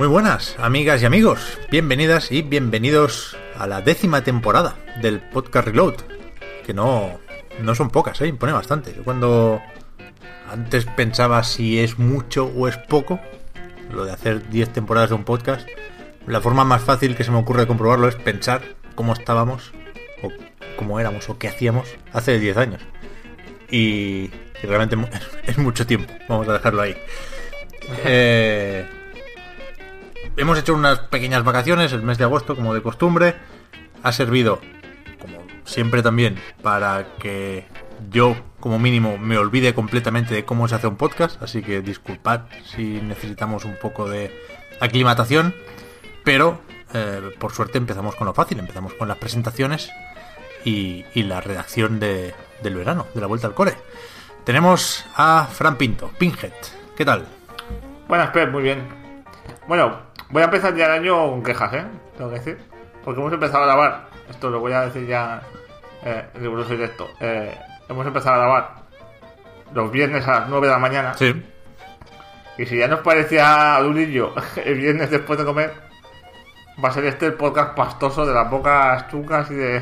Muy buenas, amigas y amigos. Bienvenidas y bienvenidos a la décima temporada del podcast Reload. Que no, no son pocas, ¿eh? impone bastante. Yo cuando antes pensaba si es mucho o es poco, lo de hacer 10 temporadas de un podcast, la forma más fácil que se me ocurre de comprobarlo es pensar cómo estábamos, o cómo éramos, o qué hacíamos hace 10 años. Y, y realmente es mucho tiempo, vamos a dejarlo ahí. Eh, hemos hecho unas pequeñas vacaciones el mes de agosto, como de costumbre. Ha servido, como siempre también, para que yo, como mínimo, me olvide completamente de cómo se hace un podcast. Así que disculpad si necesitamos un poco de aclimatación. Pero, eh, por suerte, empezamos con lo fácil. Empezamos con las presentaciones y, y la redacción de- del verano, de la vuelta al core. Tenemos a Fran Pinto, Pinhead. ¿Qué tal? Buenas, Pep, muy bien. Bueno, voy a empezar ya el año con quejas, ¿eh? Tengo que decir. Porque hemos empezado a grabar. Esto lo voy a decir ya eh, riguroso directo. Eh, hemos empezado a grabar los viernes a las 9 de la mañana. Sí. Y si ya nos parecía durillo el viernes después de comer, va a ser este el podcast pastoso de las bocas chucas y de,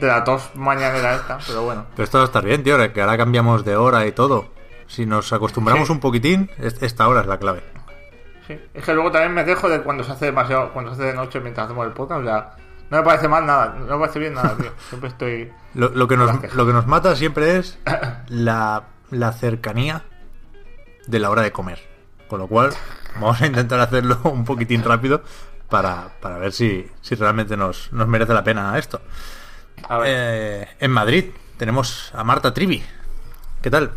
de la tos mañanera esta. Pero bueno. Pero esto va a estar bien, tío, que ahora cambiamos de hora y todo. Si nos acostumbramos Sí. un poquitín, es- esta hora es la clave. Sí. Es que luego también me quejo de cuando se hace demasiado, cuando se hace de noche mientras hacemos el podcast. O sea, no me parece mal nada, no me parece bien nada, tío. Siempre estoy. Lo, lo que, nos, lo que nos mata siempre es la, la cercanía de la hora de comer. Con lo cual, vamos a intentar hacerlo un poquitín rápido para, para ver si, si realmente nos, nos merece la pena esto. A ver. Eh, en Madrid tenemos a Marta Trivi. ¿Qué tal?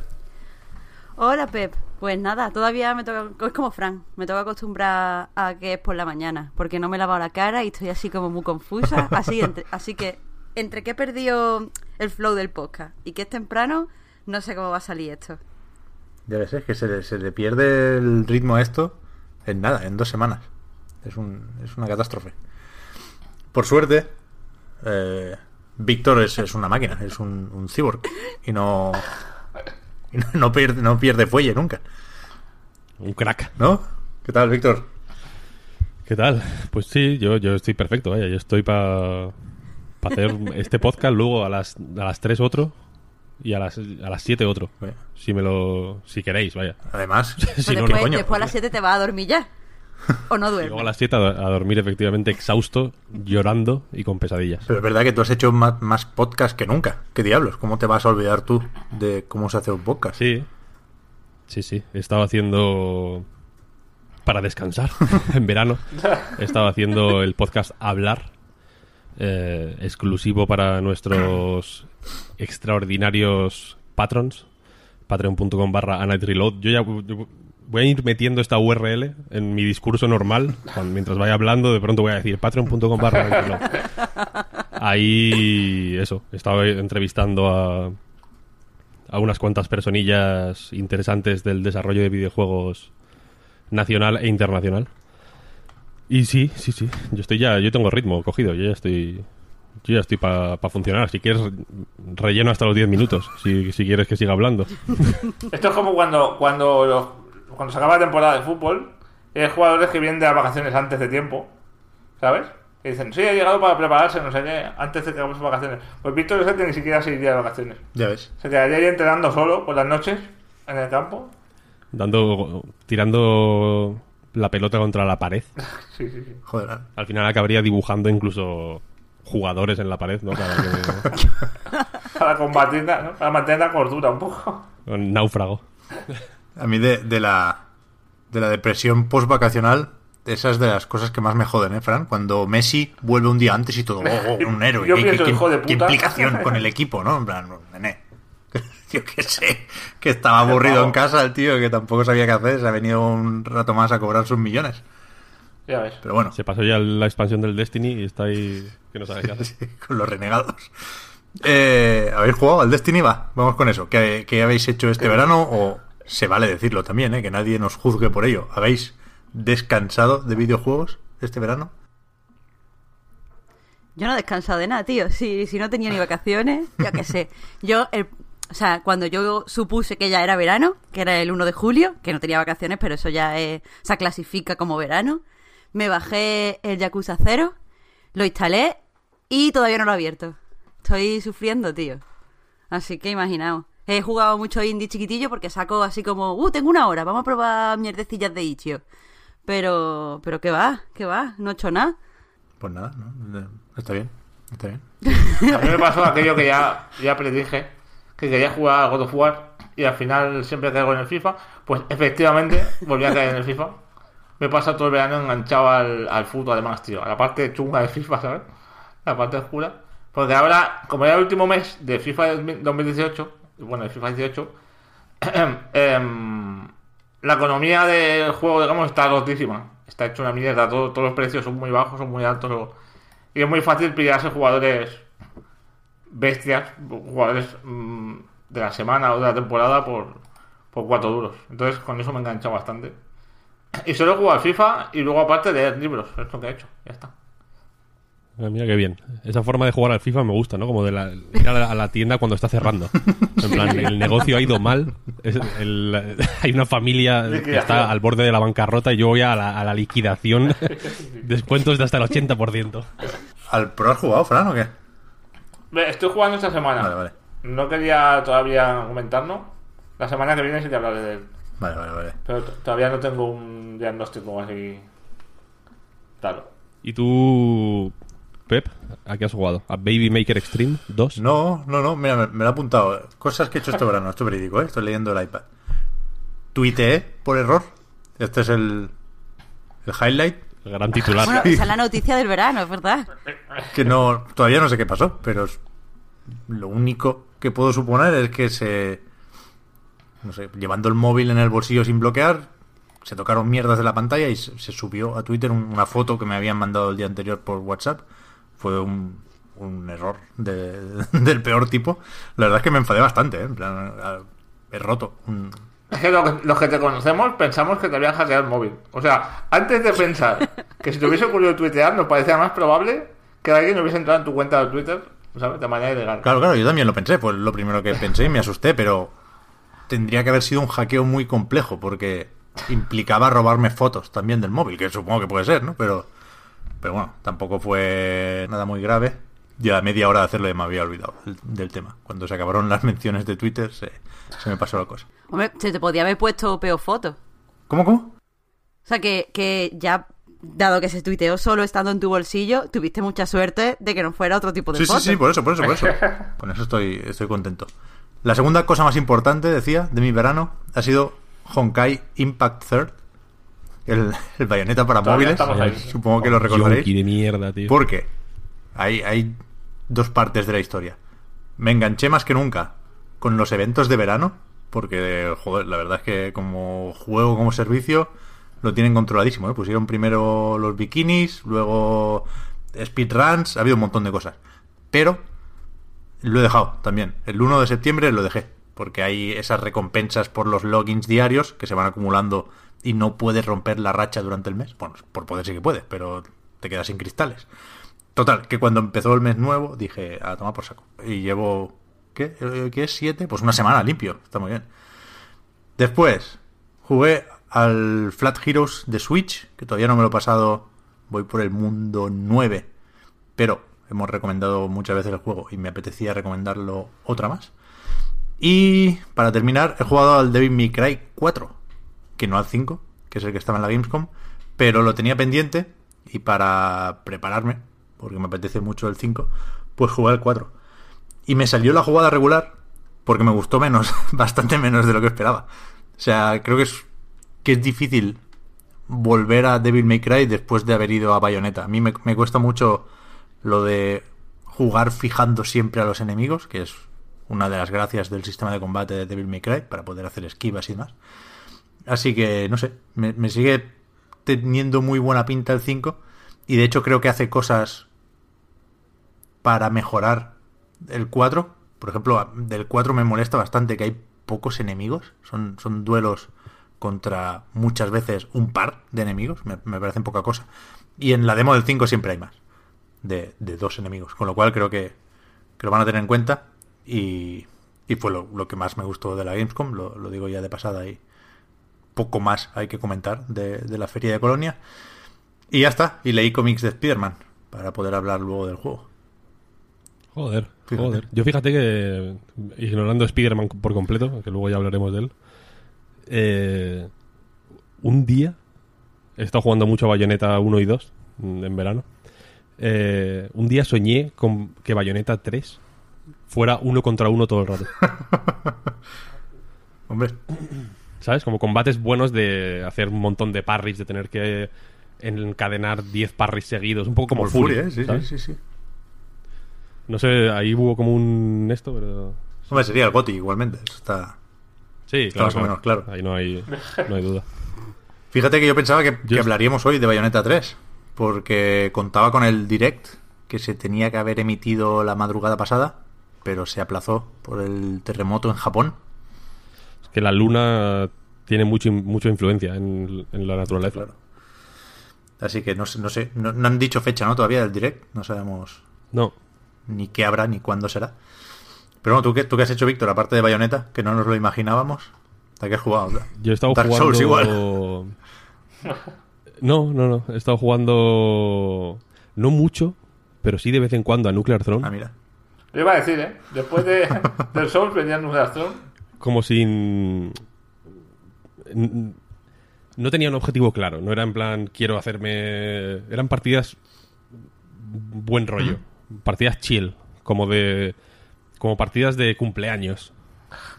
Hola Pep, pues nada, todavía me toca, es como Fran, me toca acostumbrar a que es por la mañana, porque no me he lavado la cara y estoy así como muy confusa, así, entre- así que entre que he perdido el flow del podcast y que es temprano, no sé cómo va a salir esto. Ya ves, es que se le, se le pierde el ritmo a esto en nada, en dos semanas. Es, un, es una catástrofe. Por suerte, eh, Víctor es, es una máquina, es un, un cyborg. Y no, y no, no pierde, no pierde fuelle nunca. Un crack. ¿No? ¿Qué tal, Víctor? ¿Qué tal? Pues sí, yo, yo estoy perfecto, vaya. Yo estoy para hacer este podcast, luego a las, a las 3 otro y a las, a las 7 otro. Bueno, Si me lo... Si queréis, vaya. Además, Si Pero no, después, no, coño. después a las 7 te vas a dormir ya. ¿O no Y luego a las 7 a, a dormir efectivamente exhausto, llorando y con pesadillas. pero es verdad que tú has hecho más, más podcast que nunca. ¿Qué diablos? ¿Cómo te vas a olvidar tú de cómo se hace un podcast? Sí. Sí, sí. He estado haciendo... Para descansar en verano. He estado haciendo el podcast Hablar. eh, exclusivo para nuestros extraordinarios patrons. Patreon.com barra Reload. Yo ya yo voy a ir metiendo esta URL en mi discurso normal. cuando- mientras vaya hablando, de pronto voy a decir patreon.com barra. Ahí, eso, estaba entrevistando a, a unas cuantas personillas interesantes del desarrollo de videojuegos nacional e internacional. Y sí, sí, sí, yo estoy ya, yo tengo ritmo cogido, yo ya estoy, yo ya estoy para funcionar. Si quieres, relleno hasta los 10 minutos, si, si quieres que siga hablando. Esto es como cuando, cuando, los- cuando se acaba la temporada de fútbol hay jugadores que vienen de las vacaciones antes de tiempo, ¿sabes? Que dicen, sí, ha llegado para prepararse, no sé qué, antes de que hagamos vacaciones. Pues Víctor Rosete ni siquiera se iría de vacaciones. Ya ves. Se quedaría ahí entrenando solo por las noches en el campo. Dando, tirando la pelota contra la pared. Sí, sí, sí. Joder. Al final acabaría dibujando incluso jugadores en la pared, ¿no? Para que- Para combatir, ¿no? Para mantener la cordura un poco. un náufrago. A mí de, de la de la depresión post-vacacional esas de las cosas que más me joden, ¿eh, Fran? Cuando Messi vuelve un día antes y todo, oh, oh, un héroe. Yo ¿Qué, pienso, qué- hijo de qué puta. implicación con el equipo, ¿no? En plan, nene. Yo qué sé, que estaba aburrido en casa el tío, que tampoco sabía qué hacer, se ha venido un rato más a cobrar sus millones. Ya ves. Pero bueno, Se pasó ya la expansión del Destiny y está ahí que no sabe qué hacer. Sí, con los renegados. Eh, ¿Habéis jugado al Destiny? Va, vamos con eso. ¿Qué, qué habéis hecho este verano? O se vale decirlo también, ¿eh? que nadie nos juzgue por ello. ¿Habéis descansado de videojuegos este verano? Yo no he descansado de nada, tío. Si, si no tenía ni vacaciones, yo qué sé. Yo, el- o sea, cuando yo supuse que ya era verano, que era el 1 de julio, que no tenía vacaciones, pero eso ya es- se clasifica como verano, me bajé el Yakuza 0, lo instalé y todavía no lo he abierto. Estoy sufriendo, tío. Así que imaginaos. He jugado mucho indie chiquitillo porque saco así como, uh, tengo una hora, vamos a probar mierdecillas de Ichio. Pero, pero ¿qué va? ¿Qué va? No he hecho nada. Pues nada, ¿no? Está bien, está bien. A mí me pasó aquello que ya, ya predije, que quería jugar a God of War y al final siempre caigo en el FIFA. Pues efectivamente volví a caer en el FIFA. Me he pasado todo el verano enganchado al, al fútbol, además, tío. A la parte chunga de FIFA, ¿sabes? La parte oscura. Porque ahora, como era el último mes de FIFA 2018, bueno, de FIFA 18, em, la economía del juego, digamos, está rotísima. Está hecho una mierda. todo- todos los precios son muy bajos, son muy altos. Y es muy fácil pillarse jugadores bestias, jugadores mm, de la semana o de la temporada por, por cuatro duros. Entonces con eso me he enganchado bastante. Y solo juego al FIFA y luego aparte leer libros. Es lo que he hecho. Ya está. Ah, Mira qué bien. Esa forma de jugar al FIFA me gusta, ¿no? Como de la, ir a la, a la tienda cuando está cerrando. En plan, el negocio ha ido mal. es el- hay una familia que está al borde de la bancarrota y yo voy a la, a la liquidación. Descuentos de hasta el 80%. ¿Al Pro has jugado, Fran, o qué? Ve, Estoy jugando esta semana. Vale, vale. No quería todavía comentarlo. La semana que viene sí que hablaré de él. Vale, vale, vale. Pero t- todavía no tengo un diagnóstico así. Claro. ¿Y tú, Pep? ¿A qué has jugado? ¿A Baby Maker Extreme 2? No, no, no, mira, me, me lo he apuntado. Cosas que he hecho este verano, esto es verídico, ¿eh? Estoy leyendo el iPad. Tuiteé por error. Este es el, el highlight. El gran titular. Bueno, esa es la noticia del verano, es verdad. Que no, todavía no sé qué pasó, pero lo único que puedo suponer es que se, no sé, llevando el móvil en el bolsillo sin bloquear, se tocaron mierdas de la pantalla y se, se subió a Twitter un- una foto que me habían mandado el día anterior por WhatsApp. Fue un, un error de- del peor tipo. La verdad es que me enfadé bastante, ¿eh? En plan, he roto un, Es que lo que- los que te conocemos pensamos que te habían hackeado el móvil. O sea, antes de pensar que si te hubiese ocurrido tuitear, nos parecía más probable que alguien hubiese entrado en tu cuenta de Twitter, ¿sabes? De manera ilegal. Claro, claro, yo también lo pensé, fue lo primero que pensé y me asusté, pero tendría que haber sido un hackeo muy complejo porque implicaba robarme fotos también del móvil, que supongo que puede ser, ¿no? Pero, pero bueno, tampoco fue nada muy grave. Ya a media hora de hacerlo ya me había olvidado del, del tema. Cuando se acabaron las menciones de Twitter se, se me pasó la cosa. Hombre, se te podía haber puesto peor foto. ¿Cómo, cómo? O sea, que, que ya, dado que se tuiteó solo estando en tu bolsillo, tuviste mucha suerte de que no fuera otro tipo de Sí, sí, foto. sí, por eso, por eso, por eso. Con eso estoy, estoy contento. La segunda cosa más importante, decía, de mi verano, ha sido Honkai Impact Third. El, el bayoneta para Todavía móviles. ahí. Supongo que lo recordaréis. Yonki de mierda, tío. Porque hay, hay dos partes de la historia. Me enganché más que nunca con los eventos de verano, porque, joder, la verdad es que como juego, como servicio, lo tienen controladísimo. ¿eh? Pusieron primero los bikinis, luego speedruns, ha habido un montón de cosas. Pero lo he dejado también. El 1 de septiembre lo dejé, porque hay esas recompensas por los logins diarios que se van acumulando y no puedes romper la racha durante el mes. Bueno, por poder sí que puedes, pero te quedas sin cristales. Total, que cuando empezó el mes nuevo dije, a tomar por saco. Y llevo, ¿qué? Eh, ¿Qué es? ¿Siete? Pues una semana limpio, está muy bien. Después, jugué al Flat Heroes de Switch, que todavía no me lo he pasado, voy por el mundo 9, pero hemos recomendado muchas veces el juego y me apetecía recomendarlo otra más. Y para terminar, he jugado al Devil May Cry 4, que no al 5, que es el que estaba en la Gamescom, pero lo tenía pendiente y para prepararme, porque me apetece mucho el 5, pues jugué al 4. Y me salió la jugada regular porque me gustó menos, bastante menos de lo que esperaba. O sea, creo que es, que es difícil volver a Devil May Cry después de haber ido a Bayonetta. A mí me, me cuesta mucho lo de jugar fijando siempre a los enemigos, que es una de las gracias del sistema de combate de Devil May Cry, para poder hacer esquivas y demás. Así que, no sé, me, sigue teniendo muy buena pinta el 5. Y de hecho creo que hace cosas para mejorar el 4. Por ejemplo, del 4 me molesta bastante que hay pocos enemigos. Son, son duelos contra muchas veces un par de enemigos. Me, me parecen poca cosa. Y en la demo del 5 siempre hay más. De, de dos enemigos. Con lo cual creo que, que lo van a tener en cuenta. Y, y fue lo, lo, que más me gustó de la Gamescom. Lo, lo, digo ya de pasada y poco más hay que comentar de, de la feria de Colonia. Y ya está. Y leí cómics de Spider-Man para poder hablar luego del juego. Joder, fíjate. joder. Yo fíjate que, ignorando Spider-Man por completo, que luego ya hablaremos de él, eh, un día he estado jugando mucho a Bayonetta 1 y 2 en verano. Eh, un día soñé con que Bayonetta 3 fuera uno contra uno todo el rato. Hombre. ¿Sabes? Como combates buenos de hacer un montón de parries, de tener que encadenar 10 parries seguidos. Un poco como, como Fury, ¿eh? sí, sí, sí, sí. No sé, ahí hubo como un esto, pero... Hombre, sería el GOTI igualmente. Eso está... Sí, está claro, más o menos claro. Ahí no hay, no hay duda. Fíjate que yo pensaba que, que hablaríamos hoy de Bayonetta 3, porque contaba con el direct que se tenía que haber emitido la madrugada pasada, pero se aplazó por el terremoto en Japón. Que la luna tiene mucho, mucha influencia en, en la naturaleza. Claro. Así que no sé, no, sé no, no, han dicho fecha, ¿no? Todavía del direct, no sabemos no. ni qué habrá ni cuándo será. Pero bueno, ¿tú qué, ¿tú qué has hecho, Víctor? Aparte de Bayonetta, que no nos lo imaginábamos. ¿A qué has jugado? Yo he estado Dark jugando... Souls igual. No, no, no. He estado jugando... No mucho, pero sí de vez en cuando a Nuclear Throne. Ah, mira. Yo iba a decir, ¿eh? Después de, del Souls venía Nuclear Throne. Como sin... No tenía un objetivo claro. No era en plan, quiero hacerme... Eran partidas buen rollo. Partidas chill. Como de... Como partidas de cumpleaños.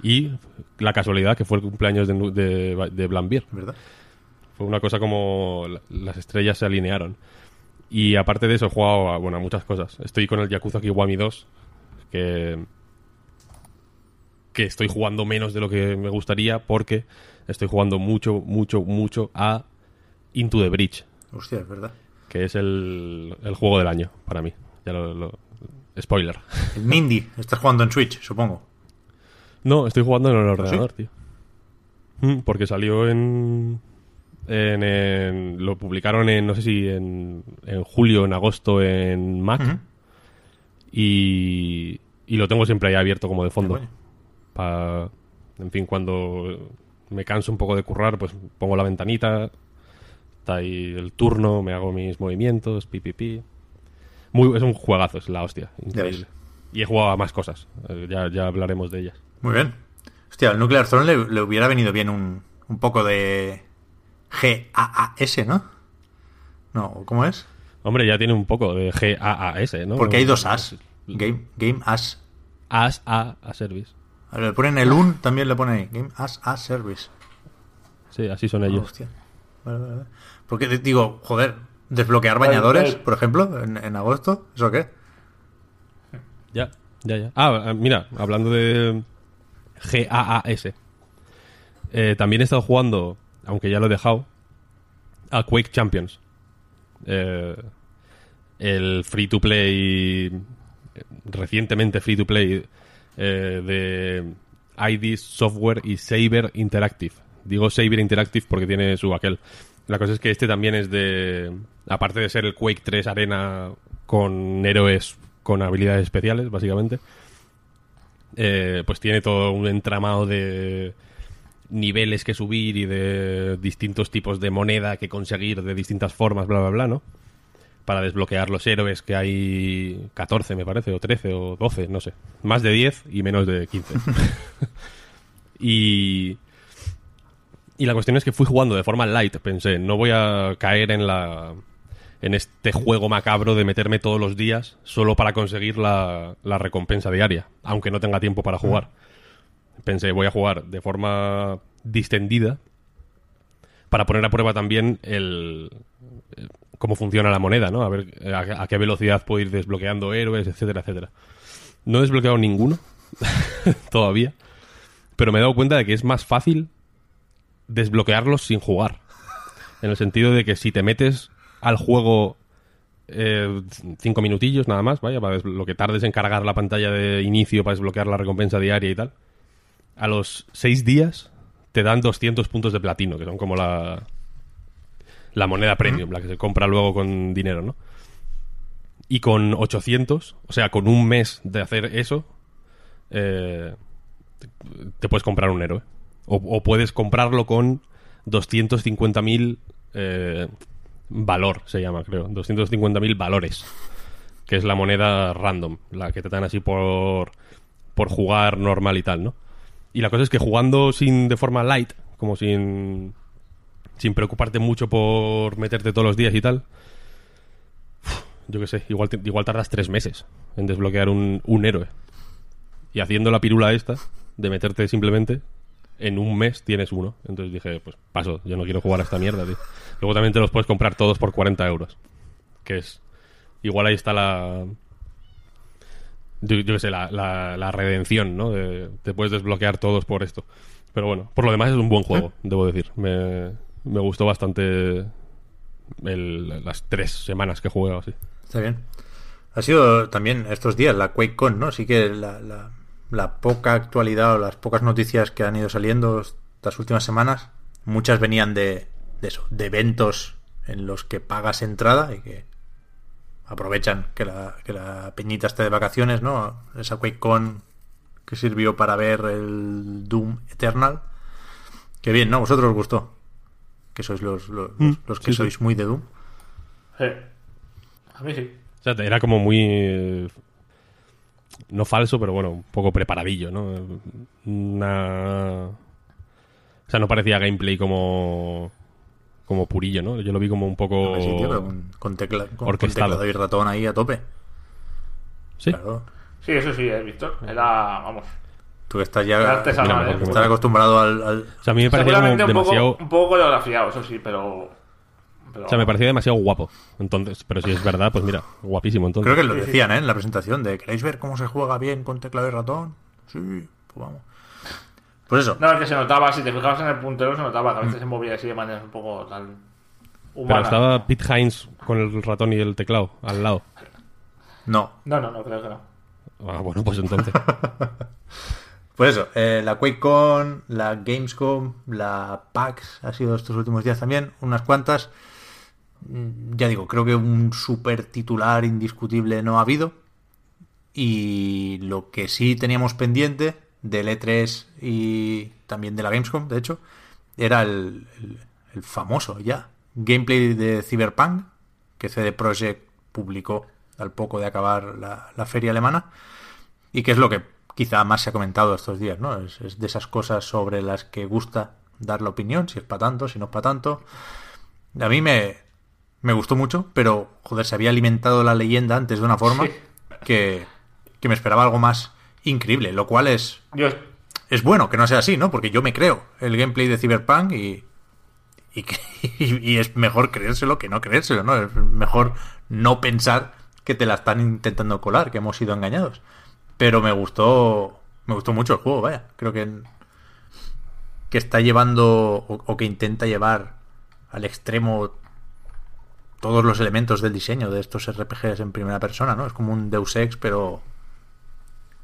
Y la casualidad que fue el cumpleaños de, de, de Blambier. ¿Verdad? Fue una cosa como las estrellas se alinearon. Y aparte de eso he jugado a, bueno, a muchas cosas. Estoy con el Yakuza Kiwami 2, que, que estoy jugando menos de lo que me gustaría porque estoy jugando mucho, mucho, mucho a Into the Bridge. Hostia, es verdad. Que es el, el juego del año para mí. Ya lo, lo, spoiler. El Mindy. Estás jugando en Switch, supongo. No, estoy jugando en el ordenador, ¿Sí? tío. Porque salió en, en, en, lo publicaron en, no sé si en, en julio, en agosto en Mac. Uh -huh. y, y, lo tengo siempre ahí abierto como de fondo. En fin, cuando me canso un poco de currar, pues pongo la ventanita, está ahí el turno, me hago mis movimientos, pi, pi, pi. Muy, es un juegazo, es la hostia. Increíble. Y he jugado a más cosas, eh, ya, ya hablaremos de ellas. Muy bien. Hostia, al Nuclear Throne le, le hubiera venido bien un, un poco de G-A-A-S, ¿no? No, ¿cómo es? Hombre, ya tiene un poco de G-A-A-S, ¿no? Porque hay dos As. Game, game As. As A, a Service. Le ponen el un, también le ponen ahí. Game As A Service. Sí, así son ellos. Oh, hostia. Vale, vale, vale. Porque digo, joder, desbloquear bañadores, por ejemplo, en, en agosto, ¿eso qué? Ya, ya, ya. Ah, mira, hablando de G-A-A-S. Eh, también he estado jugando aunque ya lo he dejado, a Quake Champions. Eh, el free to play, recientemente free to play eh, de ID Software y Saber Interactive. Digo Saber Interactive porque tiene su aquel. La cosa es que este también es de. Aparte de ser el Quake 3 Arena con héroes con habilidades especiales, básicamente. Eh, pues tiene todo un entramado de niveles que subir y de distintos tipos de moneda que conseguir de distintas formas, bla, bla, bla, ¿no? Para desbloquear los héroes que hay 14, me parece, o 13, o 12, no sé. Más de 10 y menos de 15. y... Y la cuestión es que fui jugando de forma light, pensé, no voy a caer en la en este juego macabro de meterme todos los días solo para conseguir la, la recompensa diaria, aunque no tenga tiempo para jugar pensé, voy a jugar de forma distendida para poner a prueba también el cómo funciona la moneda, ¿no? A ver eh, a, qué velocidad puedo ir desbloqueando héroes, etcétera, etcétera. No he desbloqueado ninguno todavía, pero me he dado cuenta de que es más fácil desbloquearlos sin jugar. En el sentido de que si te metes al juego eh, cinco minutillos nada más, vaya, para lo que tardes en cargar la pantalla de inicio para desbloquear la recompensa diaria y tal, a los seis días te dan 200 puntos de platino, que son como la, la moneda premium, la que se compra luego con dinero, ¿no? Y con 800, o sea, con un mes de hacer eso, eh, te puedes comprar un héroe. O, o puedes comprarlo con 250.000 eh, valor, se llama, creo. 250.000 valores. Que es la moneda random, la que te dan así por, por jugar normal y tal, ¿no? Y la cosa es que jugando sin de forma light, como sin, sin preocuparte mucho por meterte todos los días y tal, yo qué sé, igual, te- igual tardas tres meses en desbloquear un, un héroe. Y haciendo la pirula esta, de meterte simplemente, en un mes tienes uno. Entonces dije, pues paso, yo no quiero jugar a esta mierda, tío. Luego también te los puedes comprar todos por 40 euros. Que es. Igual ahí está la. Yo, yo qué sé, la, la, la redención, ¿no? De- te puedes desbloquear todos por esto. Pero bueno, por lo demás es un buen juego, debo decir. Me, me gustó bastante el- las tres semanas que jugado así. Está bien. Ha sido también estos días la QuakeCon, ¿no? Sí que la, poca actualidad o las pocas noticias que han ido saliendo estas últimas semanas, muchas venían de, de eso, de eventos en los que pagas entrada y que aprovechan que la, que la peñita esté de vacaciones, ¿no? Esa QuakeCon que sirvió para ver el Doom Eternal. Que bien, ¿no? ¿A vosotros os gustó? Que sois los, los, los que sí, sí. sois muy de Doom. Sí. A mí sí. O sea, era como muy. eh, No falso, pero bueno, un poco preparadillo, ¿no? Una. O sea, no parecía gameplay como. Como purillo, ¿no? Yo lo vi como un poco. Sí, tío, con, con tecla- con- con orquestado. teclado y ratón ahí a tope. Sí. Claro. Sí, eso sí, eh, Víctor. Era, vamos. Tú que estás Era ya Mira, ¿eh? que estás acostumbrado al, al- O sea, a mí me parecía como Seguramente un demasiado. poco, un poco coreografiado, eso sí, pero. pero O sea, me parecía demasiado guapo. Entonces, pero si es verdad, pues mira, guapísimo entonces. Creo que lo decían ¿eh? en la presentación de ¿queréis ver cómo se juega bien con teclado y ratón? Sí, pues vamos. Pues eso. No, es que se notaba, si te fijabas en el puntero, se notaba que a veces se movía así de manera un poco tal. Pero Humana. estaba Pete Hines con el ratón y el teclado al lado. No. No, no, no, creo que no. Ah, bueno, pues entonces. Pues eso, eh, la QuakeCon, la Gamescom, la PAX ha sido estos últimos días también, unas cuantas. Mm, Ya digo, creo que un super titular indiscutible no ha habido. Y lo que sí teníamos pendiente del E3 y también de la Gamescom, de hecho, era el, el- famoso ya gameplay de Cyberpunk que CD Projekt publicó al poco de acabar la feria alemana y que es lo que quizá más se ha comentado estos días, ¿no? Es, es de esas cosas sobre las que gusta dar la opinión, si es para tanto, si no es para tanto. A mí me, me gustó mucho, pero joder, se había alimentado la leyenda antes de una forma Sí. que, que me esperaba algo más increíble, lo cual es, es bueno que no sea así, ¿no? Porque yo me creo el gameplay de Cyberpunk y, y- y es mejor creérselo que no creérselo, ¿no? Es mejor no pensar que te la están intentando colar, que hemos sido engañados. Pero me gustó, me gustó mucho el juego, vaya. Creo que, que está llevando o, o que intenta llevar al extremo todos los elementos del diseño de estos RPGs en primera persona, ¿no? Es como un Deus Ex, pero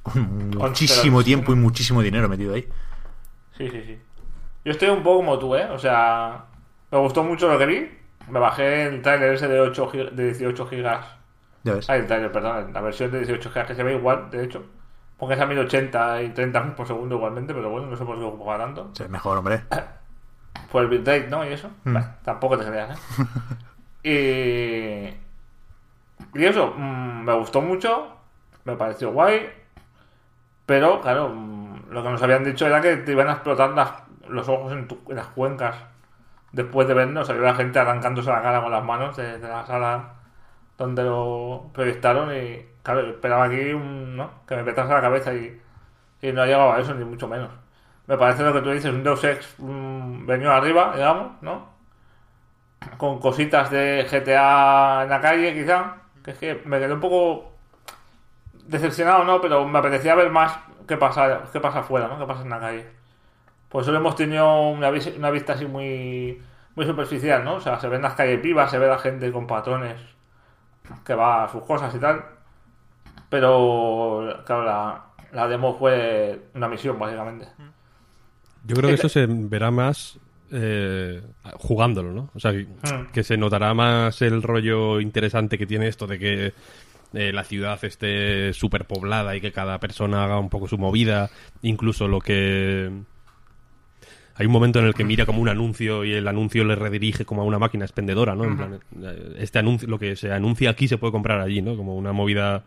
con muchísimo tiempo y muchísimo dinero metido ahí. sí, sí, sí. Yo estoy un poco como tú, ¿eh? O sea, me gustó mucho lo que vi. Me bajé el trailer ese de, 8 gig- de 18 gigas. Ya ves. Ah, el trailer, perdón, la versión de 18 gigas que se ve igual, de hecho. Porque es a 1080 y 30 frames por segundo igualmente, pero bueno, no sé por qué ocupa tanto. Sí, mejor, hombre. Por el bitrate, ¿no? Y eso. Mm. Bueno, tampoco te creas, ¿eh? y... y eso, mm, me gustó mucho, me pareció guay, pero claro, mm, lo que nos habían dicho era que te iban a explotar las- los ojos en, tu- en las cuencas. Después de vernos, había gente arrancándose la cara con las manos de, de la sala donde lo proyectaron y claro, esperaba aquí un, ¿no? que me petase la cabeza y, no ha llegado a eso, ni mucho menos. Me parece lo que tú dices, un Deus Ex venido arriba, digamos, ¿no? con cositas de GTA en la calle, quizá. Que es que me quedé un poco decepcionado, ¿no? Pero me apetecía ver más qué pasa, qué pasa afuera, ¿no? Qué pasa en la calle. Por eso hemos tenido una, una vista así muy, muy superficial, ¿no? O sea, se ven las calles vivas, se ve la gente con patrones que va a sus cosas y tal. Pero, claro, la, la demo fue una misión, básicamente. Yo creo que eso se verá más eh, jugándolo, ¿no? O sea, que, Mm. que se notará más el rollo interesante que tiene esto de que eh, la ciudad esté súper poblada y que cada persona haga un poco su movida, incluso lo que... Hay un momento en el que mira como un anuncio y el anuncio le redirige como a una máquina expendedora, ¿no? En plan, este anuncio, lo que se anuncia aquí se puede comprar allí, ¿no? Como una movida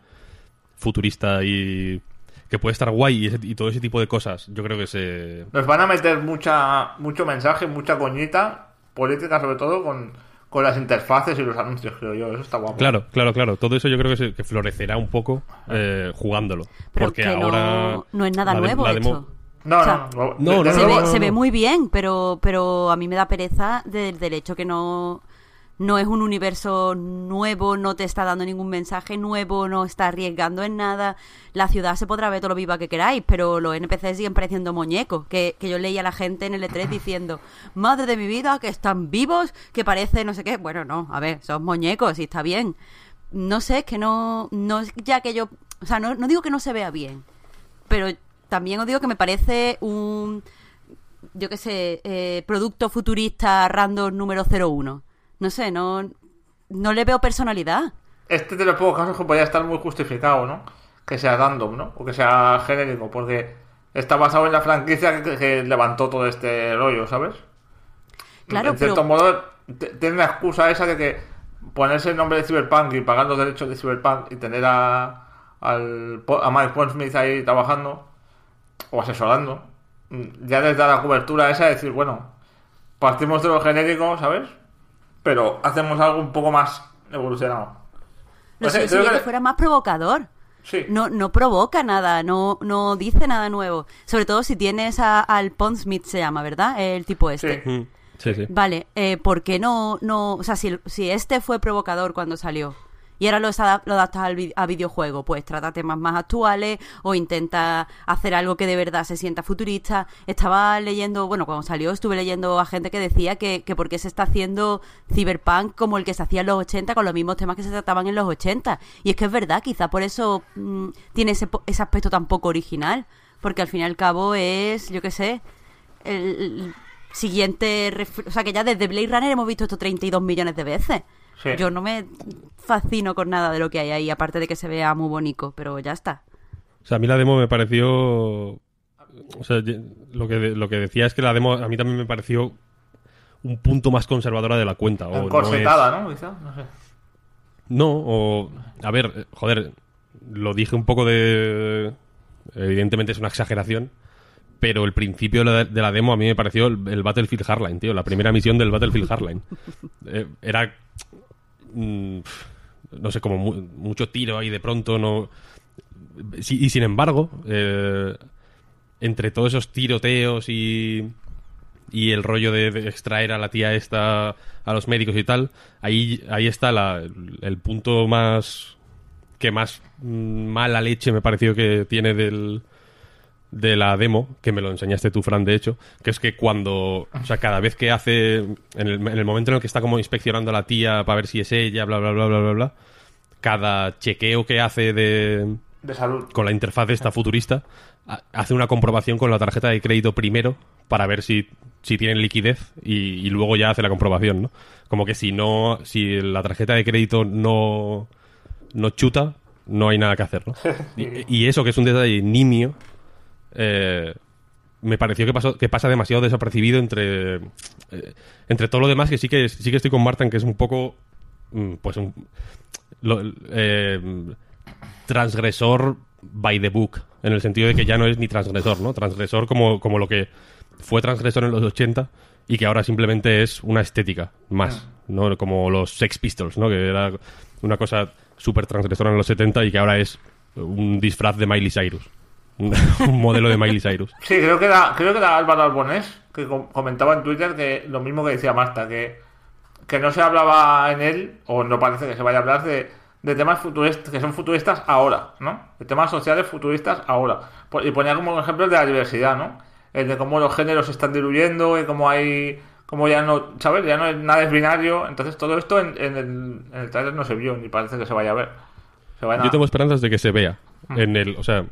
futurista y que puede estar guay y, ese- y todo ese tipo de cosas. Yo creo que se, Nos van a meter mucha mucho mensaje, mucha coñita política, sobre todo con, con las interfaces y los anuncios, creo yo. Eso está guapo. Claro, claro, claro. Todo eso yo creo que, se- que florecerá un poco eh, jugándolo. Pero porque que ahora no, no es nada la de- nuevo demo- esto. No, O sea, no, no, no, se, no, ve, no, se ve muy bien, pero, pero a mí me da pereza de- del hecho que no, no es un universo nuevo, no te está dando ningún mensaje nuevo, no está arriesgando en nada. La ciudad se podrá ver todo lo viva que queráis, pero los NPCs siguen pareciendo muñecos. Que, que yo leía a la gente en el E3 diciendo, madre de mi vida, que están vivos, que parece no sé qué. Bueno, no, a ver, son muñecos y está bien. No sé, es que no, no es ya que yo, o sea, no, no digo que no se vea bien, pero también os digo que me parece un, yo qué sé, eh, producto futurista random número 01. No sé, no, no le veo personalidad. Este de los pocos casos que podría estar muy justificado, ¿no? Que sea random, ¿no? O que sea genérico, porque está basado en la franquicia que, que levantó todo este rollo, ¿sabes? Claro, en cierto pero- modo, tiene la excusa esa de que ponerse el nombre de Cyberpunk y pagar los derechos de Cyberpunk y tener a, al, a Mike Pondsmith ahí trabajando o asesorando, mm, ya les da la cobertura esa de decir, bueno, partimos de lo genérico, ¿sabes? Pero hacemos algo un poco más evolucionado. Lo No sé, sé, creo sería que- que fuera más provocador. Sí. No, no provoca nada, no, no dice nada nuevo. Sobre todo si tienes a- al Pondsmith, se llama, ¿verdad? El tipo este. Sí. Mm, Sí, sí. Vale, eh, ¿por qué no, no, o sea, si, si este fue provocador cuando salió y ahora lo, adap- lo adaptas al a videojuego, pues trata temas más actuales o intenta hacer algo que de verdad se sienta futurista. Estaba leyendo, bueno, cuando salió estuve leyendo a gente que decía que, que por qué se está haciendo Cyberpunk como el que se hacía en los 80 con los mismos temas que se trataban en los 80. Y es que es verdad, quizá por eso mm, tiene ese, ese aspecto tan poco original, porque al fin y al cabo es, yo qué sé, el, el siguiente. O sea, que ya desde Blade Runner hemos visto esto 32 millones de veces. Sí. Yo no me fascino con nada de lo que hay ahí, aparte de que se vea muy bonito, pero ya está. O sea, a mí la demo me pareció... O sea, lo que, de- lo que decía es que la demo a mí también me pareció un punto más conservadora de la cuenta. O no es- Encorsetada, ¿no? Quizá, no sé. No, o... A ver, joder, lo dije un poco de... Evidentemente es una exageración, pero el principio de la, de la demo a mí me pareció el, el Battlefield Hardline, tío. La primera misión del Battlefield Hardline. Eh, era... mm, no sé, como mu- mucho tiro ahí de pronto, no... Y sin embargo, eh, entre todos esos tiroteos y y el rollo de, extraer a la tía esta a los médicos y tal, ahí, ahí está el punto más que más mm, mala leche me pareció que tiene del de la demo, que me lo enseñaste tú, Fran, de hecho, que es que cuando, o sea, cada vez que hace, en el, en el momento en el que está como inspeccionando a la tía para ver si es ella, bla, bla, bla, bla, bla, bla, cada chequeo que hace de, De salud. con la interfaz esta futurista, ha- hace una comprobación con la tarjeta de crédito primero para ver si, si tienen liquidez y, y luego ya hace la comprobación, ¿no? Como que si no, si la tarjeta de crédito no, no chuta, no hay nada que hacer, ¿no? Y, y eso que es un detalle nimio, eh, me pareció que, pasó, que pasa demasiado desapercibido entre, eh, entre todo lo demás que sí que sí que estoy con Marta en que es un poco mm, pues un lo- eh, transgresor by the book en el sentido de que ya no es ni transgresor no transgresor como, como lo que fue transgresor en los 80 y que ahora simplemente es una estética más no como los Sex Pistols no que era una cosa súper transgresora en los 70 y que ahora es un disfraz de Miley Cyrus un, modelo de Miley Cyrus Sí, creo que era, creo que era Álvaro Albonés que com- comentaba en Twitter que lo mismo que decía Marta, que que no se hablaba en él, o no parece que se vaya a hablar de, de temas futuristas, que son futuristas ahora, ¿no? De temas sociales futuristas ahora. Y ponía como ejemplos de la diversidad, ¿no? El de cómo los géneros se están diluyendo y cómo hay... Como ya no, ¿sabes? Ya no es nada es binario. Entonces todo esto en, en el, en el trailer no se vio, ni parece que se vaya a ver. Se van a- Yo tengo esperanzas de que se vea. Mm. En el, o sea,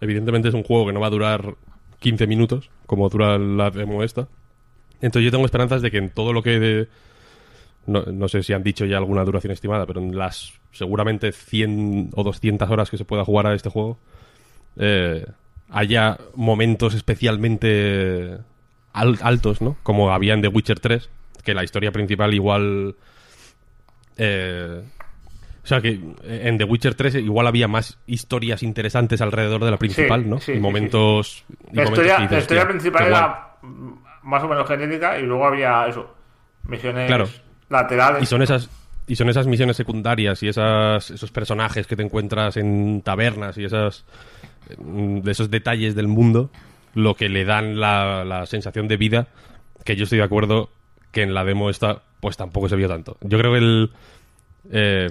evidentemente es un juego que no va a durar 15 minutos, como dura la demo esta. Entonces yo tengo esperanzas de que en todo lo que... de- no, sé si han dicho ya alguna duración estimada, pero en las seguramente 100 o 200 horas que se pueda jugar a este juego, eh, haya momentos especialmente al- altos, ¿no? Como había en The Witcher 3, que la historia principal igual... eh, o sea que en The Witcher 3 igual había más historias interesantes alrededor de la principal, Sí, ¿no? sí, y sí, momentos... y La momentos historia, que dices, la historia "Hostia, principal qué guay". era más o menos genérica y luego había eso, misiones Claro. laterales. Y son esas y son esas misiones secundarias y esas esos personajes que te encuentras en tabernas y esas mm, esos detalles del mundo lo que le dan la, la sensación de vida que yo estoy de acuerdo que en la demo esta pues tampoco se vio tanto. Yo creo que el eh,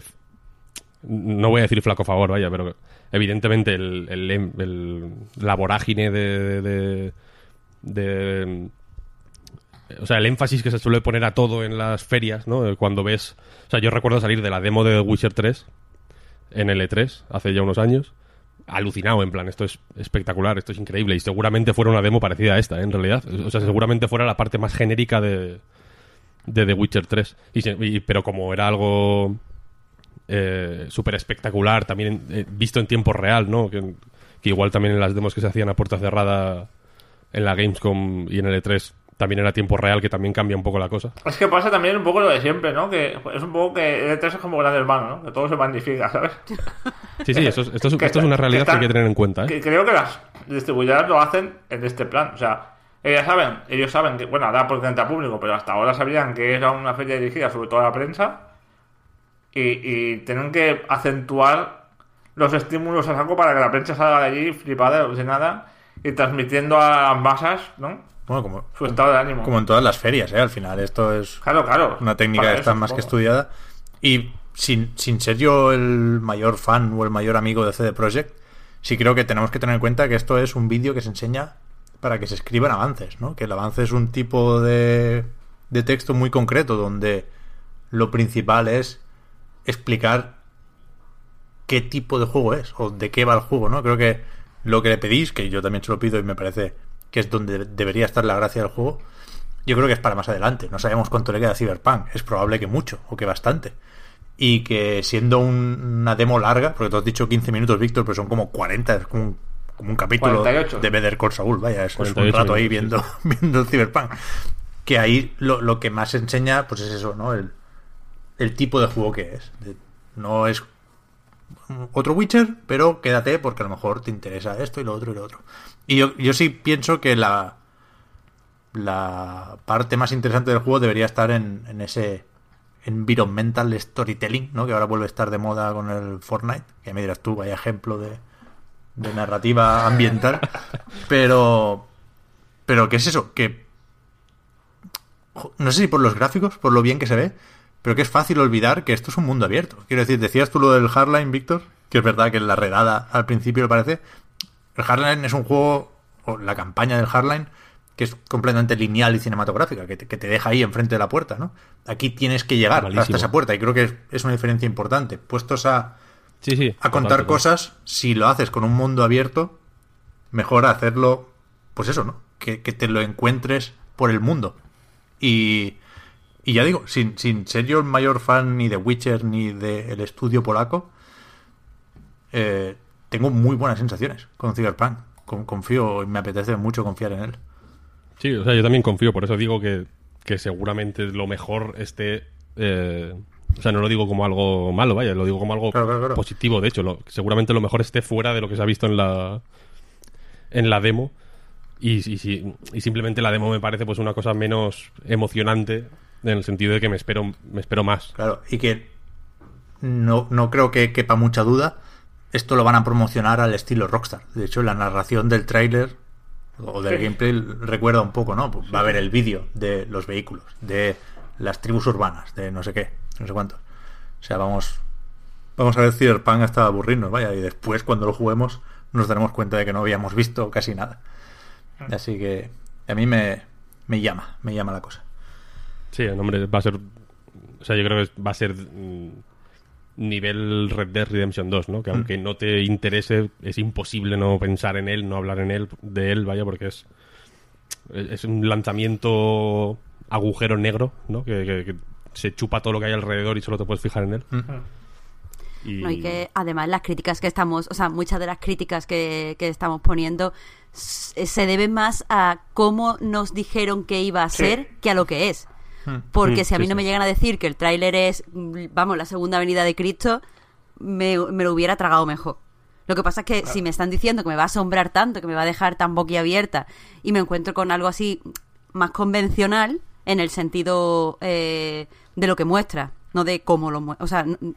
no voy a decir flaco favor, vaya, pero evidentemente el, el- el- la vorágine de, de- de- o sea, el énfasis que se suele poner a todo en las ferias, ¿no? Cuando ves... O sea, yo recuerdo salir de la demo de The Witcher 3 en el E3 hace ya unos años, alucinado, en plan, esto es espectacular, esto es increíble, y seguramente fuera una demo parecida a esta, ¿eh? en realidad. O sea, seguramente fuera la parte más genérica de, de The Witcher 3. Y, se- y- pero como era algo eh, súper espectacular, también eh, visto en tiempo real, ¿no? Que, que igual también en las demos que se hacían a puerta cerrada en la Gamescom y en el E3 también era tiempo real, que también cambia un poco la cosa. Es que pasa también un poco lo de siempre, ¿no? Que es un poco que el E3 es como gran hermano, ¿no? Que todo se magnifica, ¿sabes? Sí, sí, esto es, esto es- Que esto es una realidad que, están- hay que tener en cuenta, ¿eh? que creo que las distribuidoras lo hacen en este plan. O sea, ellas saben, ellos saben que, bueno, ahora porque entra público, pero hasta ahora sabían que era una feria dirigida sobre todo a la prensa y, y tienen que acentuar los estímulos a saco para que la prensa salga de allí flipada, alucinada y transmitiendo a las masas, ¿no? Bueno, como, Su estado de ánimo. como en todas las ferias, ¿eh? Al final, esto es Claro, claro. una técnica que está más que estudiada. Y sin, sin ser yo el mayor fan o el mayor amigo de CD Projekt, sí creo que tenemos que tener en cuenta que esto es un vídeo que se enseña para que se escriban avances, ¿no? Que el avance es un tipo de, de texto muy concreto donde lo principal es explicar qué tipo de juego es o de qué va el juego, ¿no? Creo que lo que le pedís, que yo también se lo pido y me parece que es donde debería estar la gracia del juego, yo creo que es para más adelante. No sabemos cuánto le queda a Cyberpunk. Es probable que mucho o que bastante. Y que siendo un- una demo larga, porque tú has dicho 15 minutos, Víctor, pero son como 40, es como un, como un capítulo 48. de Better Call Saul, vaya, es, es un 48 rato ahí viendo, viendo el Cyberpunk. Que ahí lo, lo que más enseña, pues es eso, ¿no? El, el tipo de juego que es. No es otro Witcher, pero quédate porque a lo mejor te interesa esto y lo otro y lo otro. Y yo, yo sí pienso que la, la parte más interesante del juego debería estar en, en ese environmental storytelling, ¿no? Que ahora vuelve a estar de moda con el Fortnite. Que me dirás tú, vaya ejemplo de, de narrativa ambiental. Pero, pero ¿qué es eso? Que no sé si por los gráficos, por lo bien que se ve, pero que es fácil olvidar que esto es un mundo abierto. Quiero decir, decías tú lo del Hardline, Víctor, que es verdad que la redada al principio lo parece. El Hardline es un juego, o la campaña del Hardline, que es completamente lineal y cinematográfica, que te, que te deja ahí enfrente de la puerta, ¿no? Aquí tienes que llegar Malísimo. hasta esa puerta y creo que es, una diferencia importante. Puestos a, Sí, sí. a contar cosas, si lo haces con un mundo abierto, mejor hacerlo, pues eso, ¿no? Que, que te lo encuentres por el mundo. Y, y ya digo, sin, sin ser yo el mayor fan ni de Witcher ni del estudio polaco, eh, tengo muy buenas sensaciones con Cyberpunk. Con- confío y me apetece mucho confiar en él. Sí, o sea, yo también confío, por eso digo que, que seguramente lo mejor esté... eh, o sea, no lo digo como algo malo, vaya, lo digo como algo Claro, claro, claro. positivo, de hecho. Lo, seguramente lo mejor esté fuera de lo que se ha visto en la, en la demo. Y, y, y simplemente la demo me parece pues una cosa menos emocionante en el sentido de que me espero, me espero más. Claro, y que no, no creo que quepa mucha duda. Esto lo van a promocionar al estilo Rockstar. De hecho, la narración del tráiler o del Sí. gameplay recuerda un poco, ¿no? Pues va a haber el vídeo de los vehículos, de las tribus urbanas de no sé qué, no sé cuántos. O sea, vamos vamos a ver Cyberpunk hasta aburrirnos, vaya, y después cuando lo juguemos nos daremos cuenta de que no habíamos visto casi nada. Así que a mí me, me llama, me llama la cosa. Sí, el nombre va a ser. O sea, yo creo que va a ser mm, nivel Red Dead Redemption 2, ¿no? Que aunque no te interese, es imposible no pensar en él, no hablar en él, de él, vaya, porque es. Es un lanzamiento agujero negro, ¿no? Que, que- que se chupa todo lo que hay alrededor y solo te puedes fijar en él. Y, No, y que además las críticas que estamos, o sea, muchas de las críticas que, que estamos poniendo se deben más a cómo nos dijeron que iba a Sí. ser que a lo que es. Porque Mm, si a mí no me llegan a decir que el tráiler es, mm, vamos, la segunda venida de Cristo, me, me lo hubiera tragado mejor. Lo que pasa es que si me están diciendo que me va a asombrar tanto, que me va a dejar tan boquiabierta y me encuentro con algo así más convencional en el sentido eh, de lo que muestra, no de cómo lo muestra. O sea, en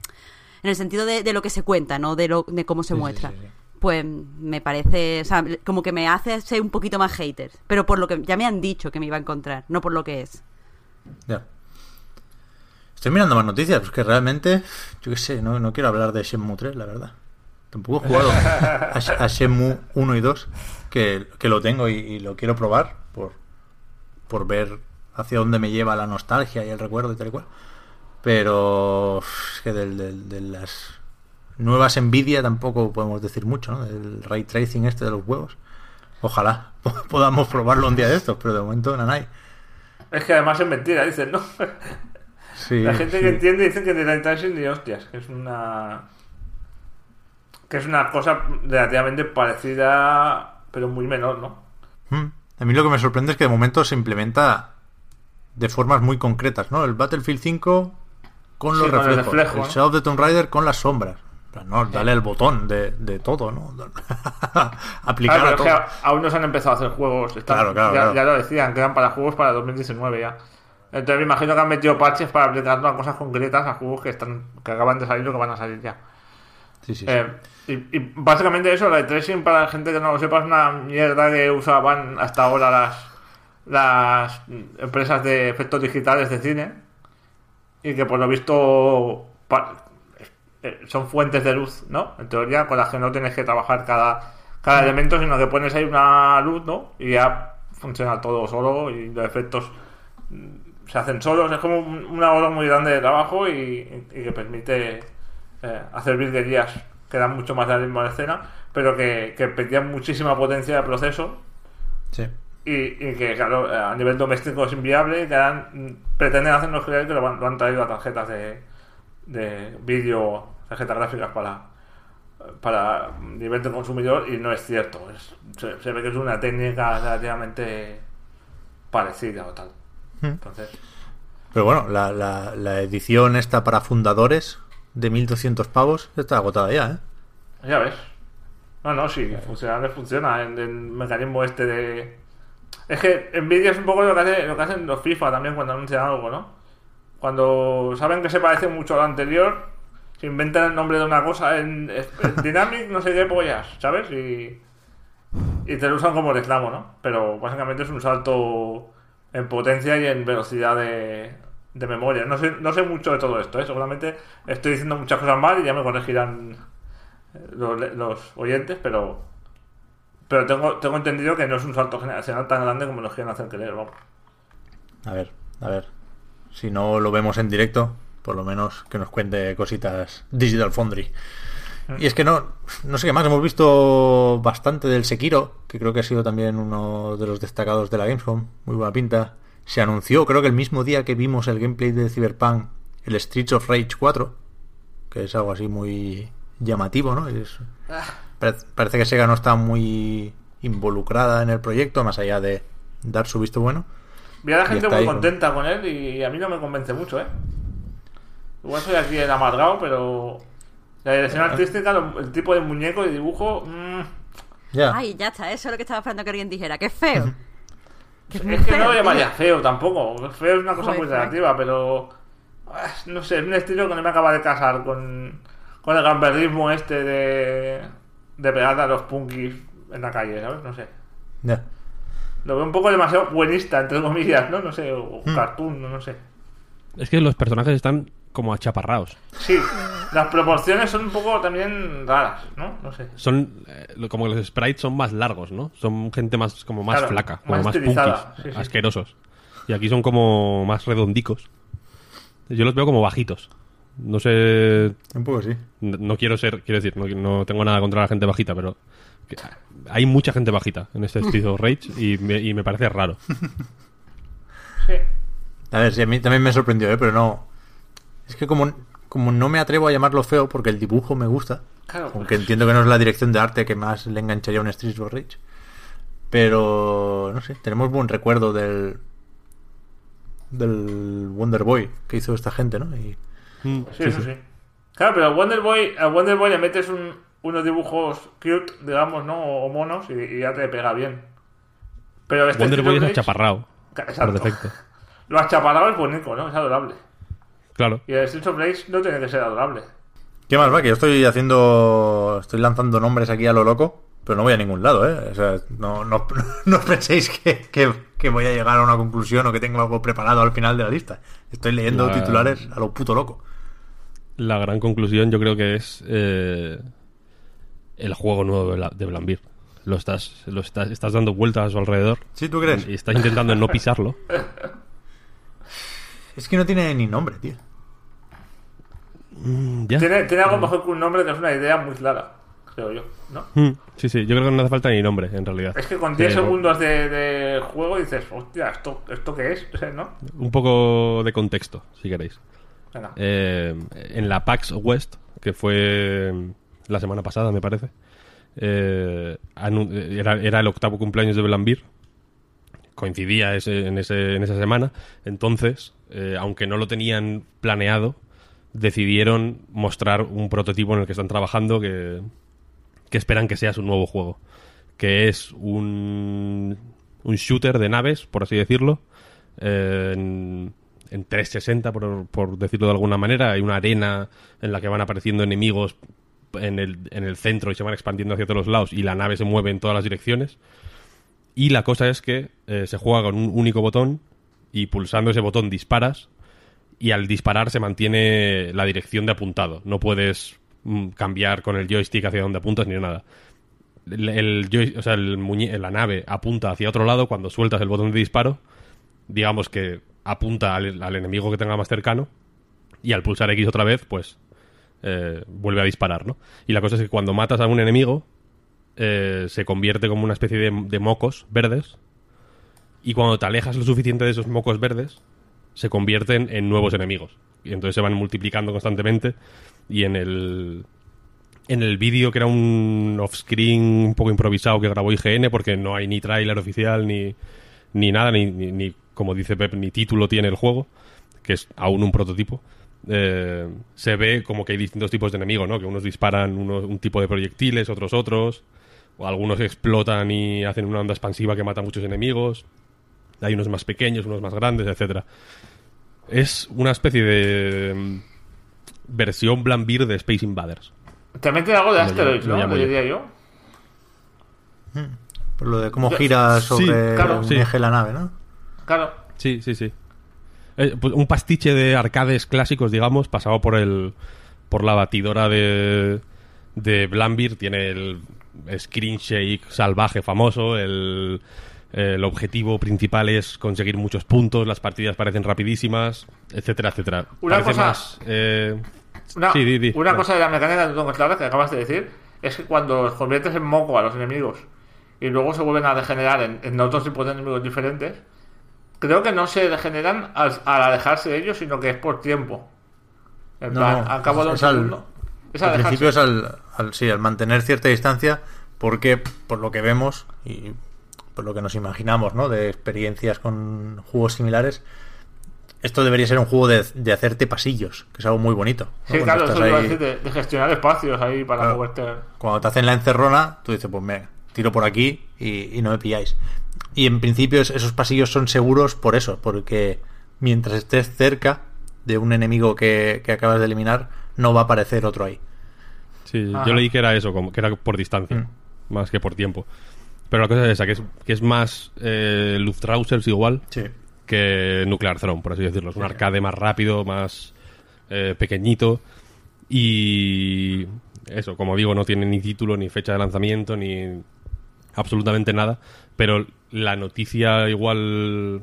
el sentido de, de lo que se cuenta, no de, lo, de cómo se sí, muestra. sí, sí. Pues me parece, o sea, como que me hace ser un poquito más hater. Pero por lo que ya me han dicho que me iba a encontrar, no por lo que es. Ya. Estoy mirando más noticias, porque realmente, yo qué sé, no, no quiero hablar de Shenmue 3, la verdad. Tampoco he jugado a, a Shenmue 1 y 2, que, que lo tengo y, y lo quiero probar por, por ver hacia dónde me lleva la nostalgia y el recuerdo y tal y cual. Pero es que del- del- de las nuevas Nvidia tampoco podemos decir mucho, ¿no? Del ray tracing este de los huevos. Ojalá podamos probarlo un día de estos, pero de momento no hay. Es que además es mentira, dicen, ¿no? Sí, La gente sí. que entiende dice que de Ray Tracing ni hostias, que es una. que es una cosa relativamente parecida, pero muy menor, ¿no? Mm. A mí lo que me sorprende es que de momento se implementa de formas muy concretas, ¿no? El Battlefield 5 con los Sí, con el reflejos, reflejo, el ¿no? Shadow of the Tomb Raider con las sombras. No, dale el botón de, de todo, ¿no? Aplicar Claro, a todo. que aún no se han empezado a hacer juegos. están- Claro, claro, ya, lo decían, quedan para juegos para 2019 ya. Entonces me imagino que han metido parches para aplicarlo a cosas concretas, a juegos que están que acaban de salir o que van a salir ya. Sí, sí, sí. Eh, y, y básicamente eso, el tracing para la gente que no lo sepa es una mierda que usaban hasta ahora las, las empresas de efectos digitales de cine y que por lo visto eh, son fuentes de luz, ¿no? En teoría, con las que no tienes que trabajar cada, cada elemento, sino que pones ahí una luz, ¿no? Y ya funciona todo solo y los efectos mm, se hacen solos. Es como un- una hora muy grande de trabajo y, y que permite eh, hacer virguerías que dan mucho más a la escena, pero que, que pedían muchísima potencia de proceso Sí. y, y que, claro, eh, a nivel doméstico es inviable y que dan- mm, pretenden hacernos creer que lo han, lo han traído a tarjetas de, de vídeo, tarjetas gráficas para para nivel de consumidor y no es cierto. Es- se, se ve que es una técnica relativamente parecida o tal. Mm. Entonces, Pero bueno, la, la, la edición esta para fundadores de 1200 pavos está agotada ya, ¿eh? ya ves. No, no, sí, funciona, funciona en el mecanismo este de... Es que Nvidia es un poco lo que, hace, lo que hacen los FIFA también cuando anuncian algo, ¿no? Cuando saben que se parece mucho a lo anterior, se inventan el nombre de una cosa en, en Dynamic, no sé qué pollas, ¿sabes? Y, y te lo usan como reclamo, ¿no? Pero básicamente es un salto en potencia y en velocidad de, de memoria. No sé, no sé mucho de todo esto, ¿eh? Seguramente estoy diciendo muchas cosas mal y ya me corregirán eh, los, los oyentes, pero pero tengo, tengo entendido que no es un salto generacional tan grande como nos quieren hacer creer, vamos. A ver, a ver. Si no lo vemos en directo, por lo menos que nos cuente cositas Digital Foundry. Y es que no, no sé qué más, hemos visto bastante del Sekiro, que creo que ha sido también uno de los destacados de la Gamescom, muy buena pinta. Se anunció, creo que el mismo día que vimos el gameplay de Cyberpunk, el Streets of Rage 4, que es algo así muy llamativo, ¿no? Es- parece, parece que Sega no está muy involucrada en el proyecto, más allá de dar su visto bueno. Vi a la gente muy ahí, contenta con él y a mí no me convence mucho, ¿eh? Igual soy aquí el amargado, pero la dirección artística, lo- el tipo de muñeco y dibujo, mm, Ya. Ay, ya está, eso es lo que estaba esperando que alguien dijera, que es feo. Que muy es que no lo llamaría feo tampoco. Feo es una cosa Joder, muy relativa, pero ah, no sé, es un estilo que no me acaba de casar con, con el gamberrismo este de, de pegar a los punkis en la calle, ¿sabes? No sé. Ya. Lo veo un poco demasiado buenista, entre comillas, ¿no? No sé, o Hmm. cartoon, no, no sé. Es que los personajes están como achaparrados. Sí, las proporciones son un poco también raras, ¿no? No sé. Son eh, como los sprites son más largos, ¿no? Son gente más como más Claro, flaca, como más más, estilizada, punkis, sí, sí. asquerosos. Y aquí son como más redondicos. Yo los veo como bajitos. No sé, Un poco sí. no, no quiero ser, quiero decir, no, no tengo nada contra la gente bajita, pero que- hay mucha gente bajita en este Street of Rage y me, y me parece raro. Sí. A ver, sí, a mí también me sorprendió, ¿eh? Pero no... Es que como, como no me atrevo a llamarlo feo porque el dibujo me gusta, Claro. aunque entiendo que no es la dirección de arte que más le engancharía a un Street of Rage, pero no sé, tenemos buen recuerdo del del Wonder Boy que hizo esta gente, ¿no? Y Sí, eso sí. Claro, pero al Wonder Boy, al Wonder Boy le metes un- unos dibujos cute, digamos, ¿no? O, monos y, y ya te pega bien. Pero este Wonder Boy es achaparrado, Ca- por Exacto. defecto. Lo achaparrado es bonito, ¿no? Es adorable. Claro. Y el Street of Rage no tiene que ser adorable. ¿Qué más va? Que yo estoy haciendo. Estoy lanzando nombres aquí a lo loco, pero no voy a ningún lado, ¿eh? O sea, no, no, no penséis que, que- que voy a llegar a una conclusión o que tengo algo preparado al final de la lista. Estoy leyendo La- titulares a lo puto loco. La gran conclusión yo creo que es eh, el juego nuevo de, Bla- de Blambir. Lo estás, lo estás, estás dando vueltas a su alrededor ¿Sí, tú crees? y estás intentando no pisarlo. Es que no tiene ni nombre, tío. Mm, ¿Ya? Tiene, tiene algo mejor que un nombre que es una idea muy clara, creo yo, ¿no? Mm, Sí, sí, yo creo que no hace falta ni nombre, en realidad. Es que con 10 Pero segundos de, de juego dices, hostia, ¿esto, ¿esto qué es? ¿No? Un poco de contexto, si queréis. Venga. Eh, en la PAX West, que fue la semana pasada, me parece, eh, era, era el octavo cumpleaños de Belambir. Coincidía ese- en, ese- en esa semana. Entonces, eh, aunque no lo tenían planeado, decidieron mostrar un prototipo en el que están trabajando que, que esperan que sea su nuevo juego. Que es un, un shooter de naves, por así decirlo. eh, en, en 360, por, por decirlo de alguna manera. Hay una arena en la que van apareciendo enemigos en el, en el centro y se van expandiendo hacia todos los lados y la nave se mueve en todas las direcciones. Y la cosa es que eh, se juega con un único botón y pulsando ese botón disparas y al disparar se mantiene la dirección de apuntado. No puedes mm, cambiar con el joystick hacia donde apuntas ni nada. El, o sea, la nave apunta hacia otro lado cuando sueltas el botón de disparo. Digamos que apunta al, al enemigo que tenga más cercano y al pulsar X otra vez, pues eh, vuelve a disparar, ¿no? Y la cosa es que cuando matas a un enemigo, eh, se convierte como una especie de, de mocos verdes. Y cuando te alejas lo suficiente de esos mocos verdes, se convierten en nuevos enemigos. Y entonces se van multiplicando constantemente. Y en el. En el vídeo, que era un off-screen un poco improvisado que grabó IGN, porque no hay ni tráiler oficial ni, ni nada, ni, ni, ni, como dice Pep, ni título tiene el juego, que es aún un prototipo. Eh, se ve como que hay distintos tipos de enemigos, ¿no? Que unos disparan unos- un tipo de proyectiles, otros otros, o algunos explotan y hacen una onda expansiva que mata a muchos enemigos. Hay unos más pequeños, unos más grandes, etcétera. Es una especie de mm, versión Blambir de Space Invaders. También tiene algo de Lo Asteroids, lo ¿no? yo. Diría yo. Por lo de cómo gira sobre claro, un sí. eje la nave, ¿no? Claro. Sí, sí, sí. Eh, pues un pastiche de arcades clásicos, digamos, pasado por el por la batidora de de Blambir. Tiene el screen shake salvaje famoso. El, el objetivo principal es conseguir muchos puntos. Las partidas parecen rapidísimas, etcétera, etcétera. Una Parece cosa- más, eh, Una, Sí, di, di. una Vale. cosa de la mecánica que tengo clara que acabas de decir es que cuando los conviertes en moco a los enemigos y luego se vuelven a regenerar en, en otros tipos de enemigos diferentes, creo que no se regeneran al, al alejarse de ellos, sino que es por tiempo. En No, plan, al cabo de un es al- segundo. Es al principio es al, al- sí, al mantener cierta distancia, porque por lo que vemos y por lo que nos imaginamos, ¿no? De experiencias con juegos similares, esto debería ser un juego de, de hacerte pasillos, que es algo muy bonito. ¿no? Sí, Cuando claro, eso ahí- decir, de, de gestionar espacios ahí para Claro. moverte. Cuando te hacen la encerrona, tú dices, pues venga, tiro por aquí y, y no me pilláis. Y en principio es- esos pasillos son seguros por eso, porque mientras estés cerca de un enemigo que, que acabas de eliminar, no va a aparecer otro ahí. Sí, Ajá. yo leí que era eso, como que era por distancia, Mm. más que por tiempo. Pero la cosa es esa, que es, que es más eh, Luftrausers igual Sí. que Nuclear Throne, por así decirlo. Es un arcade más rápido, más eh, pequeñito y eso, como digo, no tiene ni título, ni fecha de lanzamiento, ni absolutamente nada, pero la noticia igual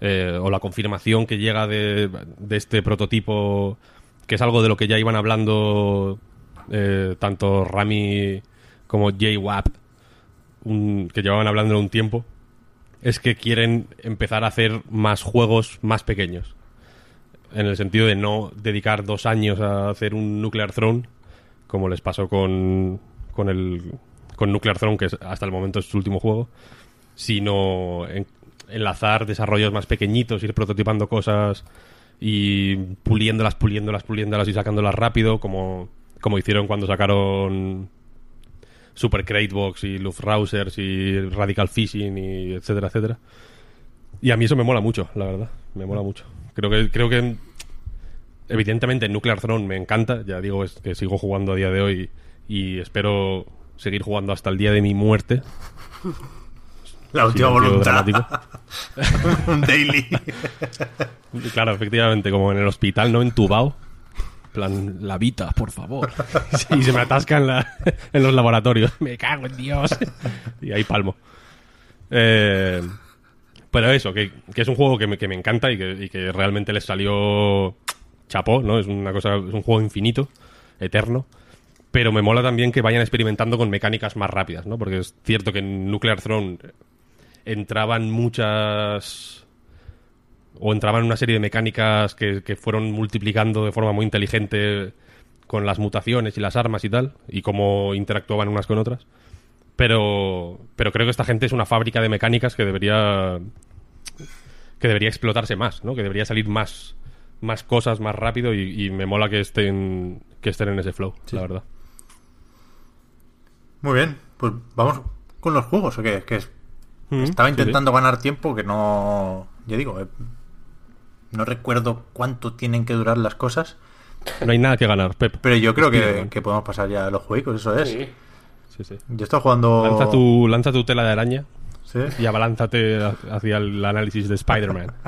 eh, o la confirmación que llega de, de este prototipo, que es algo de lo que ya iban hablando eh, tanto Rami como un- que llevaban hablando un tiempo, es que quieren empezar a hacer más juegos más pequeños. En el sentido de no dedicar dos años a hacer un Nuclear Throne, como les pasó con, con el con Nuclear Throne, que hasta el momento es su último juego, sino en- enlazar desarrollos más pequeñitos, ir prototipando cosas y puliéndolas, puliéndolas, puliéndolas y sacándolas rápido, como, como hicieron cuando sacaron Super Cratebox y Luftrausers y Radical Fishing y etcétera, etcétera. Y a mí eso me mola mucho, la verdad. Me mola mucho. Creo que, creo que evidentemente Nuclear Throne me encanta. Ya digo es que sigo jugando a día de hoy y espero seguir jugando hasta el día de mi muerte. La última voluntad. daily. Claro, efectivamente, como en el hospital, ¿no? Entubado. En plan, la vita, por favor. Y se me atasca en, la- en los laboratorios. Me cago en Dios. Y ahí palmo. Eh, pero eso, que, que es un juego que me, que me encanta y que, y que realmente les salió chapó, ¿no? Es una cosa, es un juego infinito, eterno. Pero me mola también que vayan experimentando con mecánicas más rápidas, ¿no? Porque es cierto que en Nuclear Throne entraban muchas o entraban una serie de mecánicas que, que fueron multiplicando de forma muy inteligente con las mutaciones y las armas y tal, y cómo interactuaban unas con otras. Pero, pero creo que esta gente es una fábrica de mecánicas que debería que debería explotarse más, ¿no? Que debería salir más más cosas más rápido y, y me mola que estén que estén en ese flow, la verdad. Muy bien, pues vamos con los juegos. ¿o qué? Que es- Mm, estaba sí, sí. intentando ganar tiempo que no. Ya digo, eh, no recuerdo cuánto tienen que durar las cosas. No hay nada que ganar, Pep. Pero yo creo que, Spiderman. que podemos pasar ya a los juegos, eso es. Sí. Sí, sí. Yo estoy jugando. Lanza tu, lanza tu tela de araña Sí. y abalánzate hacia el análisis de Spider-Man.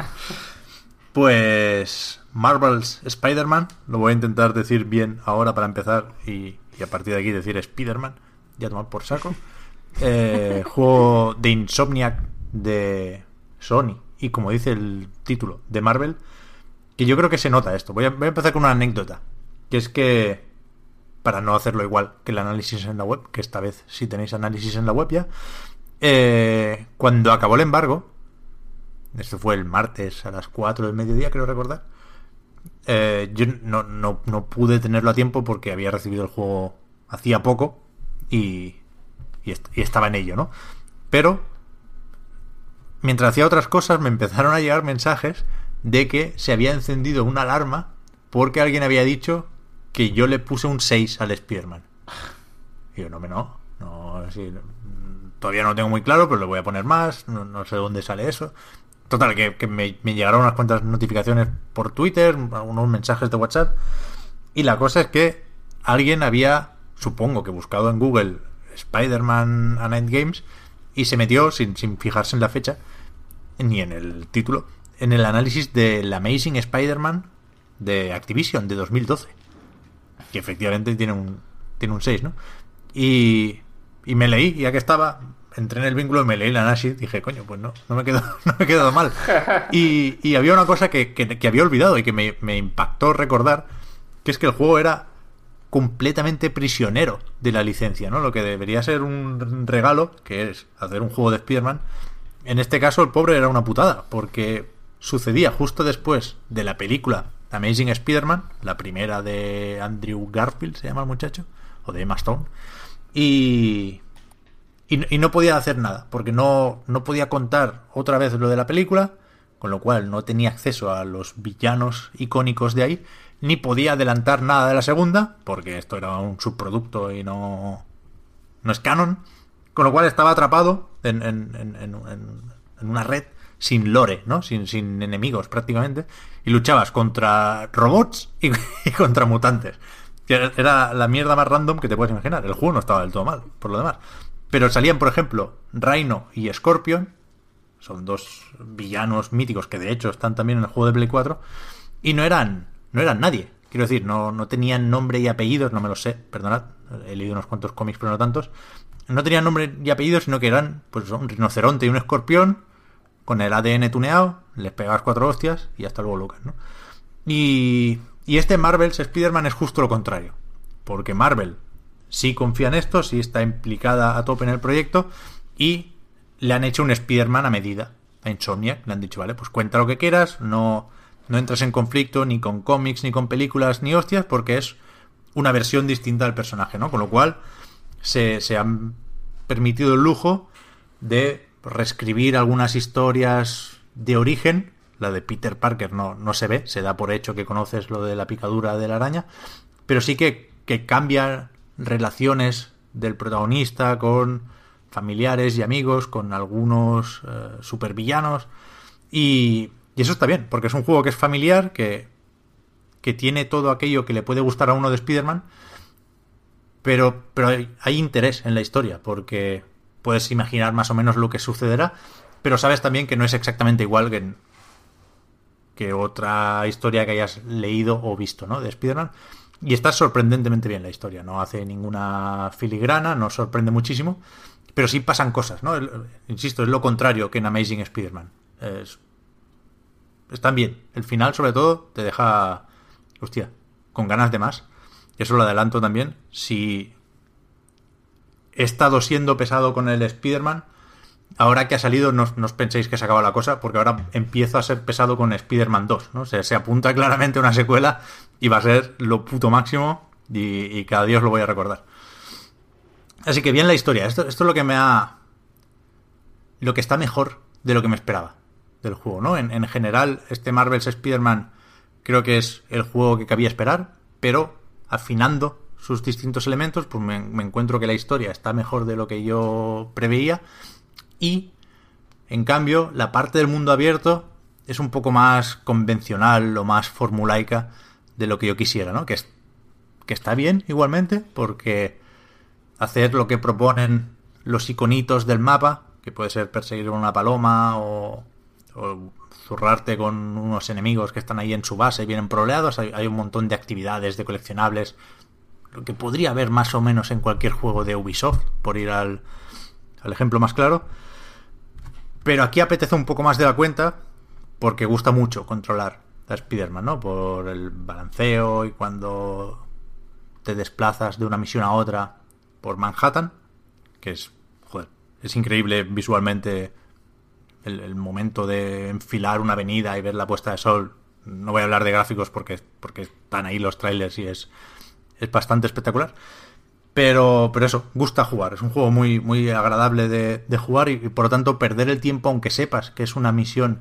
Pues Marvel's Spider-Man, lo voy a intentar decir bien ahora para empezar y, y a partir de aquí decir Spider-Man, ya tomar por saco. Eh, juego de Insomniac de Sony y como dice el título de Marvel, que yo creo que se nota esto. Voy a, empezar con una anécdota, que es que para no hacerlo igual que el análisis en la web, que esta vez sí tenéis análisis en la web ya, eh, cuando acabó el embargo, esto fue el martes a las 4 del mediodía, creo recordar. Eh, yo no, no, no pude tenerlo a tiempo porque había recibido el juego hacía poco y, y, est- y estaba en ello, ¿no? Pero mientras hacía otras cosas me empezaron a llegar mensajes de que se había encendido una alarma porque alguien había dicho que yo le puse un 6 al Spearman. Y yo, no, me no, no, sí, todavía no lo tengo muy claro, pero le voy a poner más, no, sé dónde sale eso. Total, que, que me, me llegaron unas cuantas notificaciones por Twitter, algunos mensajes de WhatsApp, y la cosa es que alguien había, supongo que buscado en Google Spider-Man a Night Games, y se metió, sin, sin fijarse en la fecha, ni en el título, en el análisis del Amazing Spider-Man de Activision de 2012 que efectivamente tiene un tiene un 6, ¿no? Y, y me leí, ya que estaba, entré en el vínculo y me leí la análisis, dije, coño, pues no, no me he quedado, no me he quedado mal. Y, y había una cosa que, que- que había olvidado y que me, me impactó recordar, que es que el juego era completamente prisionero de la licencia, ¿no? Lo que debería ser un regalo, que es hacer un juego de Spider-Man, en este caso el pobre era una putada, porque sucedía justo después de la película Amazing Spider-Man, la primera de Andrew Garfield, se llama el muchacho, o de Emma Stone, y, y, y no podía hacer nada, porque no, no podía contar otra vez lo de la película, con lo cual no tenía acceso a los villanos icónicos de ahí, ni podía adelantar nada de la segunda, porque esto era un subproducto y no, no es canon, con lo cual estaba atrapado en, en- en- en- una red sin lore, ¿no? Sin, sin enemigos prácticamente, y luchabas contra robots y, contra mutantes. Era la mierda más random que te puedes imaginar. El juego no estaba del todo mal, por lo demás. Pero salían, por ejemplo, Rhino y Scorpion Son dos villanos míticos que de hecho están también en el juego de Play 4 y no eran no eran nadie. Quiero decir, no, no tenían nombre y apellidos, no me lo sé, perdonad, he leído unos cuantos cómics pero no tantos. No tenían nombre y apellidos, sino que eran pues un rinoceronte y un escorpión con el ADN tuneado, les pegas cuatro hostias y hasta luego Lucas, ¿no? Y, y este Marvel's Spider-Man es justo lo contrario, porque Marvel sí confía en esto, sí está implicada a tope en el proyecto y le han hecho un Spider-Man a medida a Insomniac. Le han dicho, vale, pues cuenta lo que quieras, no, no entres en conflicto ni con cómics, ni con películas, ni hostias, porque es una versión distinta del personaje, ¿no? Con lo cual se, se han permitido el lujo de reescribir algunas historias de origen. La de Peter Parker no, no se ve, se da por hecho que conoces lo de la picadura de la araña, pero sí que, que cambia relaciones del protagonista con familiares y amigos, con algunos eh, supervillanos. Y, y, eso está bien, porque es un juego que es familiar, que, que tiene todo aquello que le puede gustar a uno de Spider-Man, pero, pero hay, interés en la historia, porque puedes imaginar más o menos lo que sucederá, pero sabes también que no es exactamente igual que, que otra historia que hayas leído o visto, ¿no? De Spider-Man. Y está sorprendentemente bien la historia, no hace ninguna filigrana, no sorprende muchísimo, pero sí pasan cosas, ¿no? Insisto, es lo contrario que en Amazing Spider-Man. Es... Están bien. El final, sobre todo, te deja, hostia, con ganas de más. Eso lo adelanto también. Si he estado siendo pesado con el Spider-Man, ahora que ha salido, no, no, os penséis que se acaba la cosa, porque ahora empiezo a ser pesado con Spider-Man 2, ¿no? O sea, se apunta claramente una secuela y va a ser lo puto máximo y, y, cada día os lo voy a recordar. Así que bien la historia. Esto, esto es lo que me ha... Lo que está mejor de lo que me esperaba del juego, ¿no? En, en general, este Marvel's Spider-Man creo que es el juego que cabía esperar, pero afinando sus distintos elementos, pues me, me encuentro que la historia está mejor de lo que yo preveía y, en cambio, la parte del mundo abierto es un poco más convencional o más formulaica de lo que yo quisiera, ¿no? Que, es, que está bien igualmente, porque hacer lo que proponen los iconitos del mapa, que puede ser perseguir una paloma o, o zurrarte con unos enemigos que están ahí en su base, vienen proleados, hay, hay un montón de actividades, de coleccionables, lo que podría haber más o menos en cualquier juego de Ubisoft, por ir al, al ejemplo más claro. Pero aquí apetece un poco más de la cuenta porque gusta mucho controlar a Spider-Man, ¿no? Por el balanceo y cuando te desplazas de una misión a otra por Manhattan, que es, joder, es increíble visualmente el, momento de enfilar una avenida y ver la puesta de sol. No voy a hablar de gráficos porque, porque están ahí los trailers y es, es bastante espectacular. Pero, pero eso, gusta jugar. Es un juego muy, muy agradable de, de jugar y, y, por lo tanto perder el tiempo, aunque sepas que es una misión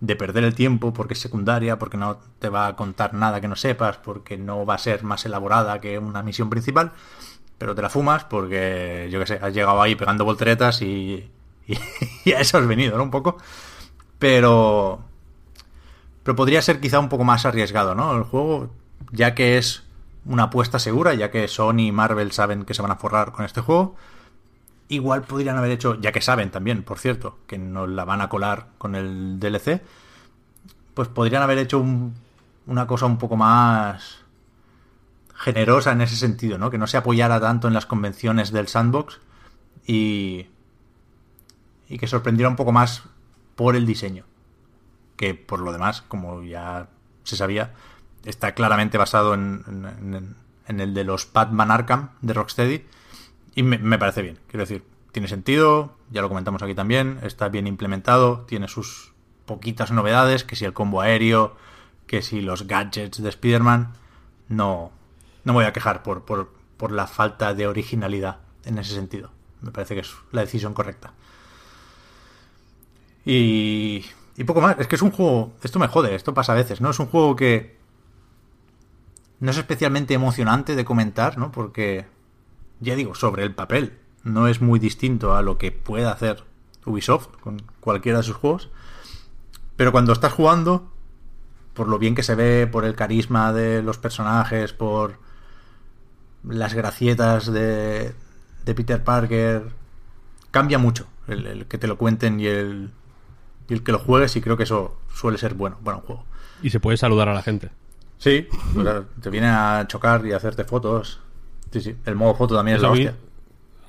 de perder el tiempo porque es secundaria, porque no te va a contar nada que no sepas, porque no va a ser más elaborada que una misión principal, pero te la fumas porque, yo que sé, has llegado ahí pegando volteretas y, y, a eso has venido, ¿no? Un poco. Pero... Pero podría ser quizá un poco más arriesgado, ¿no? El juego, ya que es una apuesta segura, ya que Sony y Marvel saben que se van a forrar con este juego. Igual podrían haber hecho, ya que saben también, por cierto, que nos la van a colar con el DLC, pues podrían haber hecho un, una cosa un poco más generosa en ese sentido, ¿no? Que no se apoyara tanto en las convenciones del sandbox y, y que sorprendiera un poco más por el diseño. Que por lo demás, como ya se sabía, está claramente basado en, el de los Batman Arkham de Rocksteady y me, me, parece bien. Quiero decir, tiene sentido, ya lo comentamos aquí también, está bien implementado, tiene sus poquitas novedades, que si el combo aéreo, que si los gadgets de Spider-Man, no, no me voy a quejar por, por, por la falta de originalidad en ese sentido. Me parece que es la decisión correcta. Y, y poco más. Es que es un juego. Esto me jode, esto pasa a veces, ¿no? Es un juego que no es especialmente emocionante de comentar, ¿no? Porque, ya digo, sobre el papel no es muy distinto a lo que puede hacer Ubisoft con cualquiera de sus juegos. Pero cuando estás jugando, por lo bien que se ve, por el carisma de los personajes, por las gracietas de, de Peter Parker, cambia mucho el, el, que te lo cuenten y el, y el que lo juegues y creo que eso suele ser bueno para un juego. Y se puede saludar a la gente. Sí, o sea, te viene a chocar y a hacerte fotos. Sí, sí, el modo foto también es la a mí, hostia.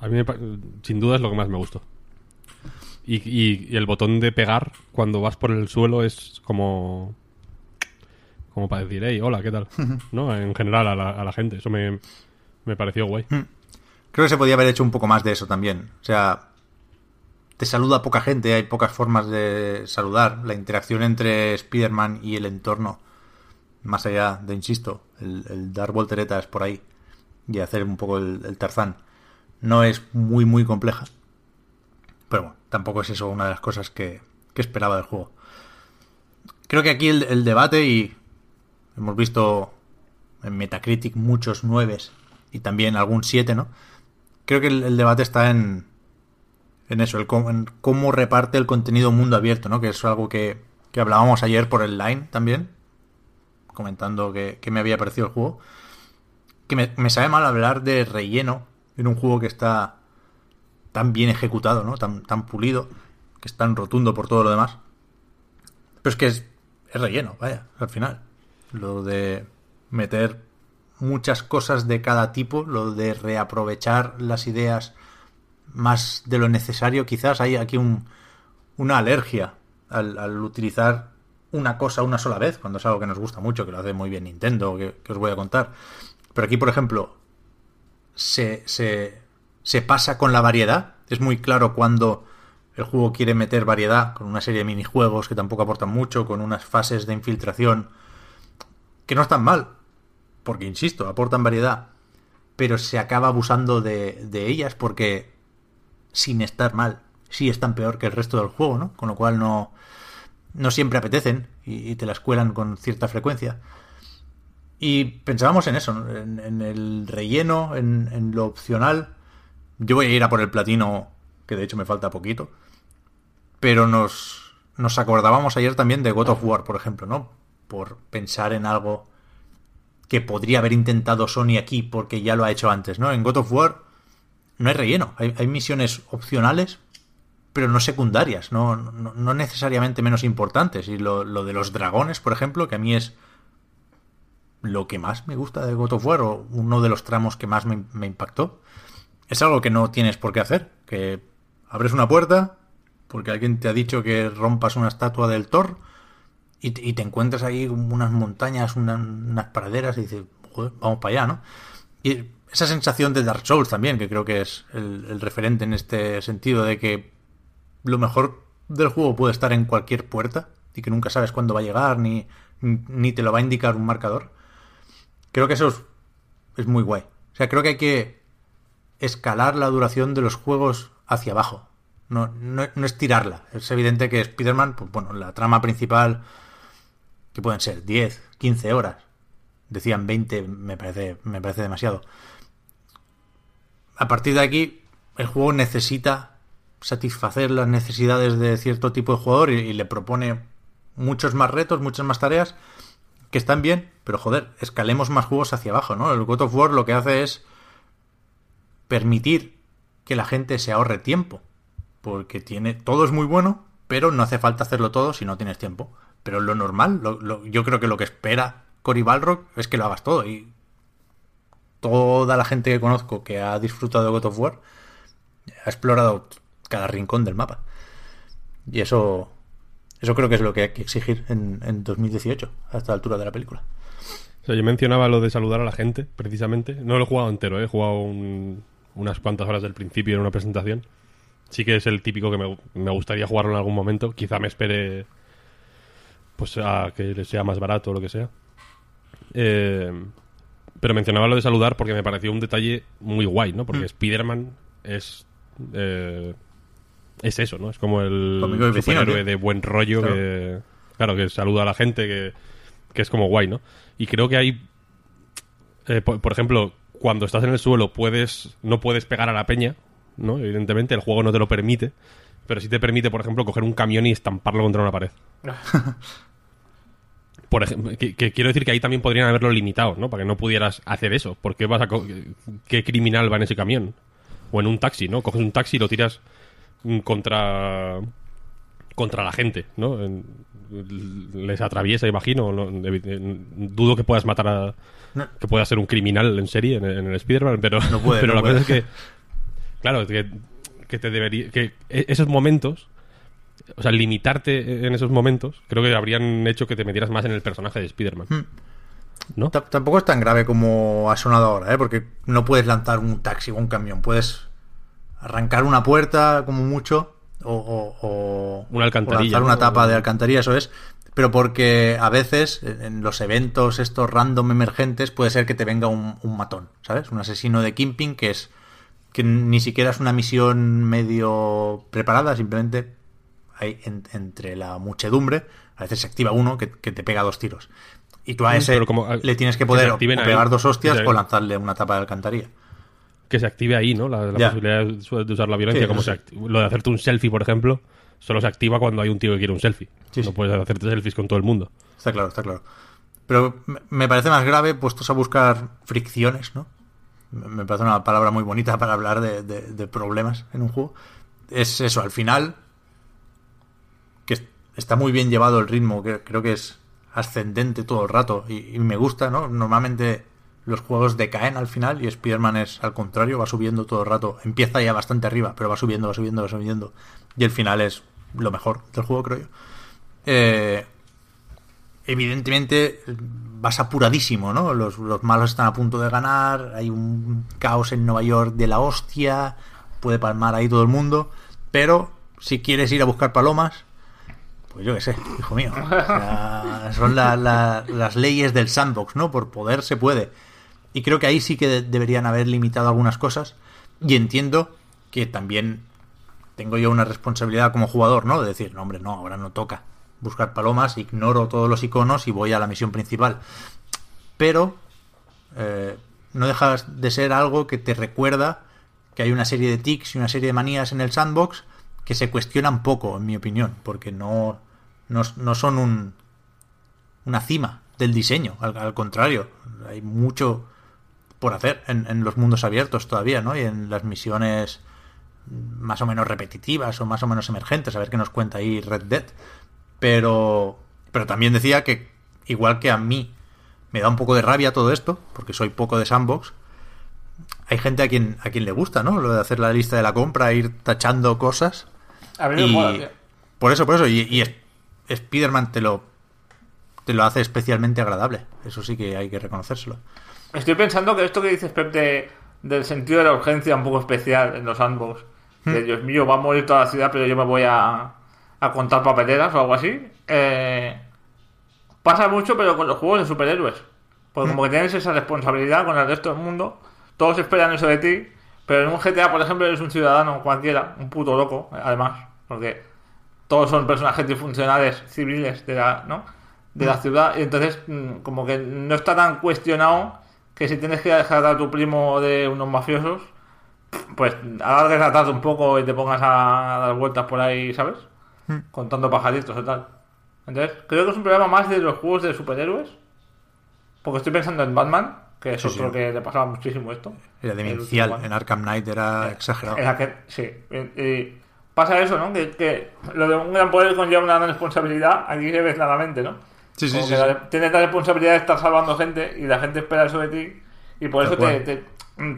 a mí sin duda es lo que más me gustó. Y, y- y el botón de pegar cuando vas por el suelo es como. Como para decir, hey, hola, ¿qué tal? ¿No? En general a la, a la gente. Eso me, me pareció guay. Creo que se podía haber hecho un poco más de eso también. O sea, te saluda poca gente, hay pocas formas de saludar. La interacción entre Spider-Man y el entorno, más allá de, insisto, el, dar volteretas por ahí y hacer un poco el, Tarzán, no es muy, muy compleja. Pero bueno, tampoco es eso una de las cosas que, que esperaba del juego. Creo que aquí el, debate, y hemos visto en Metacritic muchos nueves y también algún 7, ¿no? Creo que el, el debate está en, en eso, el cómo, en cómo reparte el contenido mundo abierto, ¿no? Que es algo que, que hablábamos ayer por el line también, comentando que, que me había parecido el juego. Que me, me sabe mal hablar de relleno en un juego que está tan bien ejecutado, ¿no? Tan, tan pulido, que es tan rotundo por todo lo demás. Pero es que es, es relleno, vaya, al final. Lo de meter muchas cosas de cada tipo, lo de reaprovechar las ideas más de lo necesario, quizás hay aquí un, una alergia al, utilizar una cosa una sola vez, cuando es algo que nos gusta mucho, que lo hace muy bien Nintendo, que, que os voy a contar. Pero aquí, por ejemplo, se, se, se pasa con la variedad. Es muy claro cuando el juego quiere meter variedad, con una serie de minijuegos que tampoco aportan mucho, con unas fases de infiltración que no están mal, porque insisto, aportan variedad, pero se acaba abusando de, de ellas porque sin estar mal, sí están peor que el resto del juego, ¿no? Con lo cual no, no siempre apetecen y, te las cuelan con cierta frecuencia. Y pensábamos en eso, ¿no? en, en el relleno, en, en lo opcional. Yo voy a ir a por el platino, que de hecho me falta poquito. Pero nos, nos acordábamos ayer también de God of War, por ejemplo, ¿no? Por pensar en algo que podría haber intentado Sony aquí porque ya lo ha hecho antes, ¿no? En God of War no hay relleno, hay, hay misiones opcionales, pero no secundarias, no, no, necesariamente menos importantes. Y lo, lo, de los dragones, por ejemplo, que a mí es lo que más me gusta de God of War, o uno de los tramos que más me, me impactó, es algo que no tienes por qué hacer, que abres una puerta, porque alguien te ha dicho que rompas una estatua del Thor, y te, encuentras ahí unas montañas, una, unas praderas, y dices, "Joder, vamos para allá, ¿no? Y esa sensación de Dark Souls también, que creo que es el, referente en este sentido, de que lo mejor del juego puede estar en cualquier puerta, y que nunca sabes cuándo va a llegar, ni, ni te lo va a indicar un marcador. Creo que eso es, es muy guay. O sea, creo que hay que escalar la duración de los juegos hacia abajo. No, no, no estirarla. Es evidente que Spider-Man, pues bueno, la trama principal, que pueden ser 10, 15 horas. Decían 20, me parece, me parece demasiado. A partir de aquí, el juego necesita satisfacer las necesidades de cierto tipo de jugador y, le propone muchos más retos, muchas más tareas que están bien, pero joder, escalemos más juegos hacia abajo, ¿no? El God of War lo que hace es permitir que la gente se ahorre tiempo, porque tiene todo es muy bueno, pero no hace falta hacerlo todo si no tienes tiempo. Pero lo normal, lo, lo, yo creo que lo que espera Cory Balrog es que lo hagas todo y toda la gente que conozco que ha disfrutado de God of War ha explorado cada rincón del mapa. Y eso eso creo que es lo que hay que exigir en, en 2018, a esta altura de la película. O sea, yo mencionaba lo de saludar a la gente, precisamente. No lo he jugado entero, ¿eh? he jugado un- unas cuantas horas del principio en una presentación. Sí que es el típico que me, me gustaría jugarlo en algún momento. Quizá me espere pues a que sea más barato o lo que sea. Eh, pero mencionaba lo de saludar porque me pareció un detalle muy guay, ¿no? Porque Spider-Man es... eh, es eso, ¿no? Es como el vecino, superhéroe de buen rollo Claro. que... Claro, que saluda a la gente, que, que es como guay, ¿no? Y creo que hay... eh, por, por ejemplo, cuando estás en el suelo puedes no puedes pegar a la peña, ¿no? Evidentemente, el juego no te lo permite, pero sí te permite, por ejemplo, coger un camión y estamparlo contra una pared. Por ejemplo, que, que quiero decir que ahí también podrían haberlo limitado, ¿no? Para que no pudieras hacer eso. ¿Por qué vas a co- qué criminal va en ese camión? O en un taxi, ¿no? Coges un taxi y lo tiras mm, contra contra la gente, ¿no? Les atraviesa, imagino. no- dudo que puedas matar a. No. que puedas ser un criminal en serie en, en el Spider-Man, pero, No puede, pero la cosa puede. es que. Claro, que, que te debería. que e- esos momentos. O sea, limitarte en esos momentos, creo que habrían hecho que te metieras más en el personaje de Spider-Man. Hmm. ¿No? T- Tampoco es tan grave como ha sonado ahora, ¿eh? Porque no puedes lanzar un taxi o un camión. Puedes arrancar una puerta como mucho o, o- o- Una alcantarilla, o lanzar una tapa de alcantarilla, eso es. Pero porque a veces en en los eventos estos random emergentes puede ser que te venga un, un matón, ¿sabes? Un asesino de Kimping que es que ni siquiera es una misión medio preparada, simplemente hay en- entre la muchedumbre, a veces se activa uno que, que te pega dos tiros. Y tú a Mm, ese pero como, le tienes que poder o ahí. pegar dos hostias o lanzarle una tapa de alcantarilla. que se active ahí, ¿no? La, posibilidad de usar la violencia, Sí, como se lo de hacerte un selfie, por ejemplo, solo se activa cuando hay un tío que quiere un selfie. Sí, no sí. puedes hacerte selfies con todo el mundo. Está claro, está claro. Pero me- parece más grave puestos a buscar fricciones, ¿no? Me parece una palabra muy bonita para hablar de, de- de problemas en un juego. Es eso, al final, está muy bien llevado el ritmo, que creo que es ascendente todo el rato y, me gusta, ¿no? Normalmente los juegos decaen al final y Spider-Man es al contrario, va subiendo todo el rato. Empieza ya bastante arriba, pero va subiendo, va subiendo, va subiendo. Y el final es lo mejor del juego, creo yo. Eh, evidentemente vas apuradísimo, ¿no? Los, los malos están a punto de ganar, hay un caos en Nueva York de la hostia, puede palmar ahí todo el mundo, pero si quieres ir a buscar palomas, pues yo qué sé, hijo mío. Son la- la- las leyes del sandbox, ¿no? Por poder se puede. Y creo que ahí sí que de- deberían haber limitado algunas cosas. Y entiendo que también tengo yo una responsabilidad como jugador, ¿no? De decir, no, hombre, no, ahora no toca buscar palomas, ignoro todos los iconos y voy a la misión principal. Pero eh, no dejas de ser algo que te recuerda que hay una serie de tics y una serie de manías en el sandbox que se cuestionan poco, en mi opinión, porque no, no, no son un, una cima del diseño, al, al contrario, hay mucho por hacer en, en los mundos abiertos todavía, ¿no? Y en las misiones más o menos repetitivas o más o menos emergentes, a ver qué nos cuenta ahí Red Dead. Pero, pero también decía que, igual que a mí me da un poco de rabia todo esto, porque soy poco de sandbox, hay gente a quien, a quien le gusta, ¿no? Lo de hacer la lista de la compra, ir tachando cosas. A mí me Y mola, por eso, por eso, y, y Spider-Man te lo, te lo hace especialmente agradable. Eso sí que hay que reconocérselo. Estoy pensando que esto que dices, Pep, de- del sentido de la urgencia un poco especial en los. Hmm. De Dios mío, va a morir toda la ciudad, pero yo me voy a, a contar papeleras o algo así. Eh, pasa mucho, pero con los juegos de superhéroes. Porque Hmm. como que tienes esa responsabilidad con el resto del mundo, todos esperan eso de ti. Pero en un GTA, por ejemplo, eres un ciudadano cualquiera, un puto loco, además. Porque todos son personajes disfuncionales civiles de la, ¿no? de la ciudad y entonces mm, como que no está tan cuestionado que si tienes que dejar a tu primo de unos mafiosos pues alargues la tarde un poco y te pongas a dar vueltas por ahí, ¿sabes? Contando pajaritos o tal. Entonces, creo que es un problema más de los juegos de superhéroes. Porque estoy pensando en Batman, que es Sí, otro sí. que le pasaba muchísimo esto. Era demencial. En Arkham Knight era exagerado. la que, sí. Y, y pasa eso, ¿no? Que, que lo de un gran poder conlleva una gran responsabilidad. Aquí se ve claramente, ¿no? Sí, sí, Como sí, que sí. la- Tienes la responsabilidad de estar salvando gente y la gente espera eso de ti. Y por eso te, cual. te-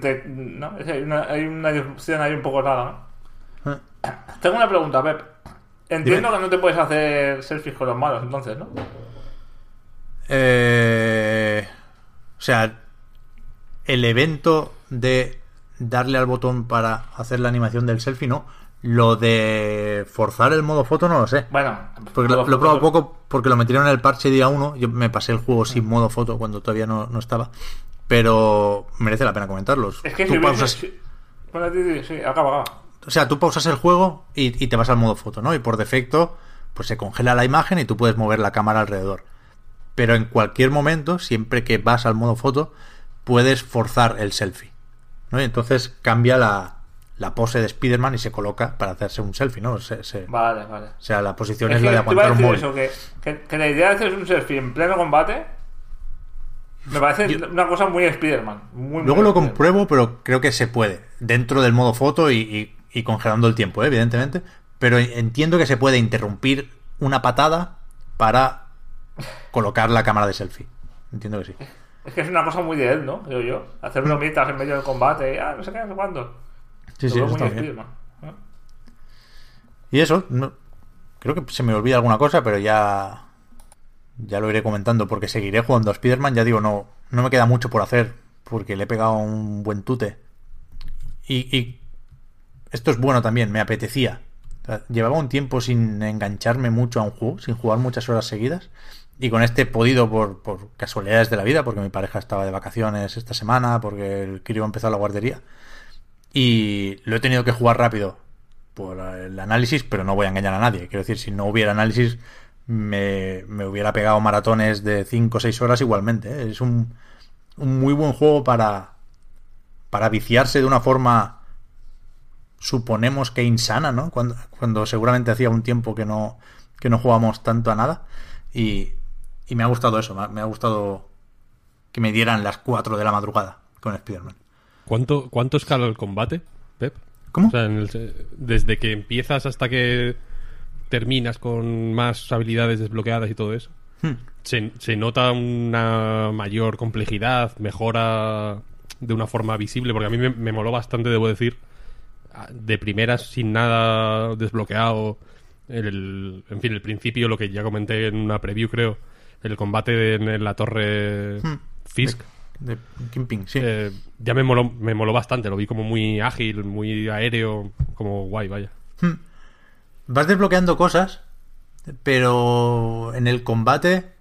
te- ¿no? Hay, una, hay una disrupción ahí un poco rara, ¿no? Eh. Tengo una pregunta, Pep. Entiendo Dime. que no te puedes hacer selfies con los malos, entonces, ¿no? Eh, o sea, el evento de darle al botón para hacer la animación del selfie, no. Lo de forzar el modo foto, no lo sé. Bueno, Porque lo, he probado poco porque lo metieron en el parche día 1. Yo me pasé el juego sin modo foto cuando todavía no, no estaba. Pero merece la pena comentarlos. Es que Tú si pausas- Bueno, sí, acaba, acaba. o sea, tú pausas el juego y, y te vas al modo foto, ¿no? Y por defecto, pues se congela la imagen y tú puedes mover la cámara alrededor. Pero en cualquier momento, siempre que vas al modo foto, puedes forzar el selfie. ¿no? Y entonces cambia la, la pose de Spider-Man y se coloca para hacerse un selfie, ¿no? Se- se- Vale, vale. o sea, la posición Es es, que la de aguantar un eso, que, que- que la idea de hacer un selfie en pleno combate me parece una cosa muy Spider-Man. Muy, Luego muy lo compruebo, pero creo que se puede. Dentro del modo foto y, y- y congelando el tiempo, ¿eh? evidentemente. pero entiendo que se puede interrumpir una patada para colocar la cámara de selfie. Entiendo que sí. Es que es una cosa muy de él, ¿no? Creo yo. Hacer bromitas en medio del combate. Ah, no sé qué, no sé cuándo. Sí, sí, eso está bien. ¿eh? Y eso, no- creo que se me olvida alguna cosa, pero ya ya lo iré comentando porque seguiré jugando a Spider-Man. Ya digo, no, no me queda mucho por hacer porque le he pegado un buen tute. Y, y esto es bueno también, me apetecía. O sea, llevaba un tiempo sin engancharme mucho a un juego, sin jugar muchas horas seguidas. Y con este he podido por, por casualidades de la vida, porque mi pareja estaba de vacaciones esta semana, porque el crío empezó la guardería. Y lo he tenido que jugar rápido por el análisis, pero no voy a engañar a nadie. Quiero decir, si no hubiera análisis, me, me hubiera pegado maratones de 5 o 6 horas igualmente. ¿eh? Es un, un muy buen juego para, para viciarse de una forma, suponemos que insana, ¿no? Cuando, cuando seguramente hacía un tiempo que no, que no jugábamos tanto a nada. Y, y me ha gustado eso, me ha, me ha gustado que me dieran las 4 de la madrugada con Spider-Man. ¿Cuánto, ¿Cuánto escala el combate, Pep? ¿Cómo? O sea, en el- desde que empiezas hasta que terminas con más habilidades desbloqueadas y todo eso. Hmm. Se, se nota una mayor complejidad, mejora de una forma visible, porque a mí me, me moló bastante, debo decir, de primeras sin nada desbloqueado, el, en fin, el principio, lo que ya comenté en una preview, creo, el combate en, en la torre Hmm. Fisk. De Kingpin, sí. Eh, ya me moló, me moló bastante, lo vi como muy ágil, muy aéreo, como guay, vaya. Vas desbloqueando cosas, pero en el combate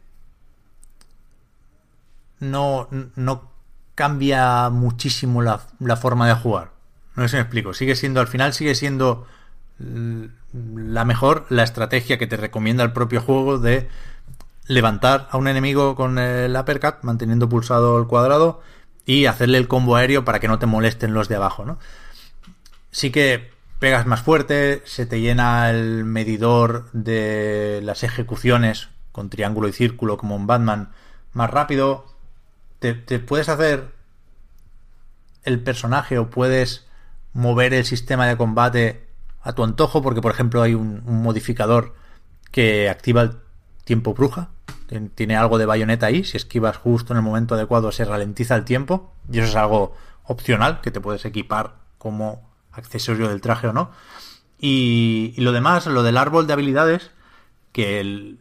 no, no cambia muchísimo la, la forma de jugar. No sé si me explico. Sigue siendo, al final sigue siendo la mejor la estrategia que te recomienda el propio juego de levantar a un enemigo con el uppercut, manteniendo pulsado el cuadrado, y hacerle el combo aéreo para que no te molesten los de abajo, ¿no? sí que pegas más fuerte, se te llena el medidor de las ejecuciones con triángulo y círculo como en Batman más rápido, te, puedes hacer el personaje o puedes mover el sistema de combate a tu antojo porque por ejemplo hay un, modificador que activa el tiempo bruja tiene algo de bayoneta ahí si esquivas justo en el momento adecuado se ralentiza el tiempo y eso es algo opcional que te puedes equipar como accesorio del traje o no. Y, lo demás lo del árbol de habilidades que el-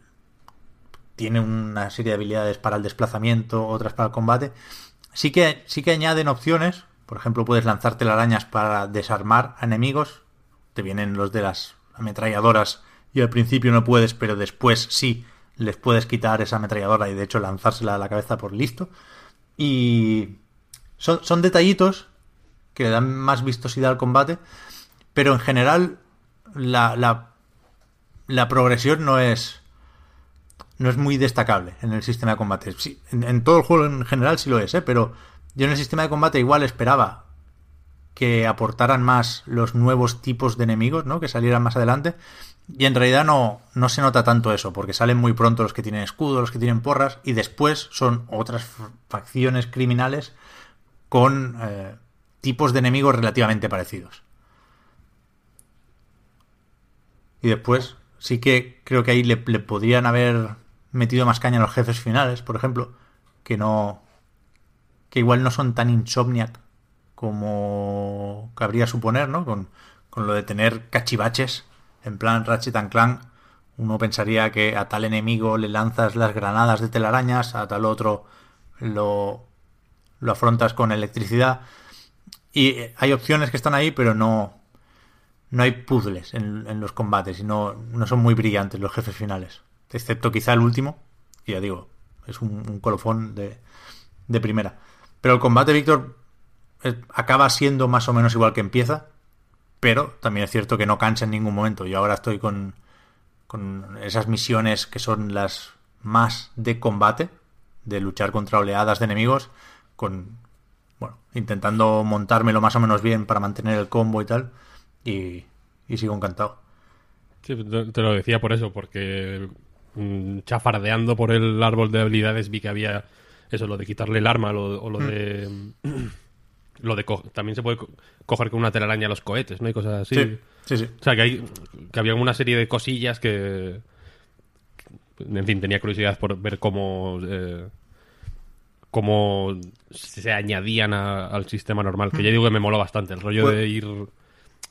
tiene una serie de habilidades para el desplazamiento otras para el combate sí que sí que añaden opciones. Por ejemplo puedes lanzar telarañas para desarmar a enemigos. Te vienen los de las ametralladoras. Y al principio no puedes, pero después sí les puedes quitar esa ametralladora y de hecho lanzársela a la cabeza por listo. Y son, son detallitos que le dan más vistosidad al combate, pero en general la, la, la progresión no es no es muy destacable en el sistema de combate. Sí, en, en todo el juego en general sí lo es, ¿eh? pero yo en el sistema de combate igual esperaba que aportaran más los nuevos tipos de enemigos, ¿no? Que salieran más adelante. Y en realidad no, no se nota tanto eso, porque salen muy pronto los que tienen escudo, los que tienen porras, y después son otras facciones criminales con eh, tipos de enemigos relativamente parecidos. Y después sí que creo que ahí le, le podrían haber metido más caña a los jefes finales, por ejemplo, que no... que igual no son tan insomniac como cabría suponer, ¿no? Con, con lo de tener cachivaches, en plan Ratchet and Clank, uno pensaría que a tal enemigo le lanzas las granadas de telarañas, a tal otro lo, lo afrontas con electricidad. Y eh, hay opciones que están ahí, pero no, no hay puzzles en, los combates y no, no son muy brillantes los jefes finales. Excepto quizá el último, que ya digo, es un, un colofón de, de primera. Pero el combate, Víctor, eh, acaba siendo más o menos igual que empieza, pero también es cierto que no cansa en ningún momento. Yo ahora estoy con, con esas misiones que son las más de combate, de luchar contra oleadas de enemigos, con bueno, intentando montármelo más o menos bien para mantener el combo y tal, y, y sigo encantado. Sí, te lo decía por eso, porque mm, chafardeando por el árbol de habilidades vi que había eso, lo de quitarle el arma lo- o lo de lo de co- también se puede co- coger con una telaraña los cohetes, ¿no? Y cosas así. Sí, sí, sí. O sea, que, hay, que había una serie de cosillas que... En fin, tenía curiosidad por ver cómo... eh, cómo se añadían a- al sistema normal. Que ya digo que me moló bastante. El rollo Pues- de ir... O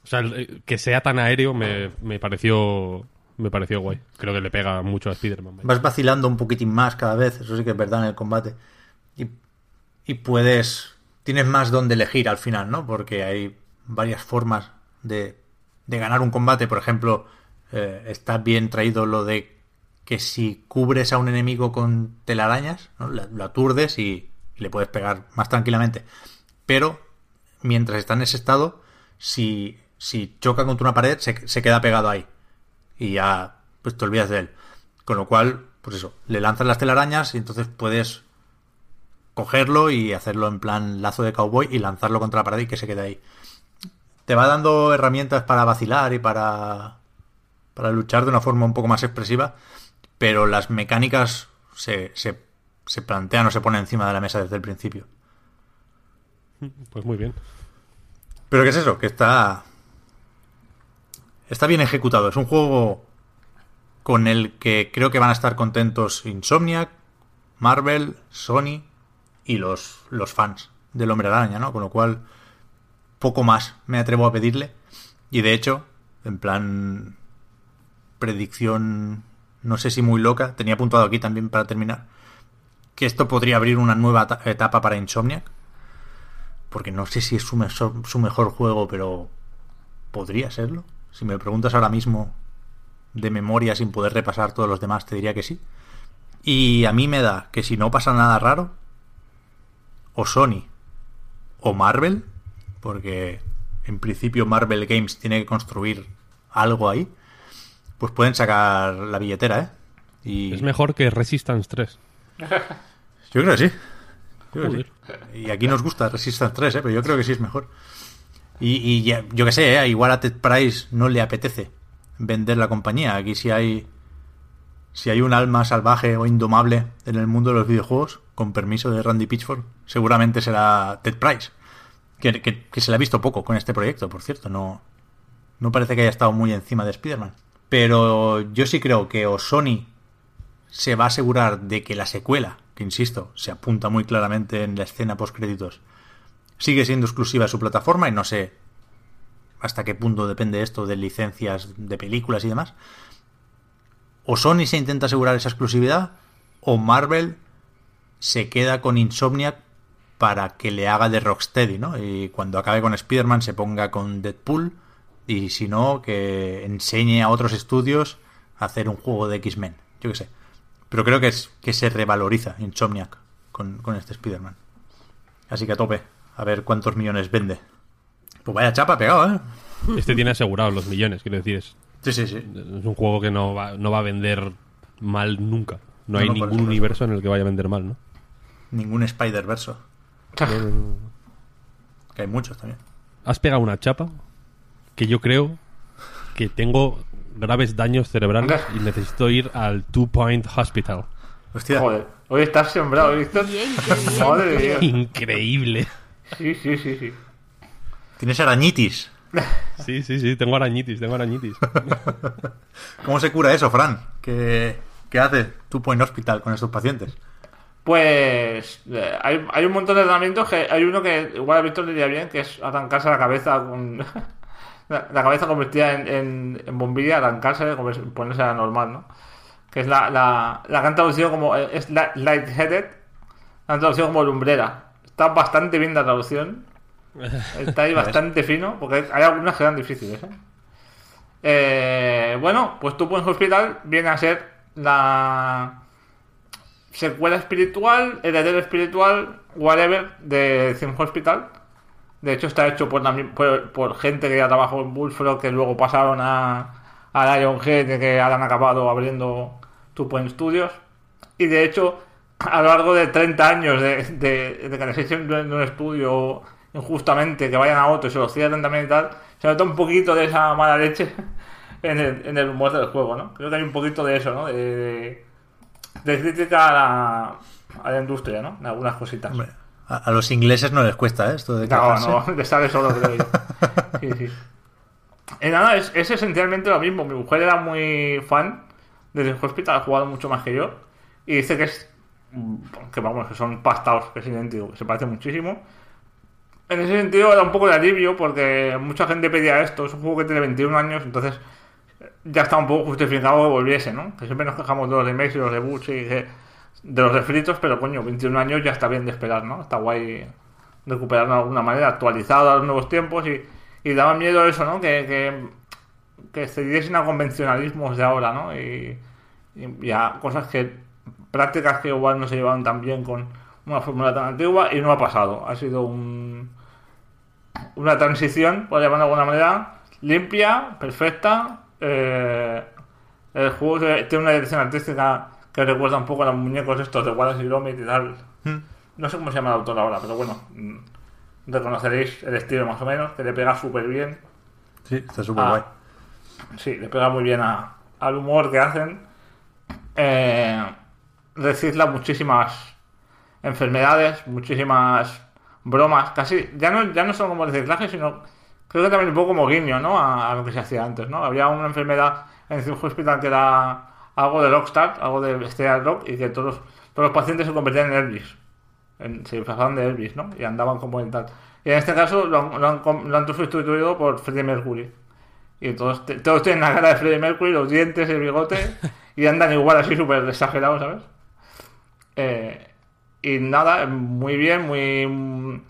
sea, el- que sea tan aéreo me, me pareció... Me pareció guay. Creo que le pega mucho a Spider-Man. Vas vacilando un poquitín más cada vez, eso sí que es verdad en el combate. Y, y puedes. Tienes más donde elegir al final, ¿no? Porque hay varias formas de, de ganar un combate. Por ejemplo, eh, está bien traído lo de que si cubres a un enemigo con telarañas, ¿no? Lo aturdes y le puedes pegar más tranquilamente. Pero mientras está en ese estado, si, si choca contra una pared, se, se queda pegado ahí y ya pues te olvidas de él. Con lo cual, pues eso, le lanzas las telarañas y entonces puedes cogerlo y hacerlo en plan lazo de cowboy y lanzarlo contra la pared y que se quede ahí. Te va dando herramientas para vacilar y para para luchar de una forma un poco más expresiva, pero las mecánicas se, se, se plantean o se ponen encima de la mesa desde el principio. Pues muy bien. Pero ¿qué es eso? Que está. Está bien ejecutado. Es un juego con el que creo que van a estar contentos Insomniac, Marvel, Sony y los, los fans del Hombre Araña, ¿no? Con lo cual, poco más me atrevo a pedirle. Y de hecho, en plan. Predicción. No sé si muy loca. Tenía apuntado aquí también para terminar. Que esto podría abrir una nueva ta- etapa para Insomniac porque no sé si es su, su mejor juego, pero podría serlo. Si me preguntas ahora mismo de memoria sin poder repasar todos los demás, te diría que sí. Y a mí me da que si no pasa nada raro, o Sony o Marvel, porque en principio Marvel Games tiene que construir algo ahí, pues pueden sacar la billetera, ¿eh? Y Es mejor que Resistance 3. yo creo que sí. Creo que sí. Y aquí nos gusta Resistance 3, ¿eh? pero yo creo que sí es mejor. Y, y ya- yo que sé, ¿eh? igual a Ted Price no le apetece vender la compañía. Aquí si hay si hay un alma salvaje o indomable en el mundo de los videojuegos, con permiso de Randy Pitchford, seguramente será Ted Price. Que, que- se le ha visto poco con este proyecto, por cierto. No, no parece que haya estado muy encima de Spider-Man. Pero yo sí creo que o Sony se va a asegurar de que la secuela, que insisto, se apunta muy claramente en la escena post créditos, sigue siendo exclusiva de su plataforma y no sé hasta qué punto depende esto de licencias de películas y demás. O Sony se intenta asegurar esa exclusividad o Marvel se queda con Insomniac para que le haga de Rocksteady, ¿no? Y cuando acabe con Spider-Man se ponga con Deadpool y si no, que enseñe a otros estudios a hacer un juego de X-Men. Yo qué sé. Pero creo que, es, que se revaloriza Insomniac con, con este Spider-Man. Así que a tope. A ver cuántos millones vende. Pues vaya chapa pegado, ¿eh? Este tiene asegurados los millones, quiero decir. Es, Sí, sí, sí. es un juego que no va, no va a vender mal nunca. No, No, hay no, ningún universo en el que vaya a vender mal, ¿no? Ningún Spider-Verso. Que hay muchos también. Has pegado una chapa que yo creo que tengo graves daños cerebrales y necesito ir al Two Point Hospital. Hostia. Joder, hoy estás sembrado, Víctor. Madre mía. Increíble. Sí, sí, sí, sí. Tienes arañitis. Sí, sí, sí, tengo arañitis, tengo arañitis. ¿Cómo se cura eso, Fran? ¿Qué, qué hace tu Point Hospital con estos pacientes? Pues eh, hay, hay un montón de tratamientos que hay uno que igual a Víctor le diría bien, que es arrancarse la cabeza con la, la cabeza convertida en, en, en bombilla, arrancarse, conver- ponerse a la normal, ¿no? Que es la, la, la que han traducido como eh, es lightheaded, la han traducido como lumbrera. Está bastante bien la traducción. Está ahí bastante fino, porque hay- algunas que eran difíciles, ¿eh? Eh, bueno, pues tu buen hospital viene a ser la secuela espiritual, heredero espiritual, whatever, de Zen Hospital. De hecho, está hecho por, por, por gente que ya trabajó en Bullfrog, que luego pasaron a, a Lionhead, que ahora han acabado abriendo Two Point Studios. Y de hecho, a lo largo de 30 años de, de, de que les echen de un estudio injustamente, que vayan a otro y se lo cierren también y tal, se nota un poquito de esa mala leche en el, en el humor del juego, ¿no? Creo que hay un poquito de eso, ¿no? De crítica a la, a la industria, ¿no? De algunas cositas. Hombre, A, a los ingleses no les cuesta ¿eh? esto de No, quejarse. no, le sale solo, creo yo. Sí, sí. Y nada, es, es esencialmente lo mismo. Mi mujer era muy fan del Hospital, ha jugado mucho más que yo. Y dice que es. que vamos, que son pastados, que es idéntico, que se parece muchísimo. En ese sentido da un poco de alivio porque mucha gente pedía esto. Es un juego que tiene 21 años, entonces ya está un poco justificado que volviese, ¿no? Que siempre nos quejamos de los remakes y los reboots y que- de los refritos, pero coño, 21 años ya está bien de esperar, ¿no? Está guay recuperarlo de alguna manera, actualizado a los nuevos tiempos y, y daba miedo eso, ¿no? Que, que, que cediesen a convencionalismos de ahora, ¿no? Y, y, y a cosas que, prácticas que igual no se llevaban tan bien con una fórmula tan antigua y no ha pasado. Ha sido un, una transición, por llamarlo de alguna manera, limpia, perfecta. Eh, el juego tiene una dirección artística que recuerda un poco a los muñecos estos de Wallace y Gromit y tal. Mm. No sé cómo se llama el autor ahora, pero bueno, mm, reconoceréis el estilo más o menos, que le pega súper bien. Sí, está súper Ah. guay. Sí, le pega muy bien a- al humor que hacen. Eh, recicla muchísimas enfermedades, muchísimas bromas, casi, ya no, ya no solo como reciclaje, sino creo que también un poco como guiño, ¿no? A, a lo que se hacía antes, ¿no? Había una enfermedad en el hospital que era algo de rockstar, algo de estrella rock, y que todos, todos los pacientes se convertían en Elvis. En- se disfrazaban de Elvis, ¿no? Y andaban como en tal. Y en este caso lo han, lo han, com- lo han sustituido por Freddie Mercury. Y todos, te- todos tienen la cara de Freddie Mercury, los dientes, el bigote, y andan igual así súper exagerados, ¿sabes? Eh, y nada, muy bien, muy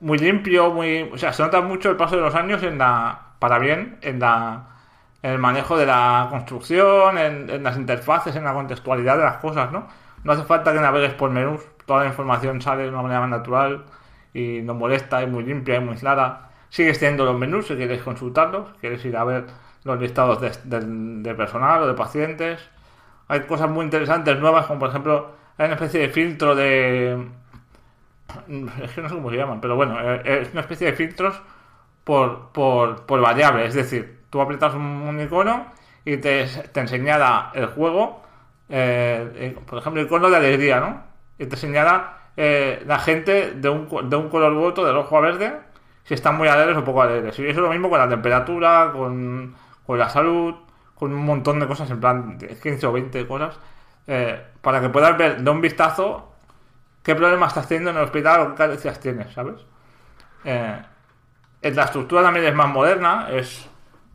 muy limpio, muy, o sea, se nota mucho el paso de los años en la para bien en la en el manejo de la construcción, en, las interfaces, en la contextualidad de las cosas, ¿no? No hace falta que navegues por menús, toda la información sale de una manera más natural y no molesta, es muy limpia, es muy clara. Sigues teniendo los menús si quieres consultarlos, quieres ir a ver los listados de, del- de personal o de pacientes. Hay cosas muy interesantes, nuevas, como por ejemplo, hay una especie de filtro de, es que no sé cómo se llaman, pero bueno, eh, es una especie de filtros por, por, por variable. Es decir, tú aprietas un, icono y te, te el juego, eh, eh, por ejemplo, icono de alegría, ¿no? Y te señala eh, la gente de un, de un color u otro, de rojo a verde, si están muy alegres o poco alegres. Y eso es lo mismo con la temperatura, con, con la salud, con un montón de cosas, en plan 15 o 20 cosas, eh, para que puedas ver de un vistazo qué problemas estás teniendo en el hospital o qué carencias tienes, ¿sabes? Eh, la estructura también es más moderna, es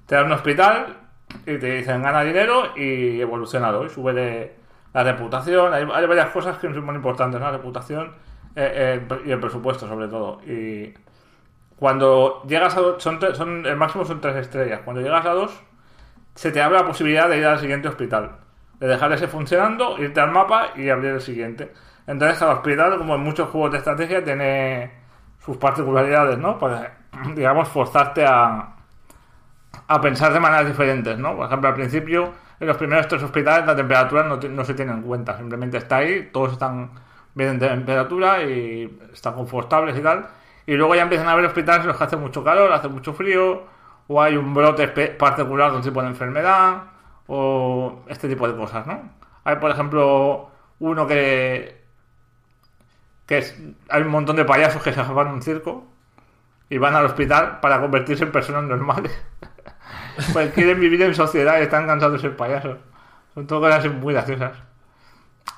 te dan un hospital y te dicen gana dinero y evolucionado y sube la reputación, hay, varias cosas que son muy importantes, ¿no? La reputación eh, eh, y el presupuesto sobre todo. Y cuando llegas a dos, son, son el máximo son tres estrellas, cuando llegas a dos se te abre la posibilidad de ir al siguiente hospital. De dejar ese funcionando, irte al mapa y abrir el siguiente. Entonces cada hospital, como en muchos juegos de estrategia, tiene sus particularidades, ¿no? Para, digamos, forzarte a, a pensar de maneras diferentes, ¿no? Por ejemplo, al principio, en los primeros tres hospitales, la temperatura no, no se tiene en cuenta. Simplemente está ahí, todos están bien de temperatura y están confortables y tal. Y luego ya empiezan a haber hospitales en los que hace mucho calor, hace mucho frío, o hay un brote particular de un tipo de enfermedad, o este tipo de cosas, ¿no? Hay, por ejemplo, uno que. Que es, hay un montón de payasos que se van a un circo y van al hospital para convertirse en personas normales. pues quieren vivir en sociedad y están cansados de ser payasos. Son todo cosas muy graciosas.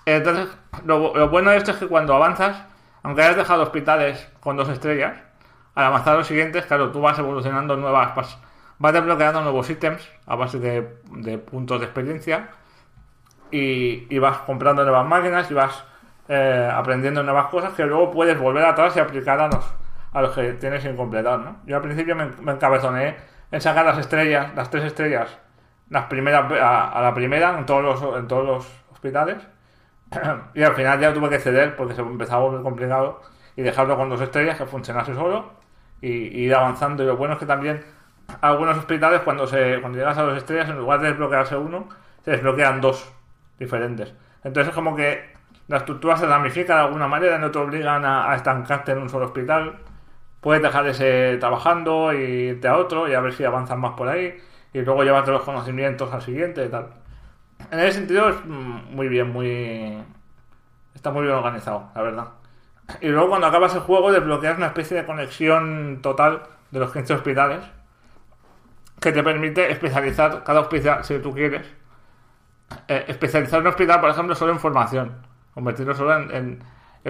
Entonces, lo, bueno de esto es que cuando avanzas, aunque hayas dejado hospitales con dos estrellas, al avanzar los siguientes, claro, tú vas evolucionando nuevas, vas, vas desbloqueando nuevos ítems a base de, puntos de experiencia y vas comprando nuevas máquinas y vas eh, aprendiendo nuevas cosas que luego puedes volver atrás y aplicar a los, a los que tienes sin completar, ¿no? Yo al principio me, me encabezoné en sacar las estrellas, las tres estrellas, las primeras a, a la primera en todos los, en todos los hospitales y al final ya tuve que ceder porque se empezaba a volver complicado y dejarlo con dos estrellas que funcionase solo y, y ir avanzando. Y lo bueno es que también algunos hospitales cuando se cuando llegas a dos estrellas en lugar de desbloquearse uno se desbloquean dos diferentes. Entonces es como que la estructura se ramifica de alguna manera, no te obligan a, estancarte en un solo hospital. Puedes dejar ese trabajando y irte a otro y a ver si avanzas más por ahí y luego llevarte los conocimientos al siguiente y tal. En ese sentido es mm, muy bien, muy... Está muy bien organizado, la verdad. Y luego cuando acabas el juego desbloqueas una especie de conexión total de los 15 hospitales que te permite especializar cada hospital, si tú quieres, eh, especializar un hospital, por ejemplo, solo en formación, convertirlo solo en, en-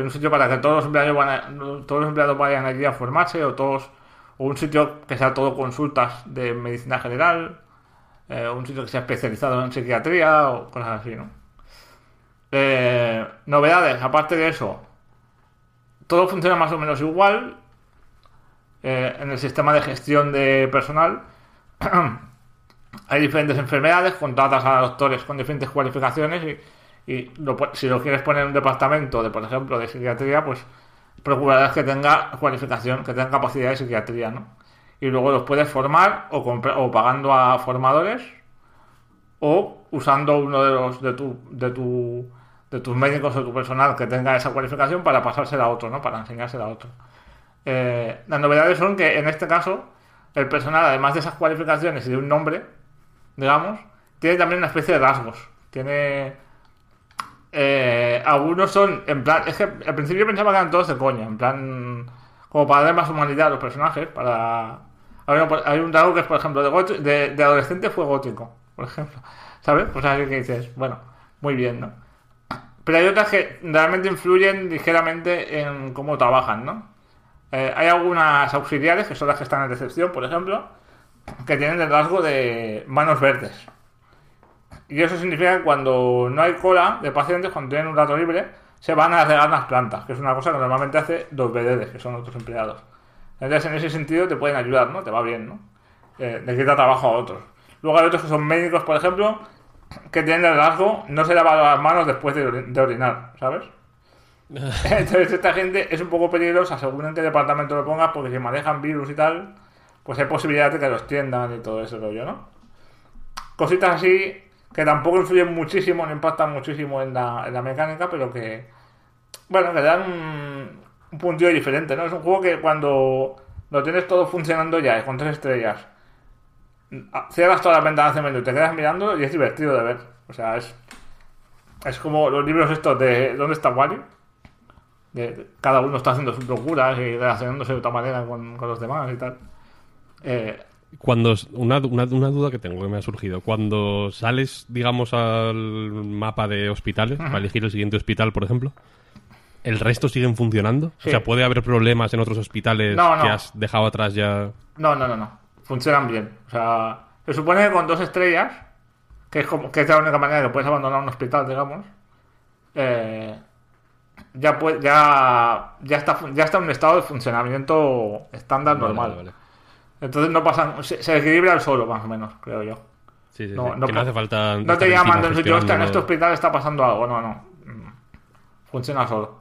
un sitio para que todos los empleados, van a- todos los empleados vayan allí a formarse o todos o un sitio que sea todo consultas de medicina general, eh, un sitio que sea especializado en psiquiatría o cosas así, ¿no? Eh, novedades, aparte de eso, todo funciona más o menos igual eh, en el sistema de gestión de personal. Hay diferentes enfermedades, contratas a doctores con diferentes cualificaciones y, y lo si lo quieres poner en un departamento de, por ejemplo, de psiquiatría, pues procurarás que tenga cualificación, que tenga capacidad de psiquiatría, ¿no? Y luego los puedes formar o pagando a formadores o usando uno de los de tu, de tu de tus médicos o tu personal que tenga esa cualificación para pasársela a otro, ¿no? Para enseñársela a otro. Eh, las novedades son que en este caso el personal, además de esas cualificaciones y de un nombre, digamos, tiene también una especie de rasgos. Tiene eh, algunos son en plan, es que al principio pensaba que eran todos de coña, en plan como para dar más humanidad a los personajes, para hay, un rasgo que es por ejemplo de, de, de adolescente fue gótico, por ejemplo, ¿sabes? Pues así que dices, bueno, muy bien, ¿no? Pero hay otras que realmente influyen ligeramente en cómo trabajan, ¿no? Eh, hay algunas auxiliares, que son las que están en recepción, por ejemplo, que tienen el rasgo de manos verdes. Y eso significa que cuando no hay cola de pacientes, cuando tienen un rato libre, se van a regar las plantas, que es una cosa que normalmente hace los BDs, que son otros empleados. Entonces, en ese sentido, te pueden ayudar, ¿no? Te va bien, ¿no? Eh, le quita trabajo a otros. Luego hay otros que son médicos, por ejemplo, que tienen el rasgo, no se lavan las manos después de orinar, ¿sabes? Entonces esta gente es un poco peligrosa según en qué departamento lo pongas, porque si manejan virus y tal, pues hay posibilidad de que los tiendan y todo ese rollo, ¿no? Cositas así que tampoco influyen muchísimo, no impactan muchísimo en la, en la mecánica, pero que, bueno, que dan un, un puntillo diferente, ¿no? Es un juego que cuando lo tienes todo funcionando ya, y con tres estrellas, cierras todas las ventanas de menú y te quedas mirando y es divertido de ver. O sea, es, es como los libros estos de ¿Dónde está Wally? De- cada uno está haciendo sus locuras y relacionándose de otra manera con, con los demás y tal. Eh, Cuando una, una, una duda que tengo que me ha surgido. Cuando sales, digamos, al mapa de hospitales, para elegir el siguiente hospital, por ejemplo, ¿el resto siguen funcionando? Sí. O sea, ¿puede haber problemas en otros hospitales No, no. que has dejado atrás ya? no, no, no, no. Funcionan bien. O sea, se supone que con dos estrellas, que es, como, que es la única manera que puedes abandonar un hospital, digamos, eh, ya, puede, ya, ya, está, ya está en un estado de funcionamiento estándar Vale, normal. vale, vale. Entonces no pasan, se, se equilibra el solo, más o menos, creo yo. Sí, sí, No, sí. no que no po- hace falta. No te llaman de hostia, en este hospital está pasando algo. No, no. Funciona solo.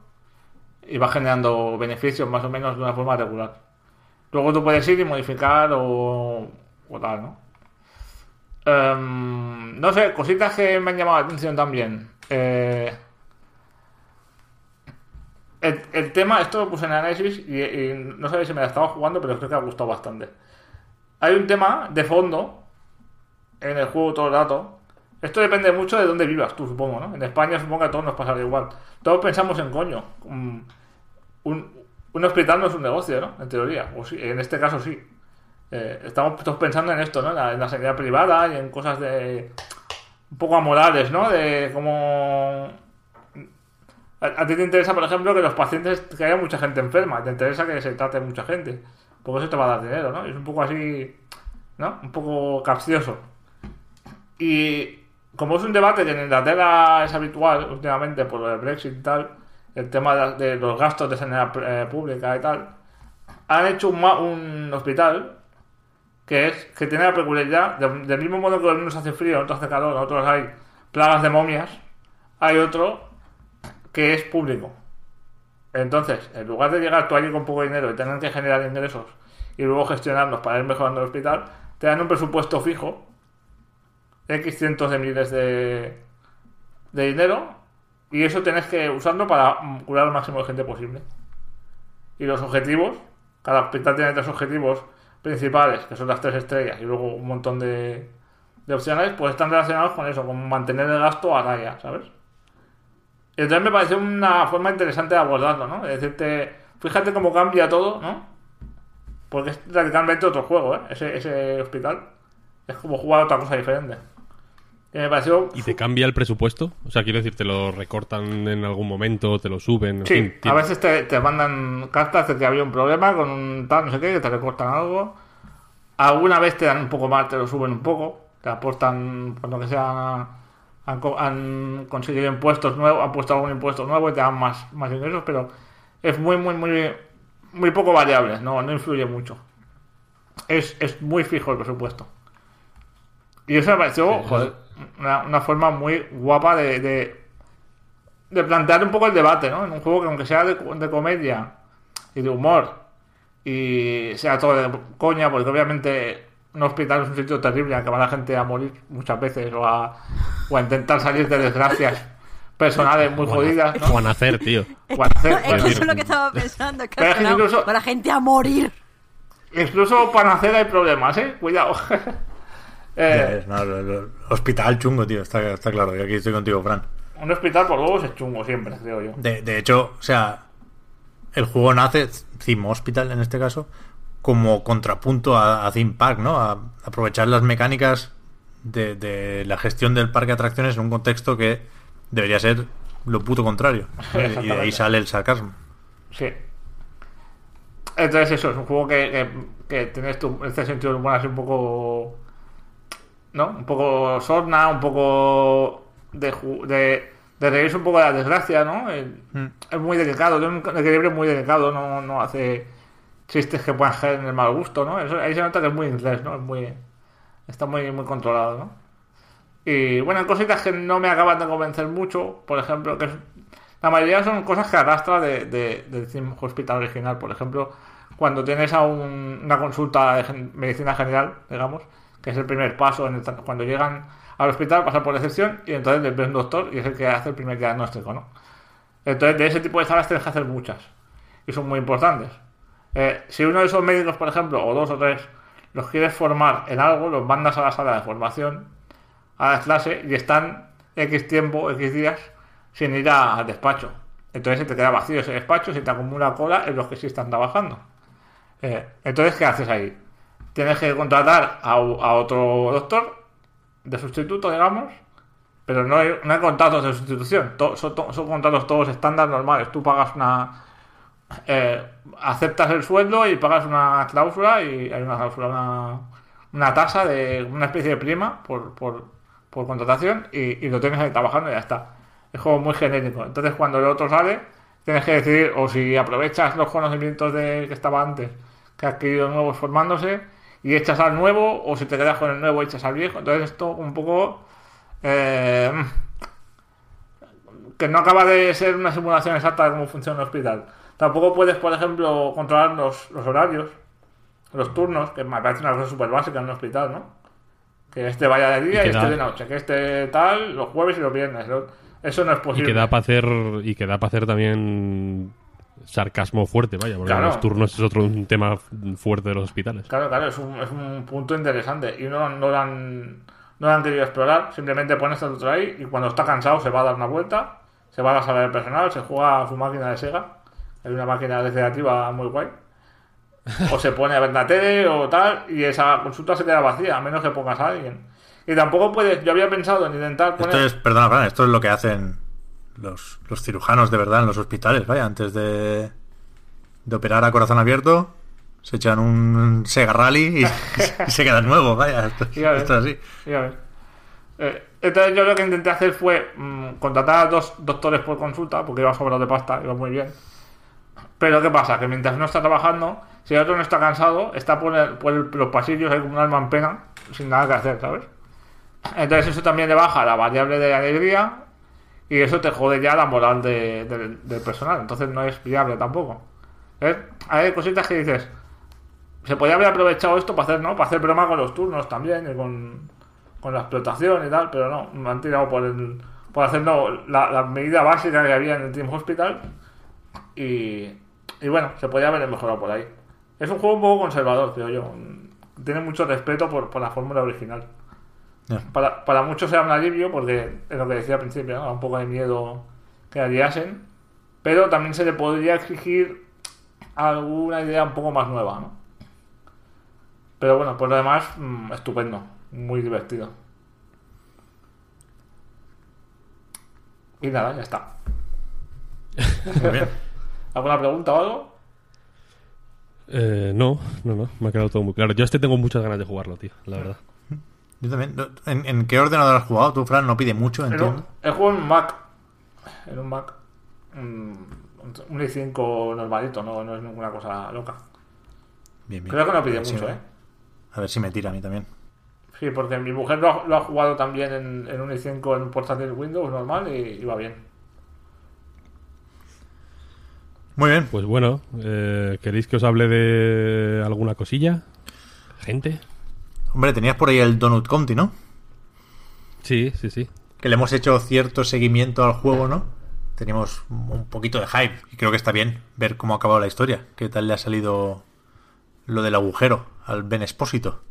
Y va generando beneficios más o menos de una forma regular. Luego tú puedes ir y modificar o, o tal, ¿no? Em, no sé, cositas que me han llamado la atención también. Eh, el, tema, esto lo puse en análisis y, no sé si me la estaba jugando, pero creo que ha gustado bastante. Hay un tema de fondo en el juego todo el rato. Esto depende mucho de dónde vivas tú, supongo, ¿no? En España supongo que a todos nos pasará igual. Todos pensamos en coño. Un, un, un hospital no es un negocio, ¿no? En teoría. O sí, en este caso sí. Eh, estamos todos pensando en esto, ¿no? En la, en la sanidad privada y en cosas de... Un poco amorales, ¿no? De cómo... A, ti te interesa, por ejemplo, que los pacientes, que haya mucha gente enferma. Te interesa que se trate mucha gente. Porque eso te va a dar dinero, ¿no? Es un poco así, ¿no? Un poco capcioso. Y como es un debate que en Inglaterra es habitual últimamente por el Brexit y tal, el tema de, los gastos de sanidad eh, pública y tal, han hecho un, un hospital que es que tiene la peculiaridad, de- del mismo modo que en unos hace frío, en otros hace calor, en otros hay plagas de momias, hay otro que es público. Entonces, en lugar de llegar tú allí con poco dinero y tener que generar ingresos y luego gestionarlos para ir mejorando el hospital, te dan un presupuesto fijo, X cientos de miles de, de dinero, y eso tenés que usarlo para curar al máximo de gente posible. Y los objetivos, cada hospital tiene tres objetivos principales, que son las tres estrellas, y luego un montón de, de opciones, pues están relacionados con eso, con mantener el gasto a raya, ¿sabes? Entonces me pareció una forma interesante de abordarlo, ¿no? Es decirte, fíjate cómo cambia todo, ¿no? Porque es radicalmente otro juego, ¿eh? Ese, ese hospital. Es como jugar otra cosa diferente. Y me pareció... ¿Y te cambia el presupuesto? O sea, quiero decir, ¿te lo recortan en algún momento, te lo suben? en Sí, fin, a veces te, te mandan cartas de que había un problema con un tal, no sé qué, que te recortan algo. Alguna vez te dan un poco más, te lo suben un poco. Te aportan, por lo que sea, han, han conseguido impuestos nuevos, han puesto algún impuesto nuevo y te dan más, más ingresos, pero es muy, muy, muy, muy poco variable, no, no influye mucho. Es, es muy fijo el presupuesto. Y eso me pareció, Sí, joder, una, una forma muy guapa de, de, de plantear un poco el debate, ¿no? En un juego que aunque sea de, de comedia y de humor y sea todo de coña, porque obviamente un hospital es un sitio terrible al que va la gente a morir muchas veces o a, o a intentar salir de desgracias personales muy jodidas, ¿no? O a nacer, tío. O a hacer- Es que bueno, eso es lo que estaba pensando. Que es incluso- va la gente a morir. Incluso para nacer hay problemas, ¿eh? Cuidado. Eh, ves, no, lo- lo- hospital chungo, tío, está, está claro. Y aquí estoy contigo, Fran. un hospital por huevos es chungo siempre, creo yo. De, de hecho, o sea, el juego nace, Theme Hospital en este caso, como contrapunto a, a Theme Park, ¿no? A, aprovechar las mecánicas de, de la gestión del parque de atracciones en un contexto que debería ser lo puto contrario. Y de ahí sale el sarcasmo. Sí. Entonces eso, es un juego que, que, que tiene esto, este sentido del humor así un poco... ¿No? Un poco sorna, un poco de, de, de reírse un poco de la desgracia, ¿no? Eh, Mm. Es muy delicado, tiene un equilibrio muy delicado, no, no hace chistes que puedan el mal gusto, ¿no? Eso, ahí se nota que es muy inglés, ¿no? Es muy... Está muy, muy controlado, ¿no? Y bueno, cositas que no me acaban de convencer mucho, por ejemplo, que es- la mayoría son cosas que arrastra de, de, del Theme Hospital original. Por ejemplo, cuando tienes a un- una consulta de gen- medicina general, digamos, que es el primer paso, en el cuando llegan al hospital, pasan por recepción y entonces les ves un doctor y es el que hace el primer diagnóstico, ¿no? Entonces, de ese tipo de salas tienes que hacer muchas y son muy importantes. Eh, si uno de esos médicos, por ejemplo, o dos o tres, los quieres formar en algo, los mandas a la sala de formación, a la clase, y están X tiempo, X días, sin ir a- al despacho. Entonces se te queda vacío ese despacho, se te acumula cola en los que sí están trabajando. Eh, entonces, ¿qué haces ahí? Tienes que contratar a, a otro doctor de sustituto, digamos, pero no hay, contratos de sustitución. Son, son contratos todos estándar normales. Tú pagas una. Eh, aceptas el sueldo y pagas una cláusula y hay una cláusula, una, una tasa de una especie de prima por, por, por contratación y, lo tienes ahí trabajando y ya está. Es como muy genérico. Entonces, cuando el otro sale, tienes que decidir o si aprovechas los conocimientos de que estaba antes, que ha adquirido nuevos formándose, y echas al nuevo, o si te quedas con el nuevo y echas al viejo. Entonces, esto un poco. eh, que no acaba de ser una simulación exacta de cómo funciona un hospital. Tampoco puedes, por ejemplo, controlar los, los horarios, los turnos, que me parece una cosa súper básica en un hospital, ¿no? Que este vaya de día Y y, este da- de noche, que este tal, los jueves y los viernes. Eso no es Y posible. que da para hacer y que da para hacer también sarcasmo fuerte, vaya, porque Claro. los turnos es otro un tema fuerte de los hospitales. Claro, claro, es un, es un punto interesante. Y no, no, lo han, no lo han querido explorar. Simplemente pones el otro ahí y cuando está cansado se va a dar una vuelta, se va a la sala del personal, se juega a su máquina de Sega. Hay una máquina recreativa muy guay. O se pone a ver la tele o tal, y esa consulta se queda vacía, a menos que pongas a alguien. Y tampoco puedes, yo había pensado en intentar poner. Esto es, perdona, Fran, esto es lo que hacen los, los cirujanos de verdad en los hospitales, vaya, antes de, de operar a corazón abierto, se echan un Sega Rally y, y se quedan nuevos, vaya, esto, es así. Eh, entonces yo lo que intenté hacer fue mm, contratar a dos doctores por consulta, porque iba sobrado de pasta, iba muy bien. Pero ¿qué pasa? Que mientras no está trabajando, si el otro no está cansado, está por, el- por el- los pasillos ahí como un alma en pena, sin nada que hacer, ¿sabes? Entonces eso también le baja la variable de alegría y eso te jode ya la moral de- del- personal. Entonces no es viable tampoco. ¿Ves? Hay cositas que dices, se podría haber aprovechado esto para hacer, ¿no? Para hacer broma con los turnos también con, con la explotación y tal, pero no, me han tirado por el por hacer no, la, la medida básica que había en el Team Hospital y, y bueno, se podría haber mejorado por ahí. Es un juego un poco conservador, creo yo. Tiene mucho respeto por, por la fórmula original. Para, para muchos sea un alivio porque es lo que decía al principio, un poco de miedo que aliasen, pero también se le podría exigir alguna idea un poco más nueva, ¿no? Pero bueno, por lo demás, mm, estupendo, muy divertido. Y nada, ya está. Muy bien. ¿Alguna pregunta o algo? Eh, no, no, no, me ha quedado todo muy claro. Yo este tengo muchas ganas de jugarlo, tío, la verdad. Yo también. ¿En, en qué ordenador has jugado tú, Fran? No pide mucho, entiendo. el juego en Mac. En un Mac. Un i5 normalito, no, no es ninguna cosa loca. Bien, bien. Creo que no pide mucho, ¿eh? A ver si me tira a mí también. Sí, porque mi mujer lo ha, lo ha jugado también en, en un i5 en un portátil Windows normal y, y va bien. Muy bien. Pues bueno, eh, ¿queréis que os hable de alguna cosilla? ¿Gente? Hombre, tenías por ahí el Donut County, ¿no? Sí, sí, sí. Que le hemos hecho cierto seguimiento al juego, ¿no? Teníamos un poquito de hype y creo que está bien ver cómo ha acabado la historia. ¿Qué tal le ha salido lo del agujero al Ben Espósito?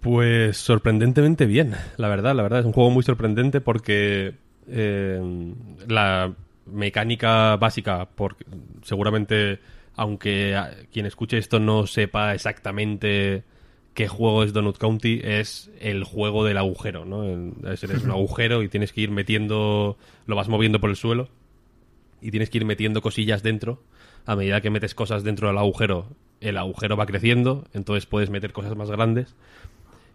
Pues sorprendentemente bien, la verdad, la verdad. Es un juego muy sorprendente porque eh, la mecánica básica, porque seguramente, aunque quien escuche esto no sepa exactamente qué juego es Donut County, es el juego del agujero, ¿no? Es, eres un agujero y tienes que ir metiendo, lo vas moviendo por el suelo y tienes que ir metiendo cosillas dentro. A medida que metes cosas dentro del agujero, el agujero va creciendo, entonces puedes meter cosas más grandes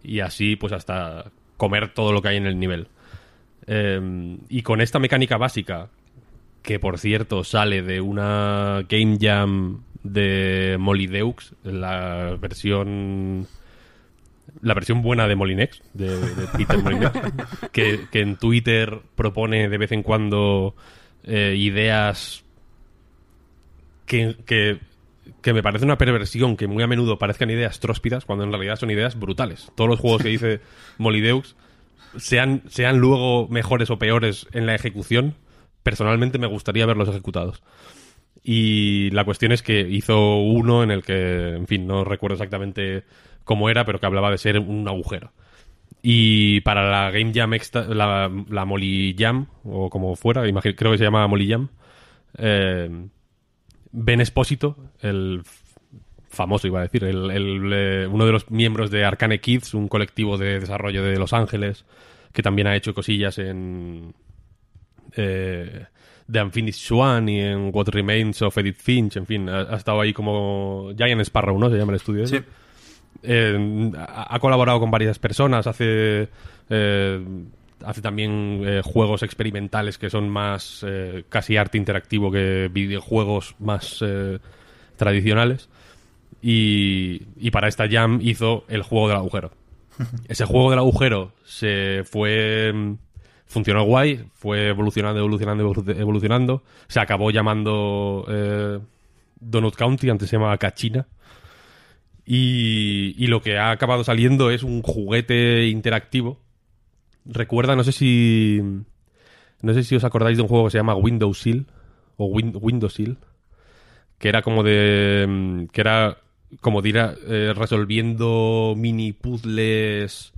y así pues hasta comer todo lo que hay en el nivel. Eh, y con esta mecánica básica, que por cierto sale de una Game Jam de Molydeux, la versión la versión buena de Molinex, de, de Peter Molinex, que, que en Twitter propone de vez en cuando eh, ideas que, que, que me parece una perversión que muy a menudo parezcan ideas tróspidas cuando en realidad son ideas brutales. Todos los juegos que dice Molydeux, sean, sean luego mejores o peores en la ejecución, personalmente me gustaría verlos ejecutados. Y la cuestión es que hizo uno en el que, en fin, no recuerdo exactamente cómo era, pero que hablaba de ser un agujero. Y para la Game Jam, extra- la, la Molly Jam, o como fuera, imagino, creo que se llama Molly Jam, eh, Ben Espósito, el famoso, iba a decir, el, uno de los miembros de Arcane Kids, un colectivo de desarrollo de Los Ángeles, que también ha hecho cosillas en eh, The Unfinished Swan y en What Remains of Edith Finch, en fin, ha, ha estado ahí como Giant Sparrow, ¿no? Se llama el estudio. Sí. Eh, ha, colaborado con varias personas, hace eh, hace también eh, juegos experimentales que son más casi arte interactivo que videojuegos más tradicionales. Y, y para esta jam hizo el juego del agujero. Ese juego del agujero se fue. Funcionó guay, fue evolucionando, evolucionando, evolu- evolucionando. Se acabó llamando eh, Donut County, antes se llamaba Cachina. Y, y lo que ha acabado saliendo es un juguete interactivo. Recuerda, no sé si. No sé si os acordáis de un juego que se llama Windows Seal. O Win- Windows Seal. Que era como de. Que era como de eh, resolviendo mini puzzles.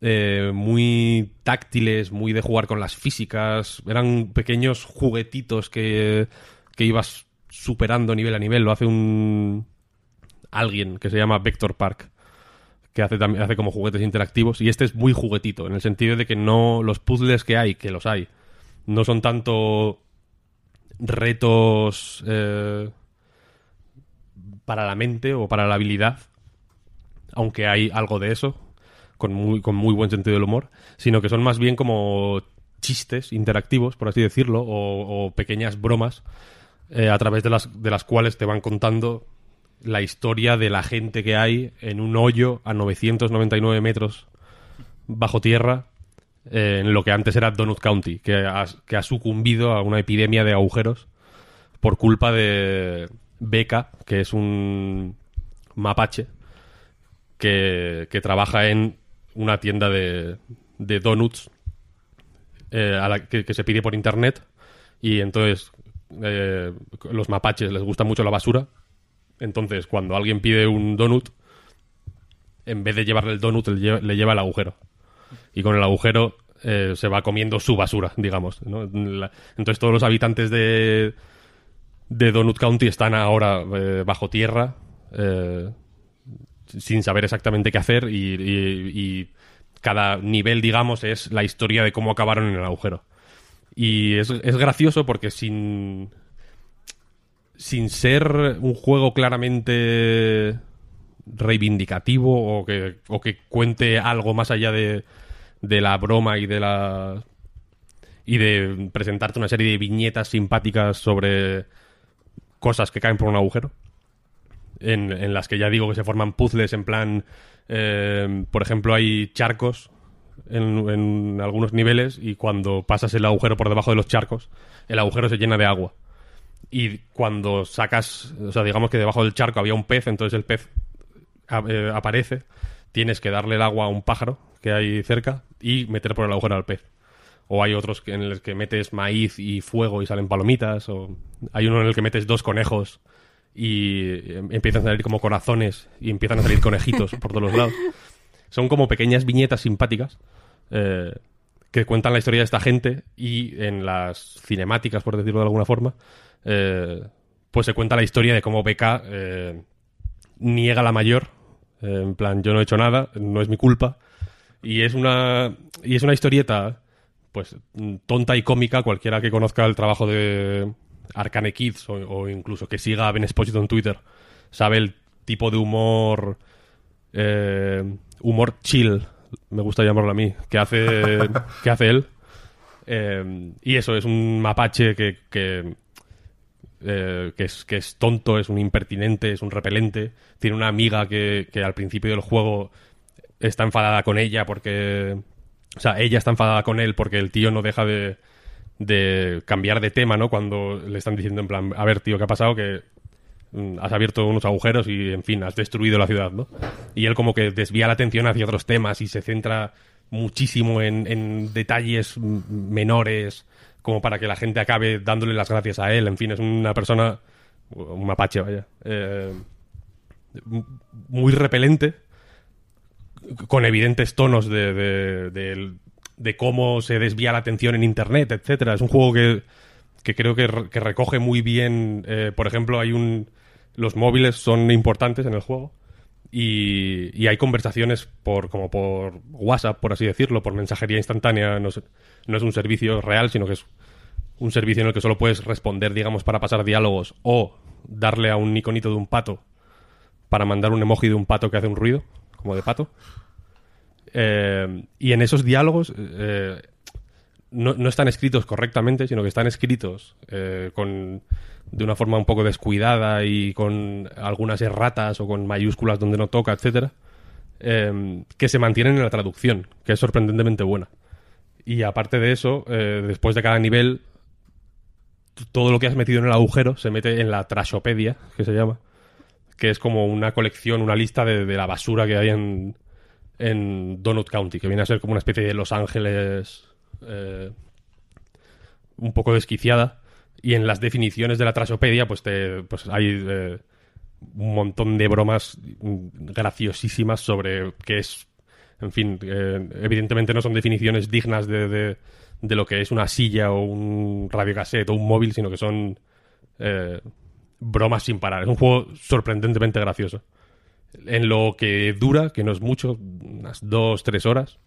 Eh, muy táctiles, muy de jugar con las físicas. Eran pequeños juguetitos que, que ibas superando nivel a nivel. Lo hace un, alguien que se llama Vector Park que hace también hace como juguetes interactivos y este es muy juguetito en el sentido de que no los puzzles que hay que los hay no son tanto retos eh, para la mente o para la habilidad aunque hay algo de eso con muy, con muy buen sentido del humor sino que son más bien como chistes interactivos por así decirlo o, pequeñas bromas eh, a través de las, de las cuales te van contando la historia de la gente que hay en un hoyo a 999 metros bajo tierra eh, en lo que antes era Donut County, que ha, que ha sucumbido a una epidemia de agujeros por culpa de Beca, que es un mapache que, que trabaja en una tienda de, de donuts eh, que, se pide por internet y entonces eh, los mapaches les gusta mucho la basura entonces, cuando alguien pide un donut, en vez de llevarle el donut, le lleva, le lleva el agujero. Y con el agujero eh, se va comiendo su basura, digamos. entonces todos los habitantes de, de Donut County están ahora eh, bajo tierra, sin saber exactamente qué hacer y, cada nivel, digamos, es la historia de cómo acabaron en el agujero. Y es, es gracioso porque sin, sin ser un juego claramente reivindicativo o que, o que cuente algo más allá de, de la broma y de la y de presentarte una serie de viñetas simpáticas sobre cosas que caen por un agujero en, las que ya digo que se forman puzzles en plan eh, por ejemplo hay charcos en, algunos niveles y cuando pasas el agujero por debajo de los charcos el agujero se llena de agua y cuando sacas, o sea, digamos que debajo del charco había un pez, entonces el pez eh, aparece, tienes que darle el agua a un pájaro que hay cerca y meter por el agujero al pez. O hay otros en los que metes maíz y fuego y salen palomitas, o hay uno en el que metes dos conejos y em- empiezan a salir como corazones y empiezan a salir conejitos por todos los lados. Son como pequeñas viñetas simpáticas eh, que cuentan la historia de esta gente y en las cinemáticas, por decirlo de alguna forma, eh, pues se cuenta la historia de cómo Beca eh, niega la mayor, eh, en plan, yo no he hecho nada, no es mi culpa, y es una, y es una historieta, pues, tonta y cómica, cualquiera que conozca el trabajo de Arcane Kids o, o incluso que siga a Ben Esposito en Twitter, sabe el tipo de humor, eh, humor chill, me gusta llamarlo a mí, que hace, que hace él. Eh, y eso, es un mapache que, que, eh, que, es, que es tonto, es un impertinente, es un repelente. Tiene una amiga que, que al principio del juego está enfadada con ella porque... O sea, ella está enfadada con él porque el tío no deja de, de cambiar de tema, ¿no? Cuando le están diciendo en plan, a ver, tío, ¿qué ha pasado? Que mm, has abierto unos agujeros y, en fin, has destruido la ciudad, ¿no? Y él como que desvía la atención hacia otros temas y se centra muchísimo en, en detalles mm, menores como para que la gente acabe dándole las gracias a él. En fin, es una persona, un mapache, vaya, eh, muy repelente, con evidentes tonos de- de cómo se desvía la atención en Internet, etcétera. Es un juego que, que creo que, que recoge muy bien, eh, por ejemplo, hay un... Los móviles son importantes en el juego y, y hay conversaciones por como por WhatsApp, por así decirlo, por mensajería instantánea. No es, no es un servicio real, sino que es un servicio en el que solo puedes responder, digamos, para pasar diálogos o darle a un iconito de un pato para mandar un emoji de un pato que hace un ruido, como de pato. Eh, y en esos diálogos eh, no, no están escritos correctamente, sino que están escritos eh, con, de una forma un poco descuidada y con algunas erratas o con mayúsculas donde no toca, etcétera, que se mantienen en la traducción, que es sorprendentemente buena. Y aparte de eso, después de cada nivel, todo lo que has metido en el agujero se mete en la trashopedia, que se llama, que es como una colección, una lista de, de la basura que hay en, en Donut County, que viene a ser como una especie de Los Ángeles eh, un poco desquiciada. Y en las definiciones de la trasopedia, pues, te, pues hay eh, un montón de bromas graciosísimas sobre qué es. En fin, eh, evidentemente no son definiciones dignas de, de, de lo que es una silla o un radiocassette o un móvil, sino que son bromas sin parar. Es un juego sorprendentemente gracioso. En lo que dura, que no es mucho, unas dos, tres horas,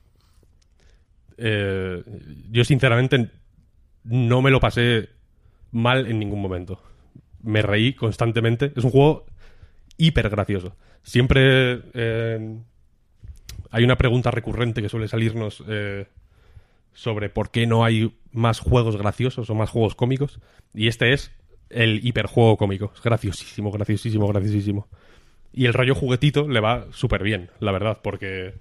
eh, yo sinceramente no me lo pasé mal en ningún momento. Me reí constantemente. Es un juego hiper gracioso. Siempre eh, hay una pregunta recurrente que suele salirnos eh, sobre por qué no hay más juegos graciosos o más juegos cómicos. Y este es el hiperjuego cómico. Es graciosísimo, graciosísimo, graciosísimo. Y el rollo juguetito le va súper bien, la verdad, porque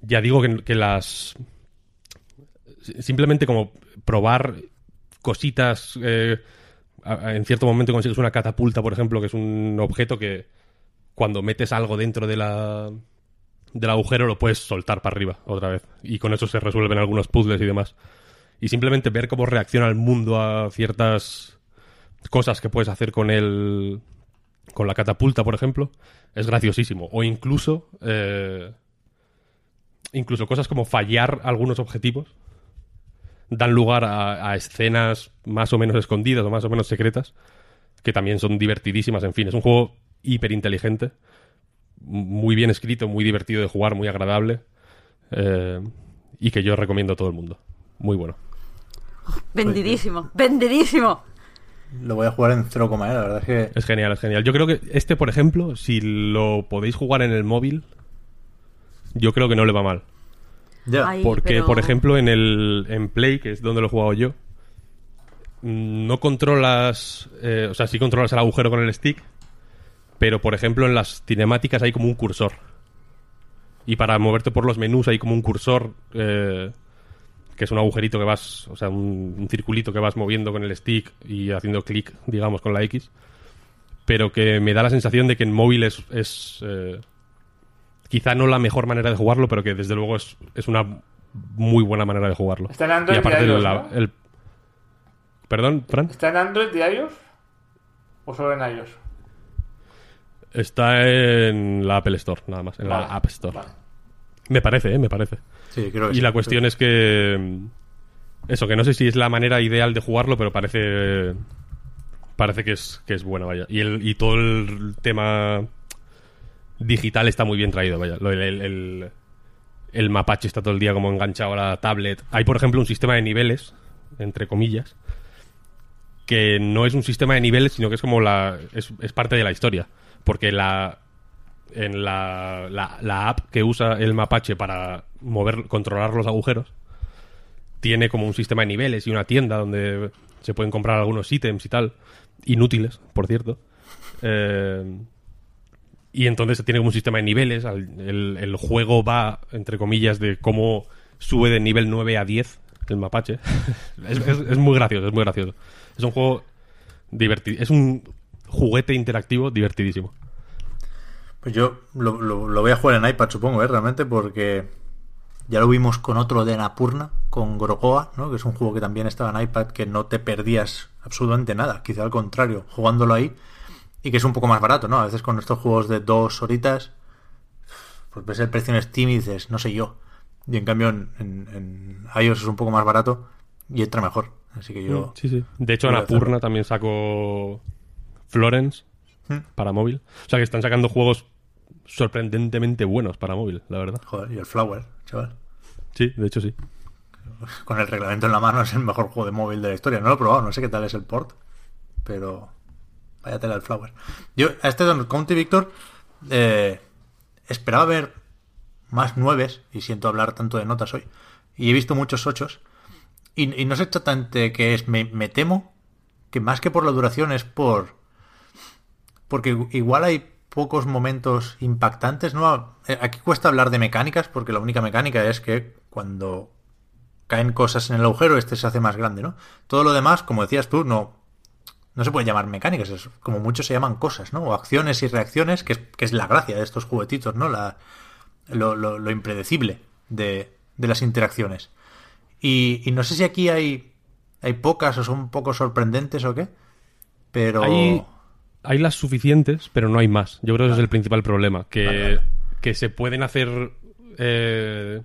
ya digo que, las... Simplemente como probar cositas... eh, en cierto momento consigues una catapulta, por ejemplo, que es un objeto que cuando metes algo dentro de la del agujero lo puedes soltar para arriba otra vez. Y con eso se resuelven algunos puzzles y demás. Y simplemente ver cómo reacciona el mundo a ciertas cosas que puedes hacer con el con la catapulta, por ejemplo, es graciosísimo. O incluso eh, incluso cosas como fallar algunos objetivos dan lugar a, escenas más o menos escondidas o más o menos secretas que también son divertidísimas. En fin, es un juego hiper inteligente, muy bien escrito, muy divertido de jugar, muy agradable eh, y que yo recomiendo a todo el mundo. Muy bueno. Vendidísimo, vendidísimo. Lo voy a jugar en 0, la verdad es que... Es genial, es genial. Yo creo que este, por ejemplo, si lo podéis jugar en el móvil, yo creo que no le va mal. Ya. Ay, Porque, pero- por ejemplo, en el en Play, que es donde lo he jugado yo, no controlas, eh, o sea, sí controlas el agujero con el stick, pero, por ejemplo, en las cinemáticas hay como un cursor. Y para moverte por los menús hay como un cursor, eh, que es un agujerito que vas, o sea, un, un circulito que vas moviendo con el stick y haciendo clic, digamos, con la X. Pero que me da la sensación de que en móvil es, es, eh, quizá no la mejor manera de jugarlo, pero que desde luego es, es una muy buena manera de jugarlo. Está en Android y aparte el- Perdón, Fran. ¿Está en Android y iOS? ¿O solo en iOS? Está en la Apple Store, nada más, en Vale, la App Store. vale. Me parece, ¿eh? Me parece. Sí, creo que Y sí. la cuestión es que... mm, Eso, que no sé si es la manera ideal de jugarlo, pero parece... Parece que es, que es buena, vaya. Y, el, y todo el tema digital está muy bien traído, vaya. El, el, el, el mapache está todo el día como enganchado a la tablet. Hay, por ejemplo, un sistema de niveles, entre comillas, que no es un sistema de niveles, sino que es como la... es, es parte de la historia. Porque la, en la, la, la app que usa el mapache para mover, controlar los agujeros, tiene como un sistema de niveles y una tienda donde se pueden comprar algunos ítems y tal, inútiles, por cierto. Eh, y entonces tiene como un sistema de niveles, el, juego va, entre comillas, de cómo sube de nivel 9 a 10 el mapache. es, muy gracioso, es muy gracioso. Es un juego divertido, es un juguete interactivo divertidísimo. Pues yo lo voy a jugar en iPad, supongo, ¿eh? Realmente, porque ya lo vimos con otro de Napurna, con Gorogoa, ¿no? Que es un juego que también estaba en iPad, que no te perdías absolutamente nada. Quizá al contrario, jugándolo ahí. Y que es un poco más barato, ¿no? A veces con estos juegos de dos horitas, pues ves el precio en Steam y dices, no sé yo. Y en cambio en, en- en iOS es un poco más barato y entra mejor. Así que yo... Sí, sí. De hecho, Anapurna también sacó Florence Hmm. para móvil. O sea que están sacando juegos sorprendentemente buenos para móvil, la verdad. Joder, y el Flower, chaval. Sí, de hecho sí. con el reglamento en la mano es el mejor juego de móvil de la historia. No lo he probado, no sé qué tal es el port, pero vaya tela el Flower. Yo a este Don County Victor eh, esperaba ver más nueves, y siento hablar tanto de notas hoy, y he visto muchos ochos, y, y no sé exactamente qué es, me, me temo que más que por la duración es por... Porque igual hay pocos momentos impactantes, ¿no? Eh, Aquí cuesta hablar de mecánicas porque la única mecánica es que cuando caen cosas en el agujero, este se hace más grande, ¿no? Todo lo demás, como decías tú, no, no se pueden llamar mecánicas, es, como muchos se llaman cosas, ¿no? O acciones y reacciones, que es, que es la gracia de estos juguetitos, ¿no? La, lo, lo- lo impredecible de, de las interacciones. Y, y no sé si aquí hay, hay pocas o son un poco sorprendentes o qué, pero... hay las suficientes, pero no hay más. Yo creo que ese es el principal problema. Que, Vale, vale. que se pueden hacer. eh,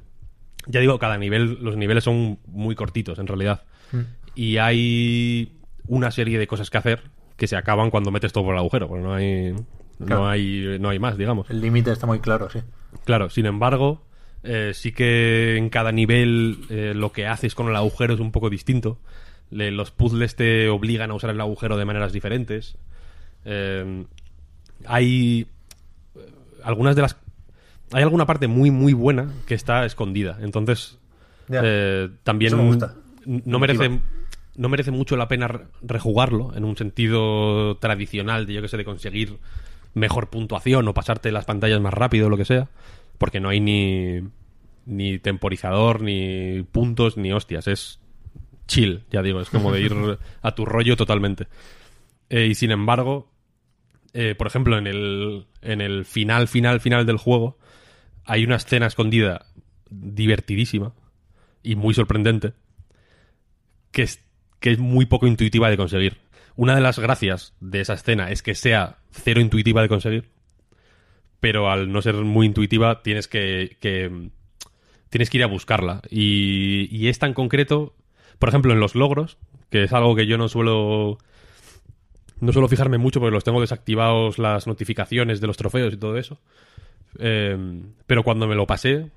ya digo, cada nivel, los niveles son muy cortitos en realidad. Mm. Y hay una serie de cosas que hacer que se acaban cuando metes todo por el agujero, porque no hay. Claro. No hay, no hay más, digamos. El límite está muy claro, sí. Claro, sin embargo, eh, sí que en cada nivel eh, lo que haces con el agujero es un poco distinto. Le- los puzzles te obligan a usar el agujero de maneras diferentes. Eh, hay eh, algunas de las... Hay alguna parte muy, muy buena que está escondida. Entonces, eh, también me gusta. no merece no merece mucho la pena re- rejugarlo en un sentido tradicional de yo que sé de conseguir mejor puntuación o pasarte las pantallas más rápido o lo que sea porque no hay ni ni temporizador ni puntos ni hostias es chill ya digo es como de ir a tu rollo totalmente Eh, y sin embargo eh, por ejemplo en el en el final final final del juego hay una escena escondida divertidísima y muy sorprendente que es, que es muy poco intuitiva de conseguir. Una de las gracias de esa escena es que sea cero intuitiva de conseguir, pero al no ser muy intuitiva tienes que, que, tienes que ir a buscarla. Y, y esta en concreto, por ejemplo, en los logros, que es algo que yo no suelo no suelo fijarme mucho porque los tengo desactivados las notificaciones de los trofeos y todo eso. Eh, pero cuando me lo pasé,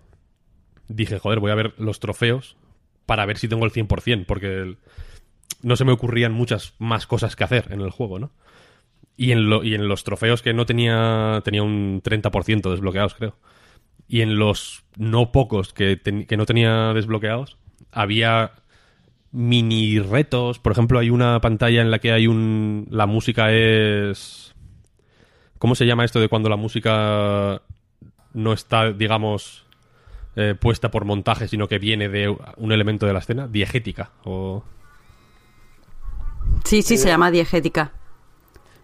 dije, joder, voy a ver los trofeos para ver si tengo el 100%, porque no se me ocurrían muchas más cosas que hacer en el juego, ¿no? Y en, lo- y en los trofeos que no tenía, tenía un 30% desbloqueados, creo. Y en los no pocos que, que no tenía desbloqueados, había mini retos. Por ejemplo, hay una pantalla en la que hay un. La música es. ¿Cómo se llama esto de cuando la música no está, digamos, eh, puesta por montaje, sino que viene de un elemento de la escena? Diegética o. Sí, sí, se llama diegética.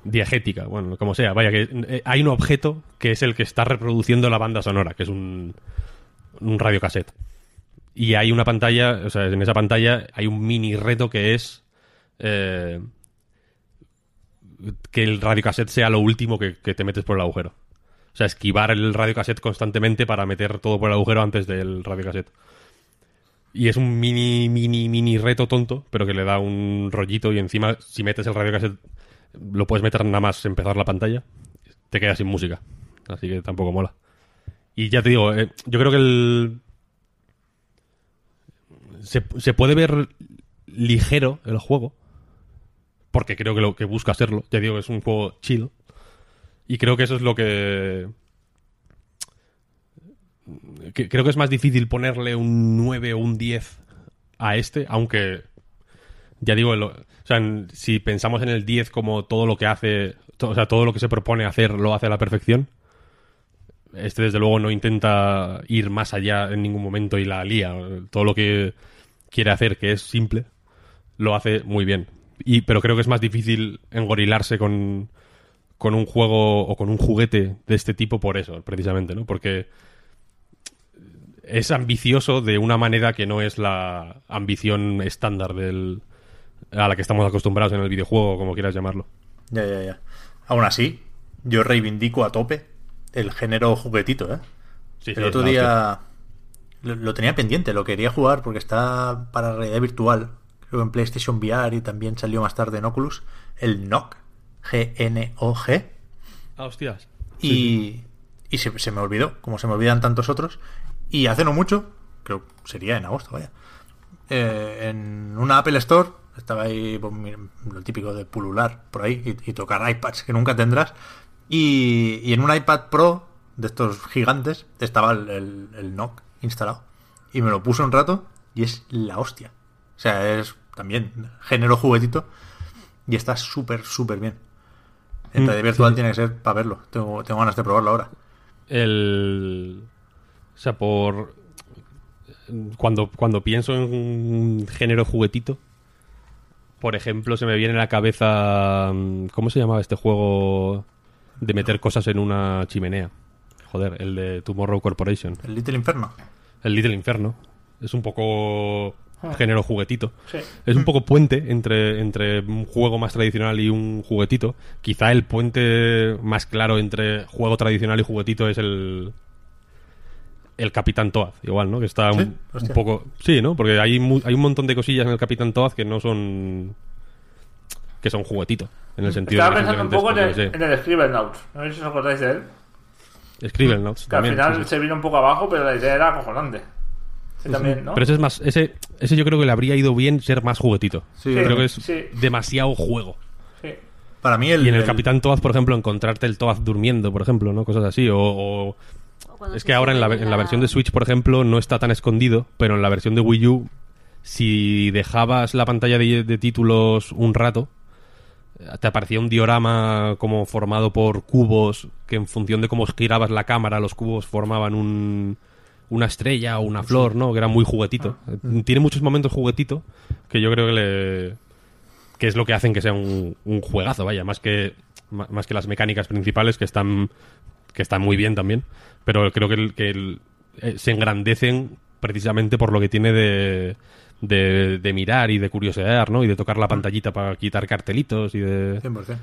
Diegética, bueno, como sea. Vaya, que eh, hay un objeto que es el que está reproduciendo la banda sonora, que es un, un radiocassette. Y hay una pantalla, o sea, en esa pantalla hay un mini reto que es eh, que el radiocassette sea lo último que, te metes por el agujero. O sea, esquivar el radiocassette constantemente para meter todo por el agujero antes del radiocassette. Y es un mini, mini, mini reto tonto, pero que le da un rollito y encima, si metes el radiocassette, lo puedes meter nada más empezar la pantalla, te quedas sin música. Así que tampoco mola. Y ya te digo, eh, yo creo que el... Se, se puede ver ligero el juego, porque creo que lo que busca serlo. Ya digo, es un juego chill. Y creo que eso es lo que... creo que es más difícil ponerle un 9 o un 10 a este, aunque ya digo, lo- o sea, si pensamos en el 10 como todo lo que hace, o sea, todo lo que se propone hacer lo hace a la perfección, este desde luego no intenta ir más allá en ningún momento y la lía. Todo lo que quiere hacer, que es simple, lo hace muy bien. Y, pero creo que es más difícil engorilarse con, con un juego o con un juguete de este tipo por eso, precisamente, ¿no? Porque es ambicioso de una manera que no es la ambición estándar del, a la que estamos acostumbrados en el videojuego, como quieras llamarlo. Ya, ya, ya. Aún así, yo reivindico a tope el género juguetito, ¿eh? Sí, el otro día lo, lo tenía pendiente, lo quería jugar porque está para realidad virtual. Creo que en PlayStation VR y también salió más tarde en Oculus. El NOG. G-N-O-G. Ah, hostias. Y, y se, se me olvidó, como se me olvidan tantos otros. Y hace no mucho, creo que sería en agosto, vaya. eh, en una Apple Store, estaba ahí pues, lo típico de pulular por ahí y, y tocar iPads que nunca tendrás. Y, y en un iPad Pro de estos gigantes estaba el, el, el NOC instalado. Y me lo puse un rato y es la hostia. O sea, es también género juguetito y está súper, súper bien. En Mm, realidad virtual sí. tiene que ser para verlo. Tengo, tengo ganas de probarlo ahora. El. O sea, por. Cuando, cuando pienso en un género juguetito, por ejemplo, se me viene a la cabeza. mm, ¿Cómo se llamaba este juego de meter cosas en una chimenea? Joder, el de Tomorrow Corporation. El Little Inferno. El Little Inferno. Es un poco género juguetito. Sí. Es un poco puente entre, entre un juego más tradicional y un juguetito. Quizá el puente más claro entre juego tradicional y juguetito es el. El Capitán Toad, igual, ¿no? Que está Sí, un, un poco. Sí, ¿no? Porque hay, mu- hay un montón de cosillas en el Capitán Toad que no son. Que son juguetito. En el sentido Estaba de pensando un poco en el, en el Scribblenauts. No sé si os acordáis de él. Scribblenauts Que al final sí, sí. se vino un poco abajo, pero la idea era acojonante. Sí, también, ¿no? Pero ese es más. Ese, ese yo creo que le habría ido bien ser más juguetito. Sí, creo que es sí. demasiado juego. Sí. Para mí el... Y en el el- Capitán Toad, por ejemplo, encontrarte el Toad durmiendo, por ejemplo, ¿no? Cosas así. O, o- O cuando Es que ahora en la, en la versión de Switch, por ejemplo, no está tan escondido, pero en la versión de Wii U, si dejabas la pantalla de, de títulos un rato, te aparecía un diorama como formado por cubos, que en función de cómo girabas la cámara, los cubos formaban un, una estrella o una flor, ¿no? Que era muy juguetito. Eh, Tiene muchos momentos juguetito que yo creo que le que es lo que hacen que sea un, un juegazo, vaya, más que más que las mecánicas principales que están que están muy bien también, pero creo que, el- que el- eh, se engrandecen precisamente por lo que tiene de, de, de mirar y de curiosear, ¿no? Y de tocar la pantallita para quitar cartelitos y de... 100%.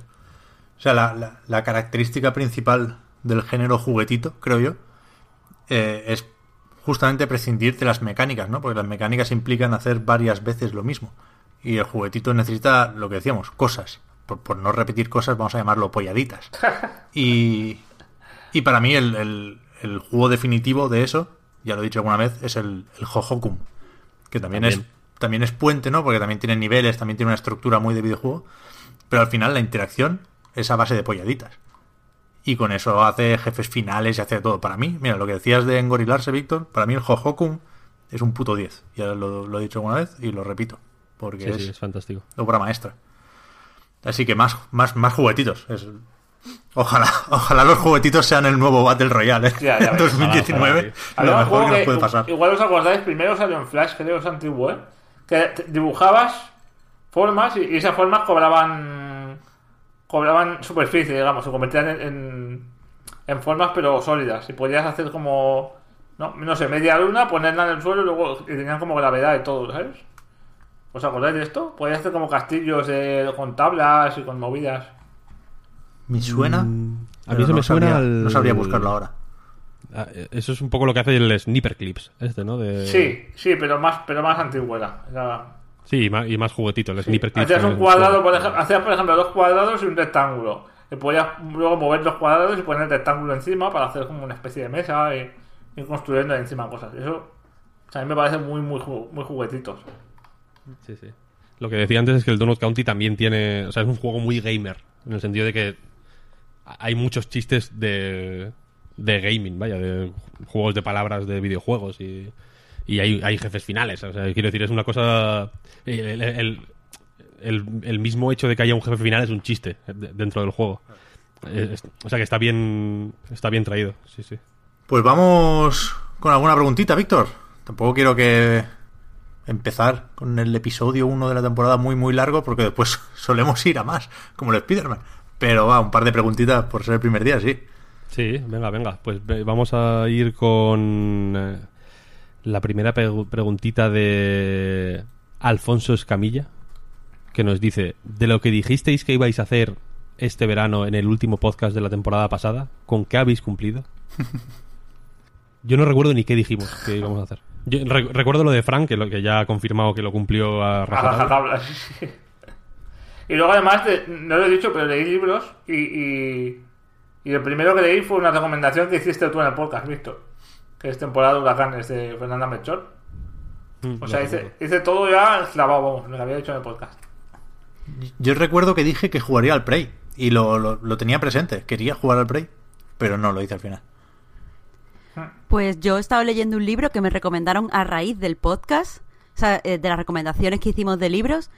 O sea, la, la- la característica principal del género juguetito, creo yo, eh, es justamente prescindir de las mecánicas, ¿no? Porque las mecánicas implican hacer varias veces lo mismo. Y el juguetito necesita, lo que decíamos, cosas. Por, por no repetir cosas, vamos a llamarlo polladitas. Y, y para mí el, el- el juego definitivo de eso, ya lo he dicho alguna vez, es el, el Hohokum. Que también, También. es también es puente, ¿no? Porque también tiene niveles, también tiene una estructura muy de videojuego. Pero al final la interacción es a base de polladitas. Y con eso hace jefes finales y hace todo. Para mí, mira, lo que decías de engorilarse, Víctor, para mí el Hohokum es un puto 10. Ya lo, lo he dicho alguna vez y lo repito. Porque Sí, es sí, es fantástico. obra maestra. Así que más, más, más juguetitos. Es- Ojalá, ojalá los juguetitos sean el nuevo Battle Royale ¿eh? Ya, ya en ves. 2019. Ojalá, Lo mejor que nos puede pasar. Igual os acordáis, primero salió en Flash, creo que es antiguo, ¿eh? Que dibujabas formas y, y esas formas cobraban cobraban superficie, digamos, se convertían en, en, en formas pero sólidas. Y podías hacer como, no, no sé, media luna, ponerla en el suelo y luego y tenían como gravedad y todo, ¿sabes? ¿Os acordáis de esto? Podías hacer como castillos eh, con tablas y con movidas. Me suena. Mm, A mí se no me suena sabría- al... No sabría buscarlo ahora. Ah, eh, Eso es un poco lo que hace el Sniper Clips, este, ¿no? De... Sí, sí, pero más, pero más antiguo era. Era- Sí, y más, y más juguetito, el Sniper Clips. Hacías un cuadrado, por ejemplo, hacías por ejemplo dos cuadrados y un rectángulo. Y podías luego mover los cuadrados y poner el rectángulo encima para hacer como una especie de mesa y ir construyendo encima cosas. Eso o sea, a mí me parece muy, muy, muy juguetitos. Sí, sí. Lo que decía antes es que el Donut County también tiene. O sea, es un juego muy gamer. En el sentido de que hay muchos chistes de. de gaming, vaya, de juegos de palabras de videojuegos y. y hay, hay jefes finales. O sea, quiero decir, es una cosa. El, el- el- mismo hecho de que haya un jefe final es un chiste de- dentro del juego. O sea que está bien. está bien traído, sí, sí. Pues vamos con alguna preguntita, Víctor. Tampoco quiero que empezar con el episodio 1 de la temporada muy muy largo porque después solemos ir a más, como el Spider-Man. Pero va, un par de preguntitas por ser el primer día, sí. Sí, venga, venga. Pues vamos a ir con eh, la primera preguntita de Alfonso Escamilla, que nos dice, de lo que dijisteis que ibais a hacer este verano en el último podcast de la temporada pasada, ¿con qué habéis cumplido? Yo no recuerdo ni qué dijimos que íbamos a hacer. Yo re- recuerdo lo de Frank, que, lo, que ya ha confirmado que lo cumplió a A rajatabla. Y luego además, no lo he dicho, pero leí libros y, y, y el primero que leí fue una recomendación que hiciste tú en el podcast, Víctor. Que es temporada de huracanes de Fernanda Melchor. Mm, O sea, lo hice, hice todo ya clavado, vamos, lo que había dicho en el podcast. Yo recuerdo que dije que jugaría al Prey y lo, lo- lo tenía presente. Quería jugar al Prey, pero no lo hice al final. Pues yo he estado leyendo un libro que me recomendaron a raíz del podcast, o sea, eh, de las recomendaciones que hicimos de libros.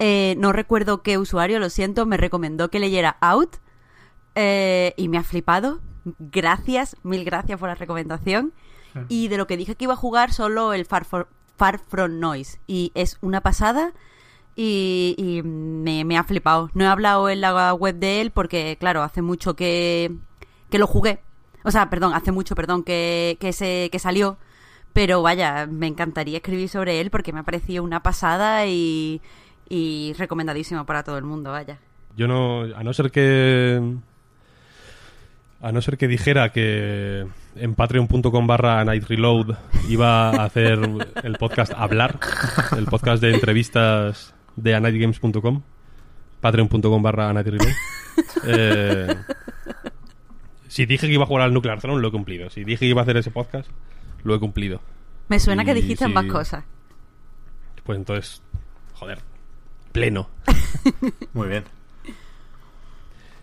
Eh, no recuerdo qué usuario, lo siento, me recomendó que leyera Out eh, y me ha flipado. Gracias, mil gracias por la recomendación. Y de lo que dije que iba a jugar solo el Far, For- Far From Noise. Y es una pasada y, y me, me ha flipado. No he hablado en la web de él porque, claro, hace mucho que, que lo jugué. O sea, perdón, hace mucho, perdón, que, que, se, que salió. Pero vaya, me encantaría escribir sobre él porque me ha parecido una pasada y, y recomendadísimo para todo el mundo, vaya. Yo no, a no ser que a no ser que dijera que en patreon.com barra Night iba a hacer el podcast Hablar, el podcast de entrevistas de anightgames.com, patreon.com barra Night Reload. Eh, si dije que iba a jugar al Nuclear Throne, lo he cumplido. Si dije que iba a hacer ese podcast, lo he cumplido. Me suena que dijiste sí. más cosas. Pues entonces, joder, pleno. Muy bien.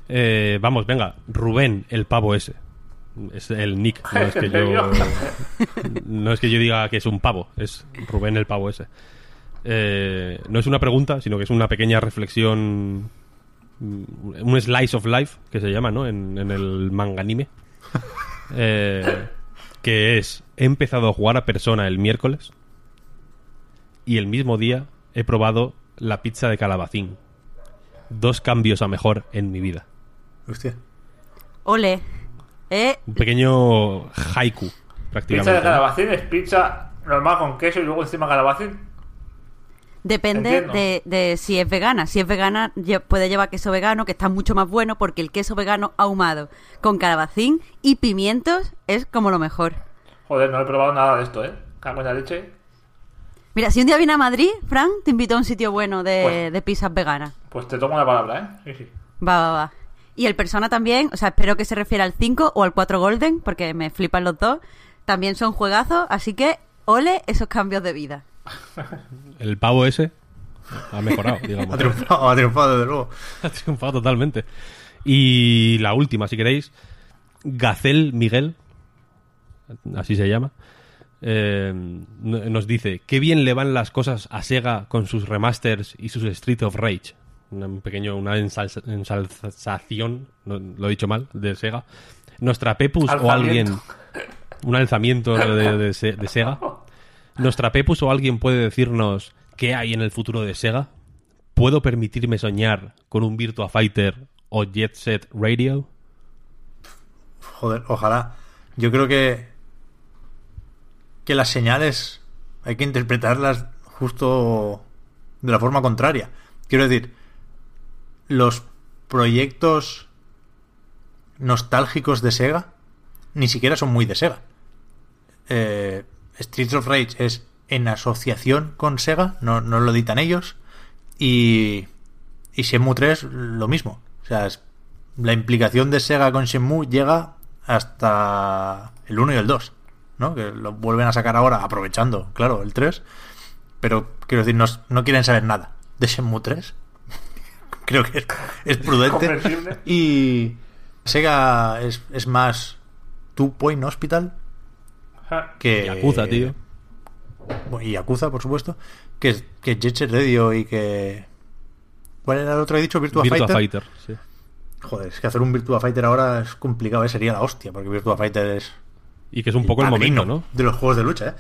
Eh, vamos, venga, Rubén, el pavo ese. Es el nick, no es que yo. No es que yo diga que es un pavo, es Rubén el pavo ese. Eh, no es una pregunta, sino que es una pequeña reflexión. mm, Un slice of life, que se llama, ¿no? En, en el manga anime. Eh, que es: he empezado a jugar a persona el miércoles. Y el mismo día he probado la pizza de calabacín. Dos cambios a mejor en mi vida. Hostia. Ole. Eh, Un pequeño haiku, Pizza de prácticamente. calabacín es pizza normal con queso y luego encima calabacín. Depende de, de si es vegana. Si es vegana, puede llevar queso vegano, que está mucho más bueno, porque el queso vegano ahumado con calabacín y pimientos es como lo mejor. Joder, no he probado nada de esto, ¿eh? Cago en la leche. Mira, si un día viene a Madrid, Fran, te invito a un sitio bueno de, Pues- de pizzas veganas. Pues te tomo la palabra, ¿eh? Sí, sí. Va, va, va. Y el Persona también, o sea, espero que se refiera al 5 o al 4 Golden, porque me flipan los dos. También son juegazos, así que ole esos cambios de vida. El pavo ese ha mejorado, Ha digamos. triunfado, ha triunfado desde luego. Ha triunfado totalmente. Y la última, si queréis, Gacel Miguel, así se llama, eh, no- nos dice, qué bien le van las cosas a Sega con sus remasters y sus Street of Rage. Una, un pequeño, una ensal- ensalzación, no, lo he dicho mal, de Sega. Nuestra Pepus o alguien... Un alzamiento de, de de Sega. Nuestra Pepus o alguien puede decirnos qué hay en el futuro de Sega. ¿Puedo permitirme soñar con un Virtua Fighter o Jet Set Radio? Joder, ojalá. Yo creo que. Que las señales hay que interpretarlas justo de la forma contraria. Quiero decir, los proyectos nostálgicos de Sega ni siquiera son muy de Sega. Eh, Streets of Rage es en asociación con Sega, no, no lo editan ellos. Y, y Shenmue 3 lo mismo. O sea, es- la implicación de Sega con Shenmue llega hasta el 1 y el 2, ¿no? Que lo vuelven a sacar ahora, aprovechando, claro, el 3. Pero, quiero decir, no, no quieren saber nada de Shenmue 3. Creo que es, es prudente. Y Sega es, es más Two Point Hospital que... Yakuza, tío. Y Yakuza, por supuesto. Que, que Jet Set Radio y que... ¿Cuál era el otro? He dicho Virtua, Virtua Fighter. Fighter, sí. Joder, es que hacer un Virtua Fighter ahora es complicado, ¿eh? sería la hostia, porque Virtua Fighter es Y que es un poco el momento, ¿no? de los juegos de lucha, ¿eh?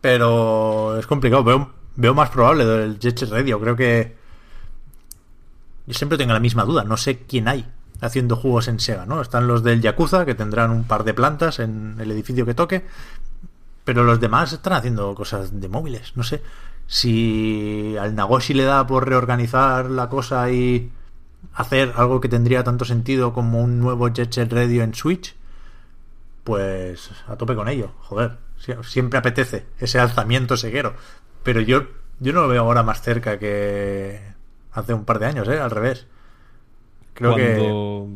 Pero es complicado, veo, veo más probable del Jet Set Radio, creo que yo siempre tengo la misma duda, no sé quién hay haciendo juegos en Sega, ¿no? Están los del Yakuza, que tendrán un par de plantas en el edificio que toque, pero los demás están haciendo cosas de móviles, no sé. Si al Nagoshi le da por reorganizar la cosa y hacer algo que tendría tanto sentido como un nuevo Jet Set Radio en Switch, pues a tope con ello. Joder, sie- siempre apetece ese alzamiento seguero. Pero yo, yo no lo veo ahora más cerca que hace un par de años, ¿eh? Al revés. Creo que... Cuando...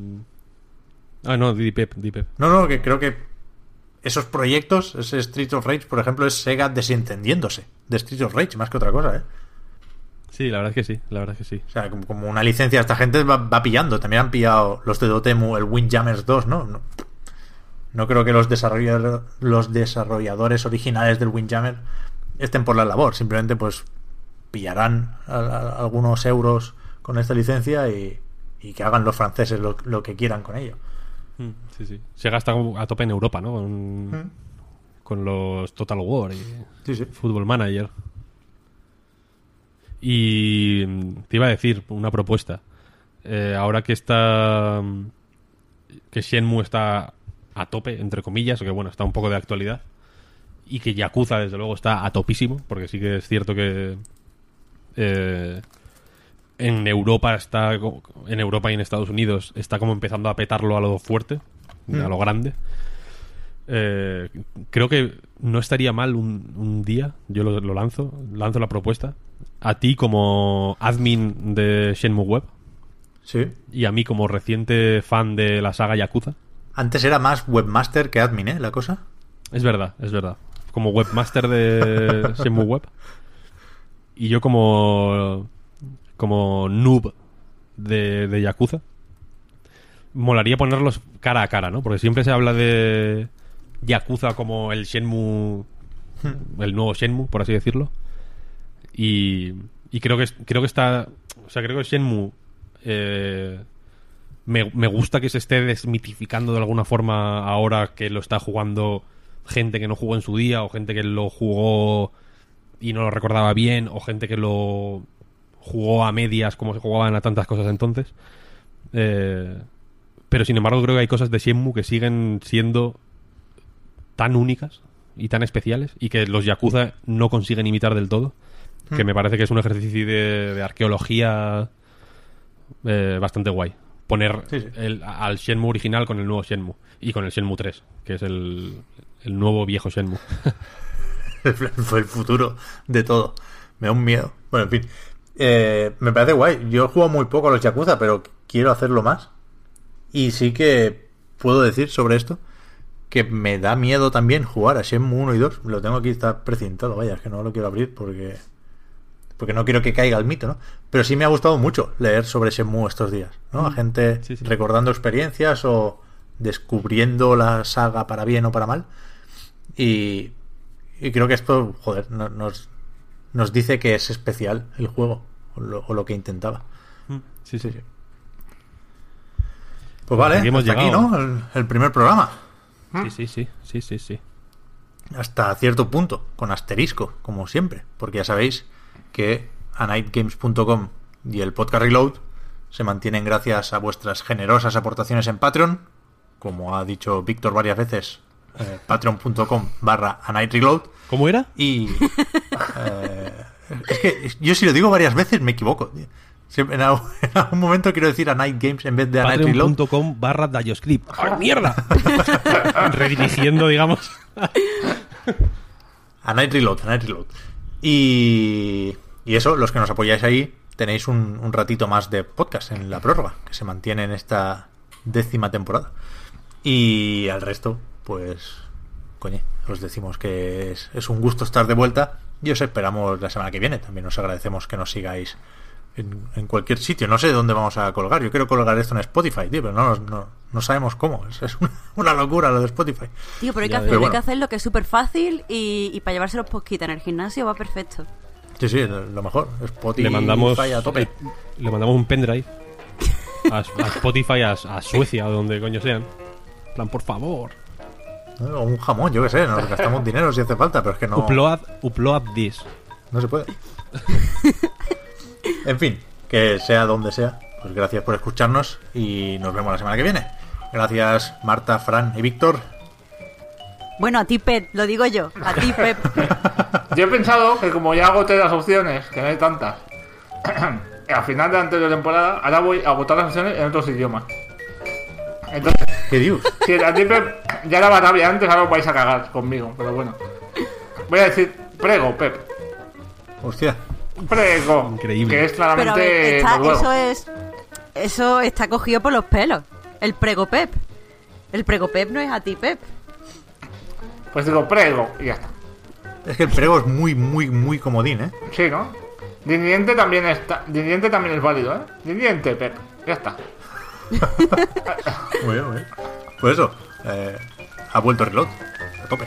Ah, no, di Pep, di Pep. No, no, que creo que esos proyectos, ese Street of Rage, por ejemplo, es Sega desentendiéndose de Street of Rage, más que otra cosa, ¿eh? Sí, la verdad es que sí, la verdad es que sí. O sea, como, como una licencia esta gente va, va pillando. También han pillado los de Dotemu, el Windjammers 2, ¿no? No, no creo que los, desarrollador- los desarrolladores originales del Windjammer estén por la labor. Simplemente, pues, pillarán a- a- algunos euros con esta licencia y, y que hagan los franceses lo, lo que quieran con ello. Mm, Sí, sí. Se gasta a tope en Europa, ¿no? Con, Mm. con los Total War y Sí, sí. Football Manager. Y mm, te iba a decir una propuesta. Eh, ahora que está. mm, que Shenmue está a tope, entre comillas, o que bueno, está un poco de actualidad. Y que Yakuza, desde luego, está a topísimo, porque sí que es cierto que. eh, en Europa está. En Europa y en Estados Unidos está como empezando a petarlo a lo fuerte, a lo grande. Eh, creo que no estaría mal un, un día, yo lo, lo lanzo, lanzo la propuesta, a ti como admin de Shenmue Web Sí. y a mí como reciente fan de la saga Yakuza. Antes era más webmaster que admin, ¿eh? La cosa. Es verdad, es verdad. Como webmaster de Shenmue Web. Y yo como como noob de, de Yakuza. Molaría ponerlos cara a cara, ¿no? Porque siempre se habla de Yakuza como el Shenmue el nuevo Shenmue, por así decirlo. Y, y creo que creo que está, o sea, creo que Shenmue eh, me, me gusta que se esté desmitificando de alguna forma ahora que lo está jugando gente que no jugó en su día o gente que lo jugó y no lo recordaba bien o gente que lo jugó a medias como se jugaban a tantas cosas entonces. Eh, pero sin embargo creo que hay cosas de Shenmue que siguen siendo tan únicas y tan especiales y que los Yakuza no consiguen imitar del todo. Que me parece que es un ejercicio de, de arqueología eh, bastante guay. Poner Sí, sí. el- al Shenmue original con el nuevo Shenmue y con el Shenmue 3, que es el, el nuevo viejo Shenmue. Fue el futuro de todo. Me da un miedo. Bueno, en fin. Eh, me parece guay. Yo he jugado muy poco a los Yakuza, pero quiero hacerlo más. Y sí que puedo decir sobre esto que me da miedo también jugar a Shenmue 1 y 2. Lo tengo aquí, está precintado, vaya, es que no lo quiero abrir porque porque no quiero que caiga el mito, ¿no? Pero sí me ha gustado mucho leer sobre Shenmue estos días, ¿no? A gente Sí, sí. recordando experiencias o descubriendo la saga para bien o para mal. Y, y creo que esto, joder, no- nos, nos dice que es especial el juego, o lo, o lo que intentaba. Sí, sí. Sí, sí. Pues vale, hemos hasta aquí. ¿no? El, el primer programa. Sí, sí, sí, sí, sí, sí. Hasta cierto punto, con asterisco, como siempre. Porque ya sabéis que anightgames.com y el podcast Reload se mantienen gracias a vuestras generosas aportaciones en Patreon. Como ha dicho Víctor varias veces, eh, patreon.com barra anightreload. ¿Cómo era? Y eh, es que yo si lo digo varias veces me equivoco. Siempre- en, algún, en algún momento quiero decir a Night Games en vez de a Night Reload. Patreon.com barra Dayoscript. ¡Ah, mierda! Redirigiendo, digamos. A Night Reload, a Night Reload. Y, y eso, los que nos apoyáis ahí, tenéis un, un ratito más de podcast en la prórroga, que se mantiene en esta décima temporada. Y al resto, pues, coño, os decimos que es, es un gusto estar de vuelta y os esperamos la semana que viene. También os agradecemos que nos sigáis en, en cualquier sitio. No sé dónde vamos a colgar. Yo quiero colgar esto en Spotify, tío, pero no, no, no sabemos cómo. Es, es una, locura lo de Spotify. Tío, pero hay que hacerlo, ves. hay que hacerlo que es súper fácil y, y para llevarse los posquitos en el gimnasio va perfecto. Sí, sí, lo mejor. Spotify Le mandamos, a tope. le mandamos un pendrive a, a Spotify, a, a Suecia o donde coño sean. En plan, por favor. O un jamón, yo qué sé, nos gastamos dinero si hace falta, pero es que no, Upload, upload this. no se puede. en fin, que sea donde sea, pues gracias por escucharnos y nos vemos la semana que viene. Gracias Marta, Fran y Víctor. Bueno, a ti, Pep, lo digo yo. A ti, Pep. Yo he pensado que como ya agoté las opciones, que no hay tantas, al final de la anterior temporada, ahora voy a agotar las opciones en otros idiomas. Entonces, ¿Qué dios? si a ti Pep ya era Batavia antes, ahora os vais a cagar conmigo, pero bueno. Voy a decir prego, Pep. Hostia. Prego. Increíble. Que es Pero claramente ver, está- noruego. eso es. Eso está cogido por los pelos. El prego Pep. El prego Pep no es a ti, Pep. Pues digo prego y ya está. Es que el prego es muy, muy, muy comodín, ¿eh? Sí, ¿no? Diniente también está. Diniente también es válido, ¿eh? Diniente, Pep. Ya está. Muy bien, muy bien. Pues eso, eh, ha vuelto Reload, a tope.